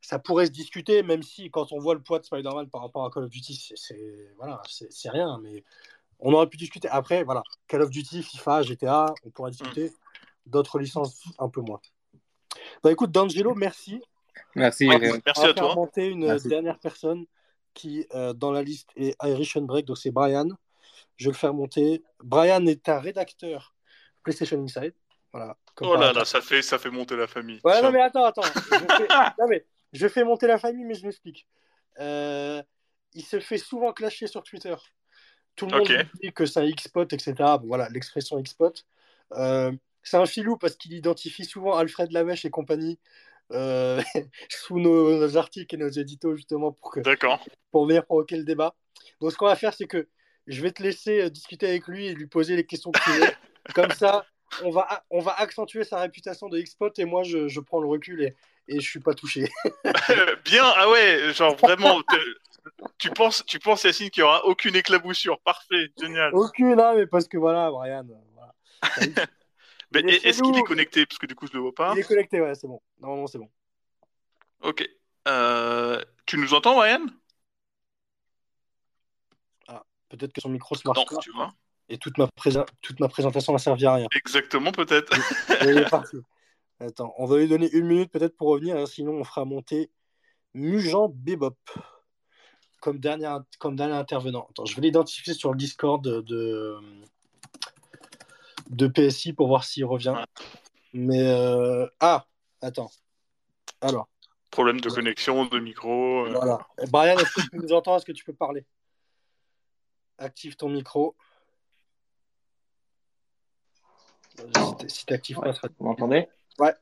Ça pourrait se discuter, même si quand on voit le poids de Spider-Man par rapport à Call of Duty, c'est, voilà, rien. Mais on aurait pu discuter. Après, voilà, Call of Duty, FIFA, GTA, on pourra discuter. D'autres licences, un peu moins. Bah écoute, D'Angelo, merci. Merci. Ouais, Rémi. merci On va à faire toi. monter une Merci. dernière personne qui, euh, dans la liste, est Irish Break, donc c'est Brian. Je vais le faire monter. Brian est un rédacteur PlayStation Inside. Voilà. Oh là là, ça fait, ça fait monter la famille. Ouais, non, mais attends, attends. Je fais... non, mais je fais monter la famille, mais je m'explique. Euh, il se fait souvent clasher sur Twitter. Tout le monde dit que c'est un X-Spot, etc. Bon, voilà, l'expression X-Spot. Euh, c'est un filou parce qu'il identifie souvent Alfred Lamèche et compagnie euh, sous nos, nos articles et nos éditos, justement, pour, que, pour venir provoquer le débat. Donc, ce qu'on va faire, c'est que je vais te laisser discuter avec lui et lui poser les questions que tu veux. Comme ça, on va, on va accentuer sa réputation de X-Spot et moi, je, je prends le recul et, et je suis pas touché. Bien, ah ouais, genre vraiment. Tu penses, tu penses Yacine qu'il y aura aucune éclaboussure Parfait, génial. Aucune, hein, mais parce que voilà, Brian. euh, voilà. Mais est-ce qu'il est connecté? Parce que du coup, je le vois pas. Il est connecté, ouais, c'est bon. Normalement, c'est bon. Ok. Euh, tu nous entends, Ryan Peut-être que son micro se marche Non, pas. tu vois. Et toute ma, toute ma présentation va servir à rien. Exactement, peut-être. Attends, on va lui donner une minute peut-être pour revenir, hein, sinon on fera monter Mujan Bebop comme dernier, comme dernier intervenant. Attends, je vais l'identifier sur le Discord de, de, de PSI pour voir s'il revient. Mais euh, ah, attends. Alors, Problème de connexion, de micro. euh. voilà. Brian, est-ce que tu nous entends Est-ce que tu peux parler? Active ton micro. Si tu actives pas, ça Vous m'entendez? Ouais.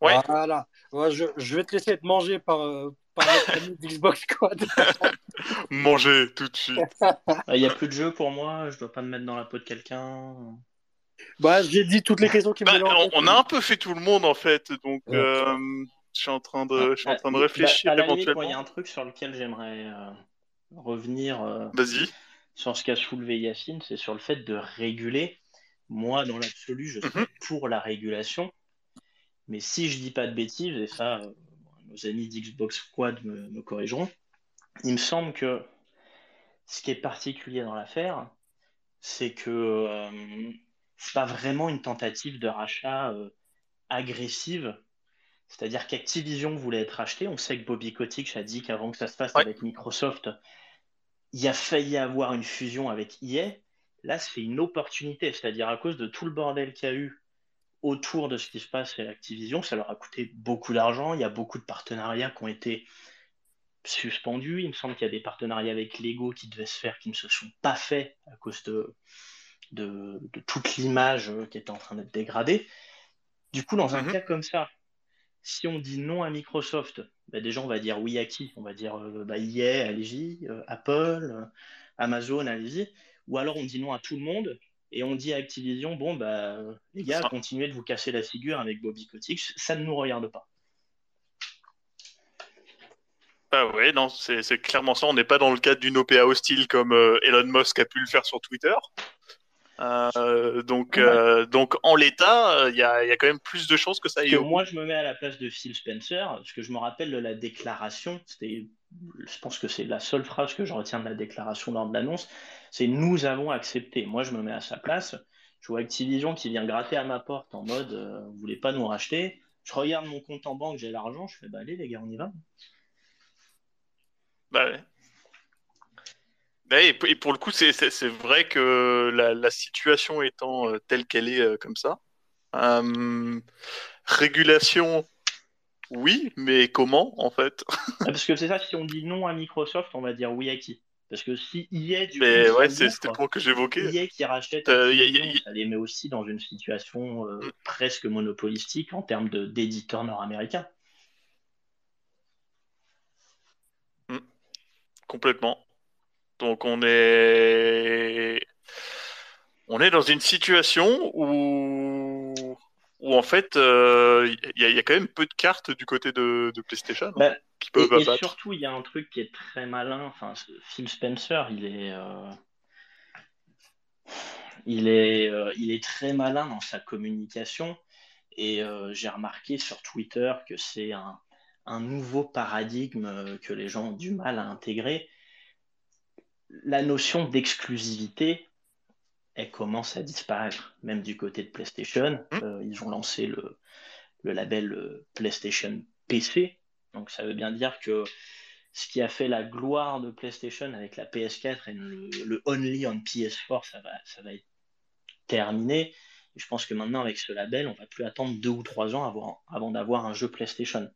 Voilà. Ouais, je, je vais te laisser être mangé par, euh, par notre ami d'Xbox Squad. Manger tout de suite. Il n'y a plus de jeu pour moi, je dois pas me mettre dans la peau de quelqu'un. bah, j'ai dit toutes les questions qui me Bah, en on, on a un peu fait tout le monde en fait, donc Ouais. euh, je suis en train de, je suis en train de Bah, réfléchir éventuellement. il y a un truc sur lequel j'aimerais euh, revenir euh, Vas-y. sur ce qu'a soulevé Yacine, c'est sur le fait de réguler. Moi, dans l'absolu, je suis Mhm. pour la régulation. Mais si je dis pas de bêtises, et ça, euh, nos amis d'Xbox Squad me, me corrigeront, il me semble que ce qui est particulier dans l'affaire, c'est que euh, c'est pas vraiment une tentative de rachat euh, agressive. C'est-à-dire qu'Activision voulait être racheté. On sait que Bobby Kotick a dit qu'avant que ça se fasse Ouais. avec Microsoft, il a failli avoir une fusion avec EA. Là, c'est une opportunité. C'est-à-dire à cause de tout le bordel qu'il y a eu autour de ce qui se passe chez Activision, ça leur a coûté beaucoup d'argent. Il y a beaucoup de partenariats qui ont été suspendus. Il me semble qu'il y a des partenariats avec Lego qui devaient se faire qui ne se sont pas faits à cause de, de, de toute l'image qui était en train d'être dégradée. Du coup, dans un Mhm. cas comme ça, si on dit non à Microsoft, bah déjà on va dire oui à qui? On va dire euh, bah, EA, allez-y, euh, Apple, euh, Amazon, allez-y. Ou alors on dit non à tout le monde et on dit à Activision, bon, bah, les gars, continuez de vous casser la figure avec Bobby Kotick, ça ne nous regarde pas. Ah ouais, non, c'est clairement ça. On n'est pas dans le cadre d'une OPA hostile comme euh, Elon Musk a pu le faire sur Twitter. Euh, donc, Ouais. euh, donc en l'état, il y, y a quand même plus de chances que ça aille que moi je me mets à la place de Phil Spencer, parce que je me rappelle de la déclaration, c'était, je pense que c'est la seule phrase que je retiens de la déclaration lors de l'annonce, c'est nous avons accepté. Moi je me mets à sa place, je vois Activision qui vient gratter à ma porte en mode euh, vous voulez pas nous racheter, je regarde mon compte en banque, j'ai l'argent, je fais bah allez les gars on y va. Bah ouais. Bah, et, pour le coup, c'est vrai que la, la situation étant euh, telle qu'elle est euh, comme ça, euh, régulation, oui, mais comment en fait? Ah, Parce que c'est ça, si on dit non à Microsoft, on va dire oui à qui? Parce que si EA du Mais coup, ouais, c'est point que j'évoquais. EA qui rachète Euh, y a- y a- y- ça les met aussi dans une situation euh, Mm. presque monopolistique en termes d'éditeurs nord-américains. Complètement. Donc on est on est dans une situation où où en fait euh, il y, a- il y a quand même peu de cartes du côté de, de PlayStation hein, Bah, qui peuvent et surtout, il y a un truc qui est très malin. Enfin, Phil Spencer, il est, euh, il est, euh, il est très malin dans sa communication. Et j'ai remarqué sur Twitter que c'est un, un nouveau paradigme que les gens ont du mal à intégrer. La notion d'exclusivité, elle commence à disparaître, même du côté de PlayStation. Mm. Euh, ils ont lancé le, le label euh, PlayStation PC. Donc ça veut bien dire que ce qui a fait la gloire de PlayStation avec la PS4 et le, le Only on PS4, ça va, ça va être terminé. Et je pense que maintenant, avec ce label, on va plus attendre deux ou trois ans avant, avant d'avoir un jeu PlayStation.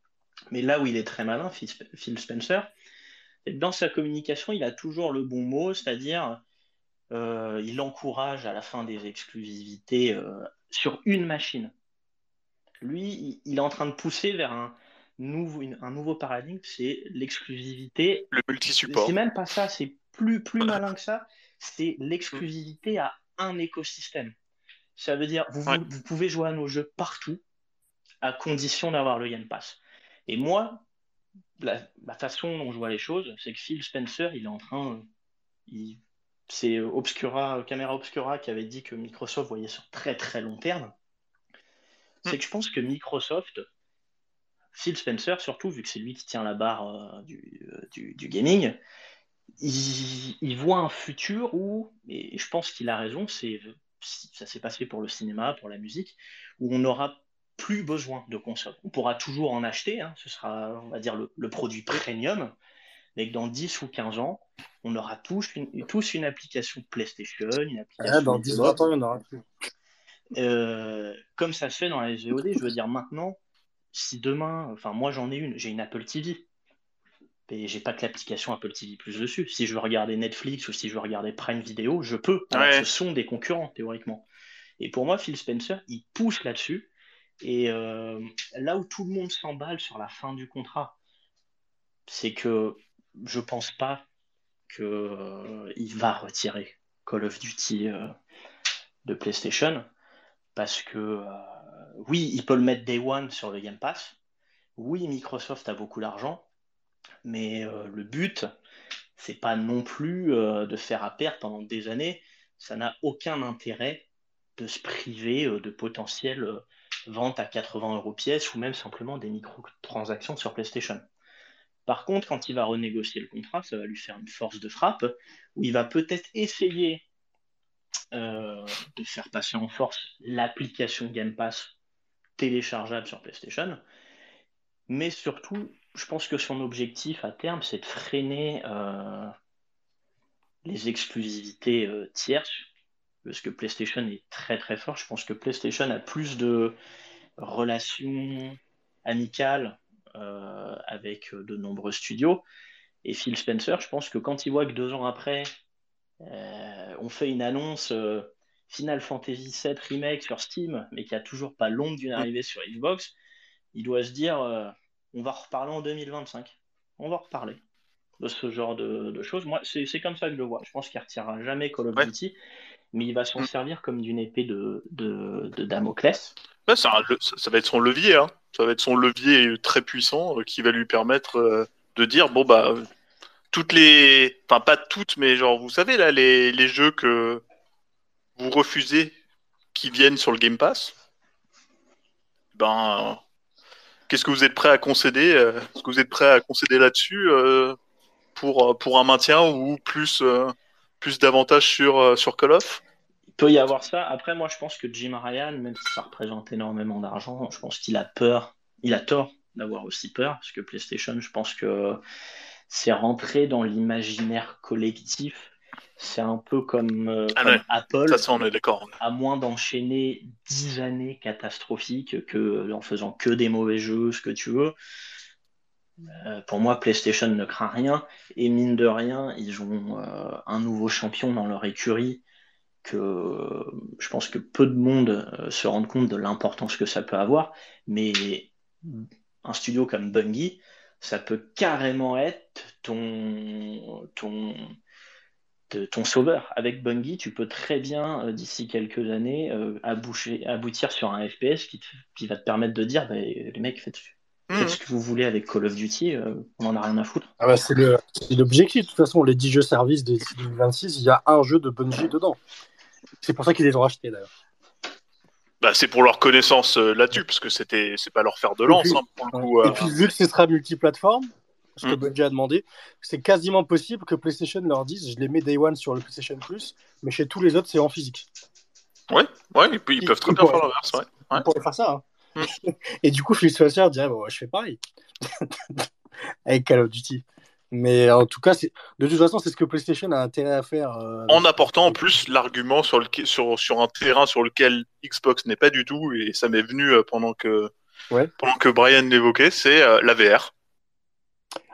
Mais là où il est très malin, Phil Sp- Phil Spencer, c'est que dans sa communication, il a toujours le bon mot, c'est-à-dire euh, il encourage à la fin des exclusivités euh, sur une machine. Lui, il, il est en train de pousser vers un nouveau, une- un nouveau paradigme, c'est l'exclusivité Le multi-support. c'est même pas ça, c'est plus, plus malin que ça. C'est l'exclusivité à un écosystème. Ça veut dire, vous, vous- Ouais. vous pouvez jouer à nos jeux partout, à condition d'avoir le Game Pass. Et moi, la, la façon dont je vois les choses, c'est que Phil Spencer, il est en train. euh, il- c'est Obscura, Camera Obscura qui avait dit que Microsoft voyait sur très très long terme. c'est que je pense que Microsoft, Phil Spencer surtout, vu que c'est lui qui tient la barre euh, du, euh, du- du gaming, il, il voit un futur où, et je pense qu'il a raison, c'est ça s'est passé pour le cinéma, pour la musique, où on n'aura plus besoin de consoles. On pourra toujours en acheter, hein, ce sera, on va dire, le, le produit premium, mais que dans 10 ou 15 ans, on aura tous une, tous une application PlayStation, une application Ah, dans 10-20 ans, en aura plus. euh, comme ça se fait dans la SVOD, je veux dire maintenant, si demain, enfin moi j'en ai une, j'ai une Apple TV, et j'ai pas que l'application Apple TV Plus dessus. Si je veux regarder Netflix ou si je veux regarder Prime Video, je peux. Alors Ouais. ce sont des concurrents théoriquement. Et pour moi, Phil Spencer, il pousse là-dessus. Et euh, là où tout le monde s'emballe sur la fin du contrat, c'est que je pense pas que euh, va retirer Call of Duty euh, de PlayStation parce que euh, oui, il peut le mettre Day One sur le Game Pass. Oui, Microsoft a beaucoup d'argent, mais le but, c'est pas non plus de faire à perte pendant des années. Ça n'a aucun intérêt de se priver de potentielles ventes à 80 euros pièce ou même simplement des microtransactions sur PlayStation. Par contre, quand il va renégocier le contrat, ça va lui faire une force de frappe où il va peut-être essayer euh, de faire passer en force l'application Game Pass téléchargeable sur PlayStation. Mais surtout, je pense que son objectif à terme, c'est de freiner euh, les exclusivités euh, tierces, parce que PlayStation est très très fort. Je pense que PlayStation a plus de relations amicales avec de nombreux studios. Et Phil Spencer, je pense que quand il voit que deux ans après, euh, on fait une annonce euh, Final Fantasy VII Remake sur Steam, mais qui a toujours pas l'ombre d'une arrivée sur Xbox, il doit se dire euh, on va reparler en 2025. On va reparler de ce genre de, de choses. Moi, c'est comme ça que je le vois. Je pense qu'il retirera jamais Call of Ouais. Duty, mais il va s'en Mm. servir comme d'une épée de, de, de Damoclès. Ouais, ça ça va être son levier, hein. Ça va être son levier très puissant euh, qui va lui permettre euh, de dire bon bah toutes les, enfin pas toutes, mais genre vous savez là les, les jeux que vous refusez qui viennent sur le Game Pass, ben qu'est-ce que vous êtes prêt à concéder euh, Est-ce que vous êtes prêt à concéder là-dessus pour pour un maintien ou plus plus d'avantages sur sur Call of? Peut y avoir ça. Après, moi, je pense que Jim Ryan, même si ça représente énormément d'argent, je pense qu'il a peur, il a tort d'avoir aussi peur, parce que PlayStation, je pense que c'est rentré dans l'imaginaire collectif. C'est un peu comme, euh, Ah comme ouais. Apple, Ça, ça on est d'accord. à moins d'enchaîner dix années catastrophiques que en faisant que des mauvais jeux, ce que tu veux. Euh, pour moi, PlayStation ne craint rien. Et mine de rien, ils ont euh, un nouveau champion dans leur écurie que euh, je pense que peu de monde euh, se rendent compte de l'importance que ça peut avoir. Mais un studio comme Bungie, ça peut carrément être ton, ton, de- ton sauveur. Avec Bungie, tu peux très bien, euh, d'ici quelques années, aboucher- aboutir sur un FPS qui, te- qui va te permettre de dire bah, les mecs, faites, faites Mhm. ce que vous voulez avec Call of Duty, euh, on en a rien à foutre. Ah bah, c'est l'objectif. De toute façon, les 10 jeux services de 2026, il y a un jeu de Bungie dedans. C'est pour ça qu'ils les ont rachetés d'ailleurs. Bah, c'est pour leur connaissance euh, là-dessus, parce que c'était, c'est pas leur faire de lance, Et puis- hein, pour le coup. Et euh. puis, vu que ce sera multiplateforme, ce que Mm. Bungie a demandé, c'est quasiment possible que PlayStation leur dise je les mets Day One sur le PlayStation Plus, mais chez tous les autres, c'est en physique. Ouais, ils, ils peuvent très Ils bien pourraient- faire l'inverse, ouais. On pourrait faire ça. hein. Mm. Et du coup, Phil Spencer dirait bon, je fais pareil avec Call of Duty. Mais en tout cas, de toute façon, c'est ce que PlayStation a intérêt à faire. euh, En apportant en plus l'argument sur, le, sur, sur un terrain sur lequel Xbox n'est pas du tout, et ça m'est venu euh, pendant que, Ouais. pendant que Brian l'évoquait, c'est euh, la VR.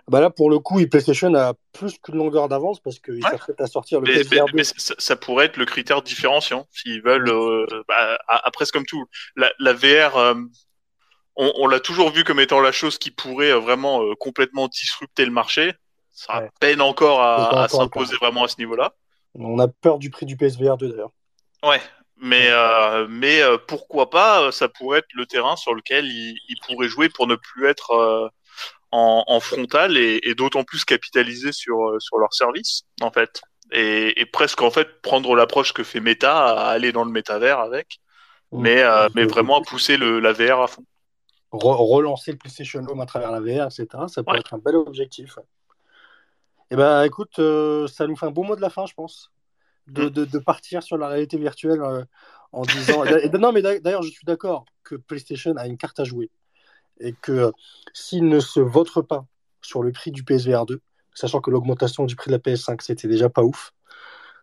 Bah là, pour le coup, PlayStation a plus qu'une longueur d'avance parce qu'ils Ouais. s'apprêtent à sortir le Mais, mais- PSVR 2. mais ça, ça pourrait être le critère différenciant, s'ils veulent. euh, bah, après, c'est comme tout. La, la VR, on, on l'a toujours vu comme étant la chose qui pourrait vraiment euh, complètement disrupter le marché. Ça Ouais. peine encore à, s'imposer vraiment à ce niveau-là. On a peur du prix du PSVR 2 d'ailleurs. Ouais, mais euh, mais euh, pourquoi pas euh, Ça pourrait être le terrain sur lequel ils, ils pourraient jouer pour ne plus être euh, en, en frontal et, et d'autant plus capitaliser sur sur leur service en fait et, et presque en fait prendre l'approche que fait Meta à aller dans le métavers avec mais, euh, mais vraiment à pousser le, la VR à fond. Re- relancer le PlayStation Home à travers la VR, etc. Ça peut Ouais. être un bel objectif. Et ben, écoute, euh, ça nous fait un beau mot de la fin, je pense, de, Mm. de, de partir sur la réalité virtuelle euh, en disant. et non, mais d'a- d'ailleurs, je suis d'accord que PlayStation a une carte à jouer et que euh, s'il ne se vote pas sur le prix du PSVR 2, sachant que l'augmentation du prix de la PS5 c'était déjà pas ouf,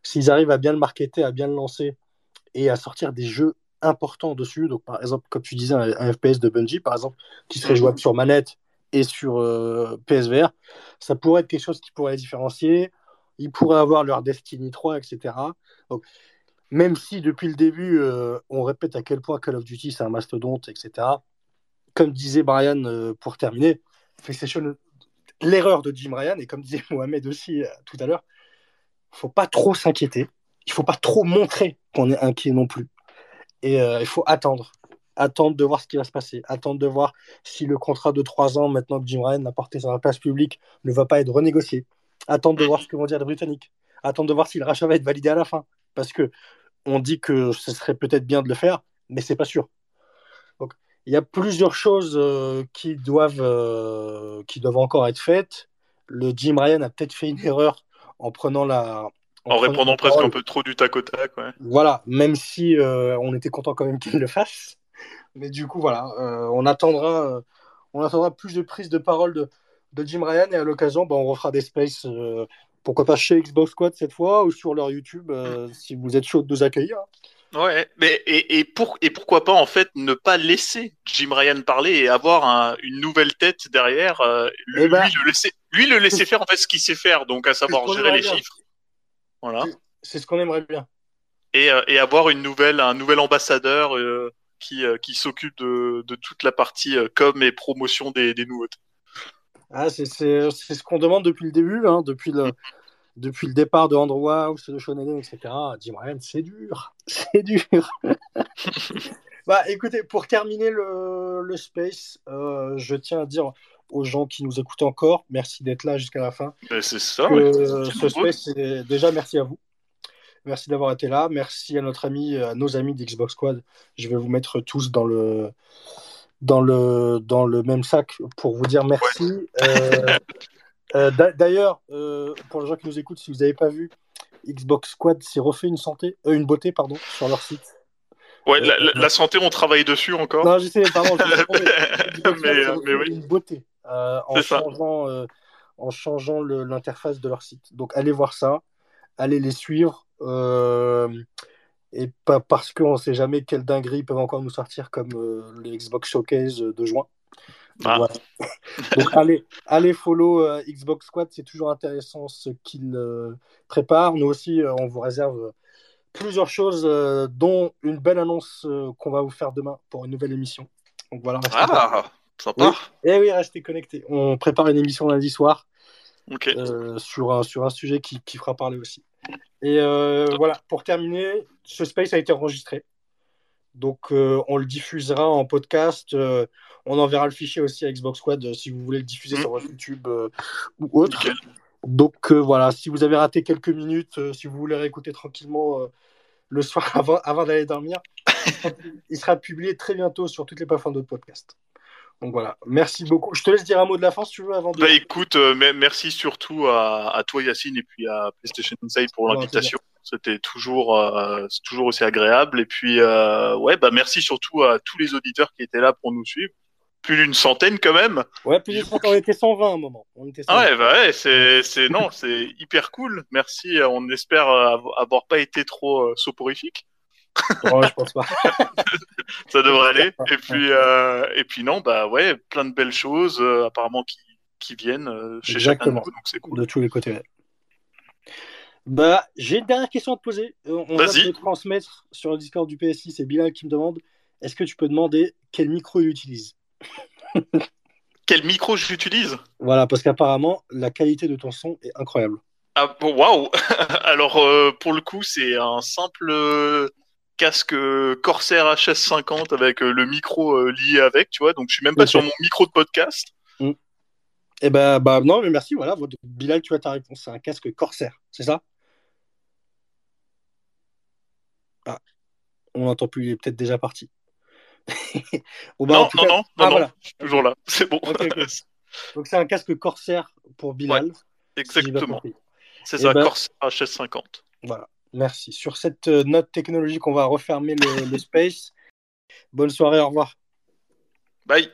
s'ils arrivent à bien le marketer, à bien le lancer et à sortir des jeux importants dessus, donc par exemple, comme tu disais, un, un FPS de Bungie, par exemple, qui serait jouable sur manette et sur euh, PSVR, ça pourrait être quelque chose qui pourrait les différencier. Ils pourraient avoir leur Destiny 3, etc. Même si depuis le début, euh, on répète à quel point Call of Duty c'est un mastodonte, etc. Comme disait Brian euh, pour terminer, PlayStation, l'erreur de Jim Ryan, et comme disait Mohamed aussi tout à l'heure, il faut pas trop s'inquiéter. Il faut pas trop montrer qu'on est inquiet non plus. Et il faut attendre. Attendre de voir ce qui va se passer. Attendre de voir si le contrat de trois ans, maintenant que Jim Ryan l'a porté sur la place publique, ne va pas être renégocié. Attendre de voir ce que vont dire les Britanniques. Attendre de voir si le rachat va être validé à la fin. Parce que on dit que ce serait peut-être bien de le faire, mais c'est pas sûr. Donc, il y a plusieurs choses euh, qui, doivent, euh, qui doivent encore être faites. Le Jim Ryan a peut-être fait une erreur en prenant la. En prenant répondant presque un peu trop du tac au tac. Ouais. Voilà, même si euh, on était content quand même qu'il le fasse. Mais du coup, voilà, euh, on, attendra, euh, on attendra plus de prises de parole de, de Jim Ryan et à l'occasion, bah, on refera des spaces, euh, pourquoi pas chez Xbox Squad cette fois ou sur leur YouTube si vous êtes chaud de nous accueillir. Ouais, mais et, et, pour, et pourquoi pas en fait ne pas laisser Jim Ryan parler et avoir un- une nouvelle tête derrière, euh, lui, Eh ben- lui le laisser, lui le laisser faire en fait ce qu'il sait faire, donc à savoir gérer les bien. chiffres, voilà, C'est ce qu'on aimerait bien. et, euh, et avoir une nouvelle, un nouvel ambassadeur euh, qui, euh, qui s'occupe de, de toute la partie euh, com et promotion des, des nouveautés. Ah, c'est c'est- c'est ce qu'on demande depuis le début, hein, depuis, le, depuis le départ de Andrew House, de Sean etc. Jim Ryan, c'est dur, c'est dur. bah, écoutez, pour terminer le, le space, euh, je tiens à dire aux gens qui nous écoutent encore, merci d'être là jusqu'à la fin. C'est ça. que ouais. ce space, c'est- déjà merci à vous. Merci d'avoir été là. Merci à notre ami, à nos amis d'Xbox Squad. Je vais vous mettre tous dans le, dans le, dans le même sac pour vous dire merci. Euh, euh, d'a- D'ailleurs, euh, pour les gens qui nous écoutent, si vous n'avez pas vu, Xbox Squad s'est refait une santé, euh, une beauté pardon, sur leur site. Ouais, la, santé, on travaille dessus encore. Non, je sais, pardon. je mais, euh, oui. une beauté euh, en changeant, euh, en changeant le- l'interface de leur site. Donc allez voir ça, allez les suivre. Euh, et pas parce qu'on ne sait jamais quelle dinguerie peuvent encore nous sortir comme euh, les Xbox Showcase de juin. Ah. voilà. Donc, allez, allez follow euh, Xbox Squad, c'est toujours intéressant ce qu'ils euh, préparent. Nous aussi, euh, on vous réserve euh, plusieurs choses, euh, dont une belle annonce euh, qu'on va vous faire demain pour une nouvelle émission. Donc voilà, Ah, sympa. Oui. Et oui, restez connectés. On prépare une émission lundi soir Ok. euh, sur, un, sur un sujet qui, qui fera parler aussi. Et euh, voilà, pour terminer, ce space a été enregistré. Donc, euh, on le diffusera en podcast. euh, on enverra le fichier aussi à Xbox Squad euh, si vous voulez le diffuser Mhm. sur votre YouTube ou autre. Nickel. Donc, voilà, si vous avez raté quelques minutes, si vous voulez réécouter tranquillement le soir avant, avant d'aller dormir, il sera publié très bientôt sur toutes les plateformes de podcast. Donc voilà, merci beaucoup. Je te laisse dire un mot de la fin si tu veux avant de. Bah écoute, euh, me- merci surtout à, à toi Yacine et puis à PlayStation Inside pour l'invitation. C'était toujours, euh, c'est toujours aussi agréable. Et puis euh, ouais, bah merci surtout à tous les auditeurs qui étaient là pour nous suivre. Plus d'une centaine quand même. Ouais, plus de 30, on était 120 à un moment. On était 120. Ah ouais, bah ouais, c'est, c'est non, c'est hyper cool. Merci. On espère euh, av- avoir pas été trop soporifique. Je pense pas. Ça devrait aller. Et puis euh, et puis non, bah ouais, plein de belles choses euh, apparemment qui qui viennent euh, chez chacun de Exactement. nous, donc c'est cool. De tous les côtés. ouais. Bah, j'ai une dernière question à te poser. On va te transmettre sur le Discord du PSI. C'est Bilal qui me demande est-ce que tu peux demander quel micro il utilise? Quel micro j'utilise? Voilà, parce qu'apparemment, la qualité de ton son est incroyable. Ah waouh Alors euh, pour le coup, c'est un simple casque euh, Corsair HS50 avec euh, le micro euh, lié avec, tu vois. Donc, je suis même pas sur mon micro de podcast. Mm. Eh ben, bah, non, mais merci. Voilà. Bilal, tu as ta réponse. C'est un casque Corsair, c'est ça? Ah, on n'entend plus. Il est peut-être déjà parti. non, non, non, ah, non, je suis toujours là. C'est bon. Okay. Donc, c'est un casque Corsair pour Bilal. Exactement. Si c'est eh ça. Ben, Corsair HS50. Voilà. Merci. Sur cette euh, note technologique, on va refermer le, space. Bonne soirée, au revoir. Bye.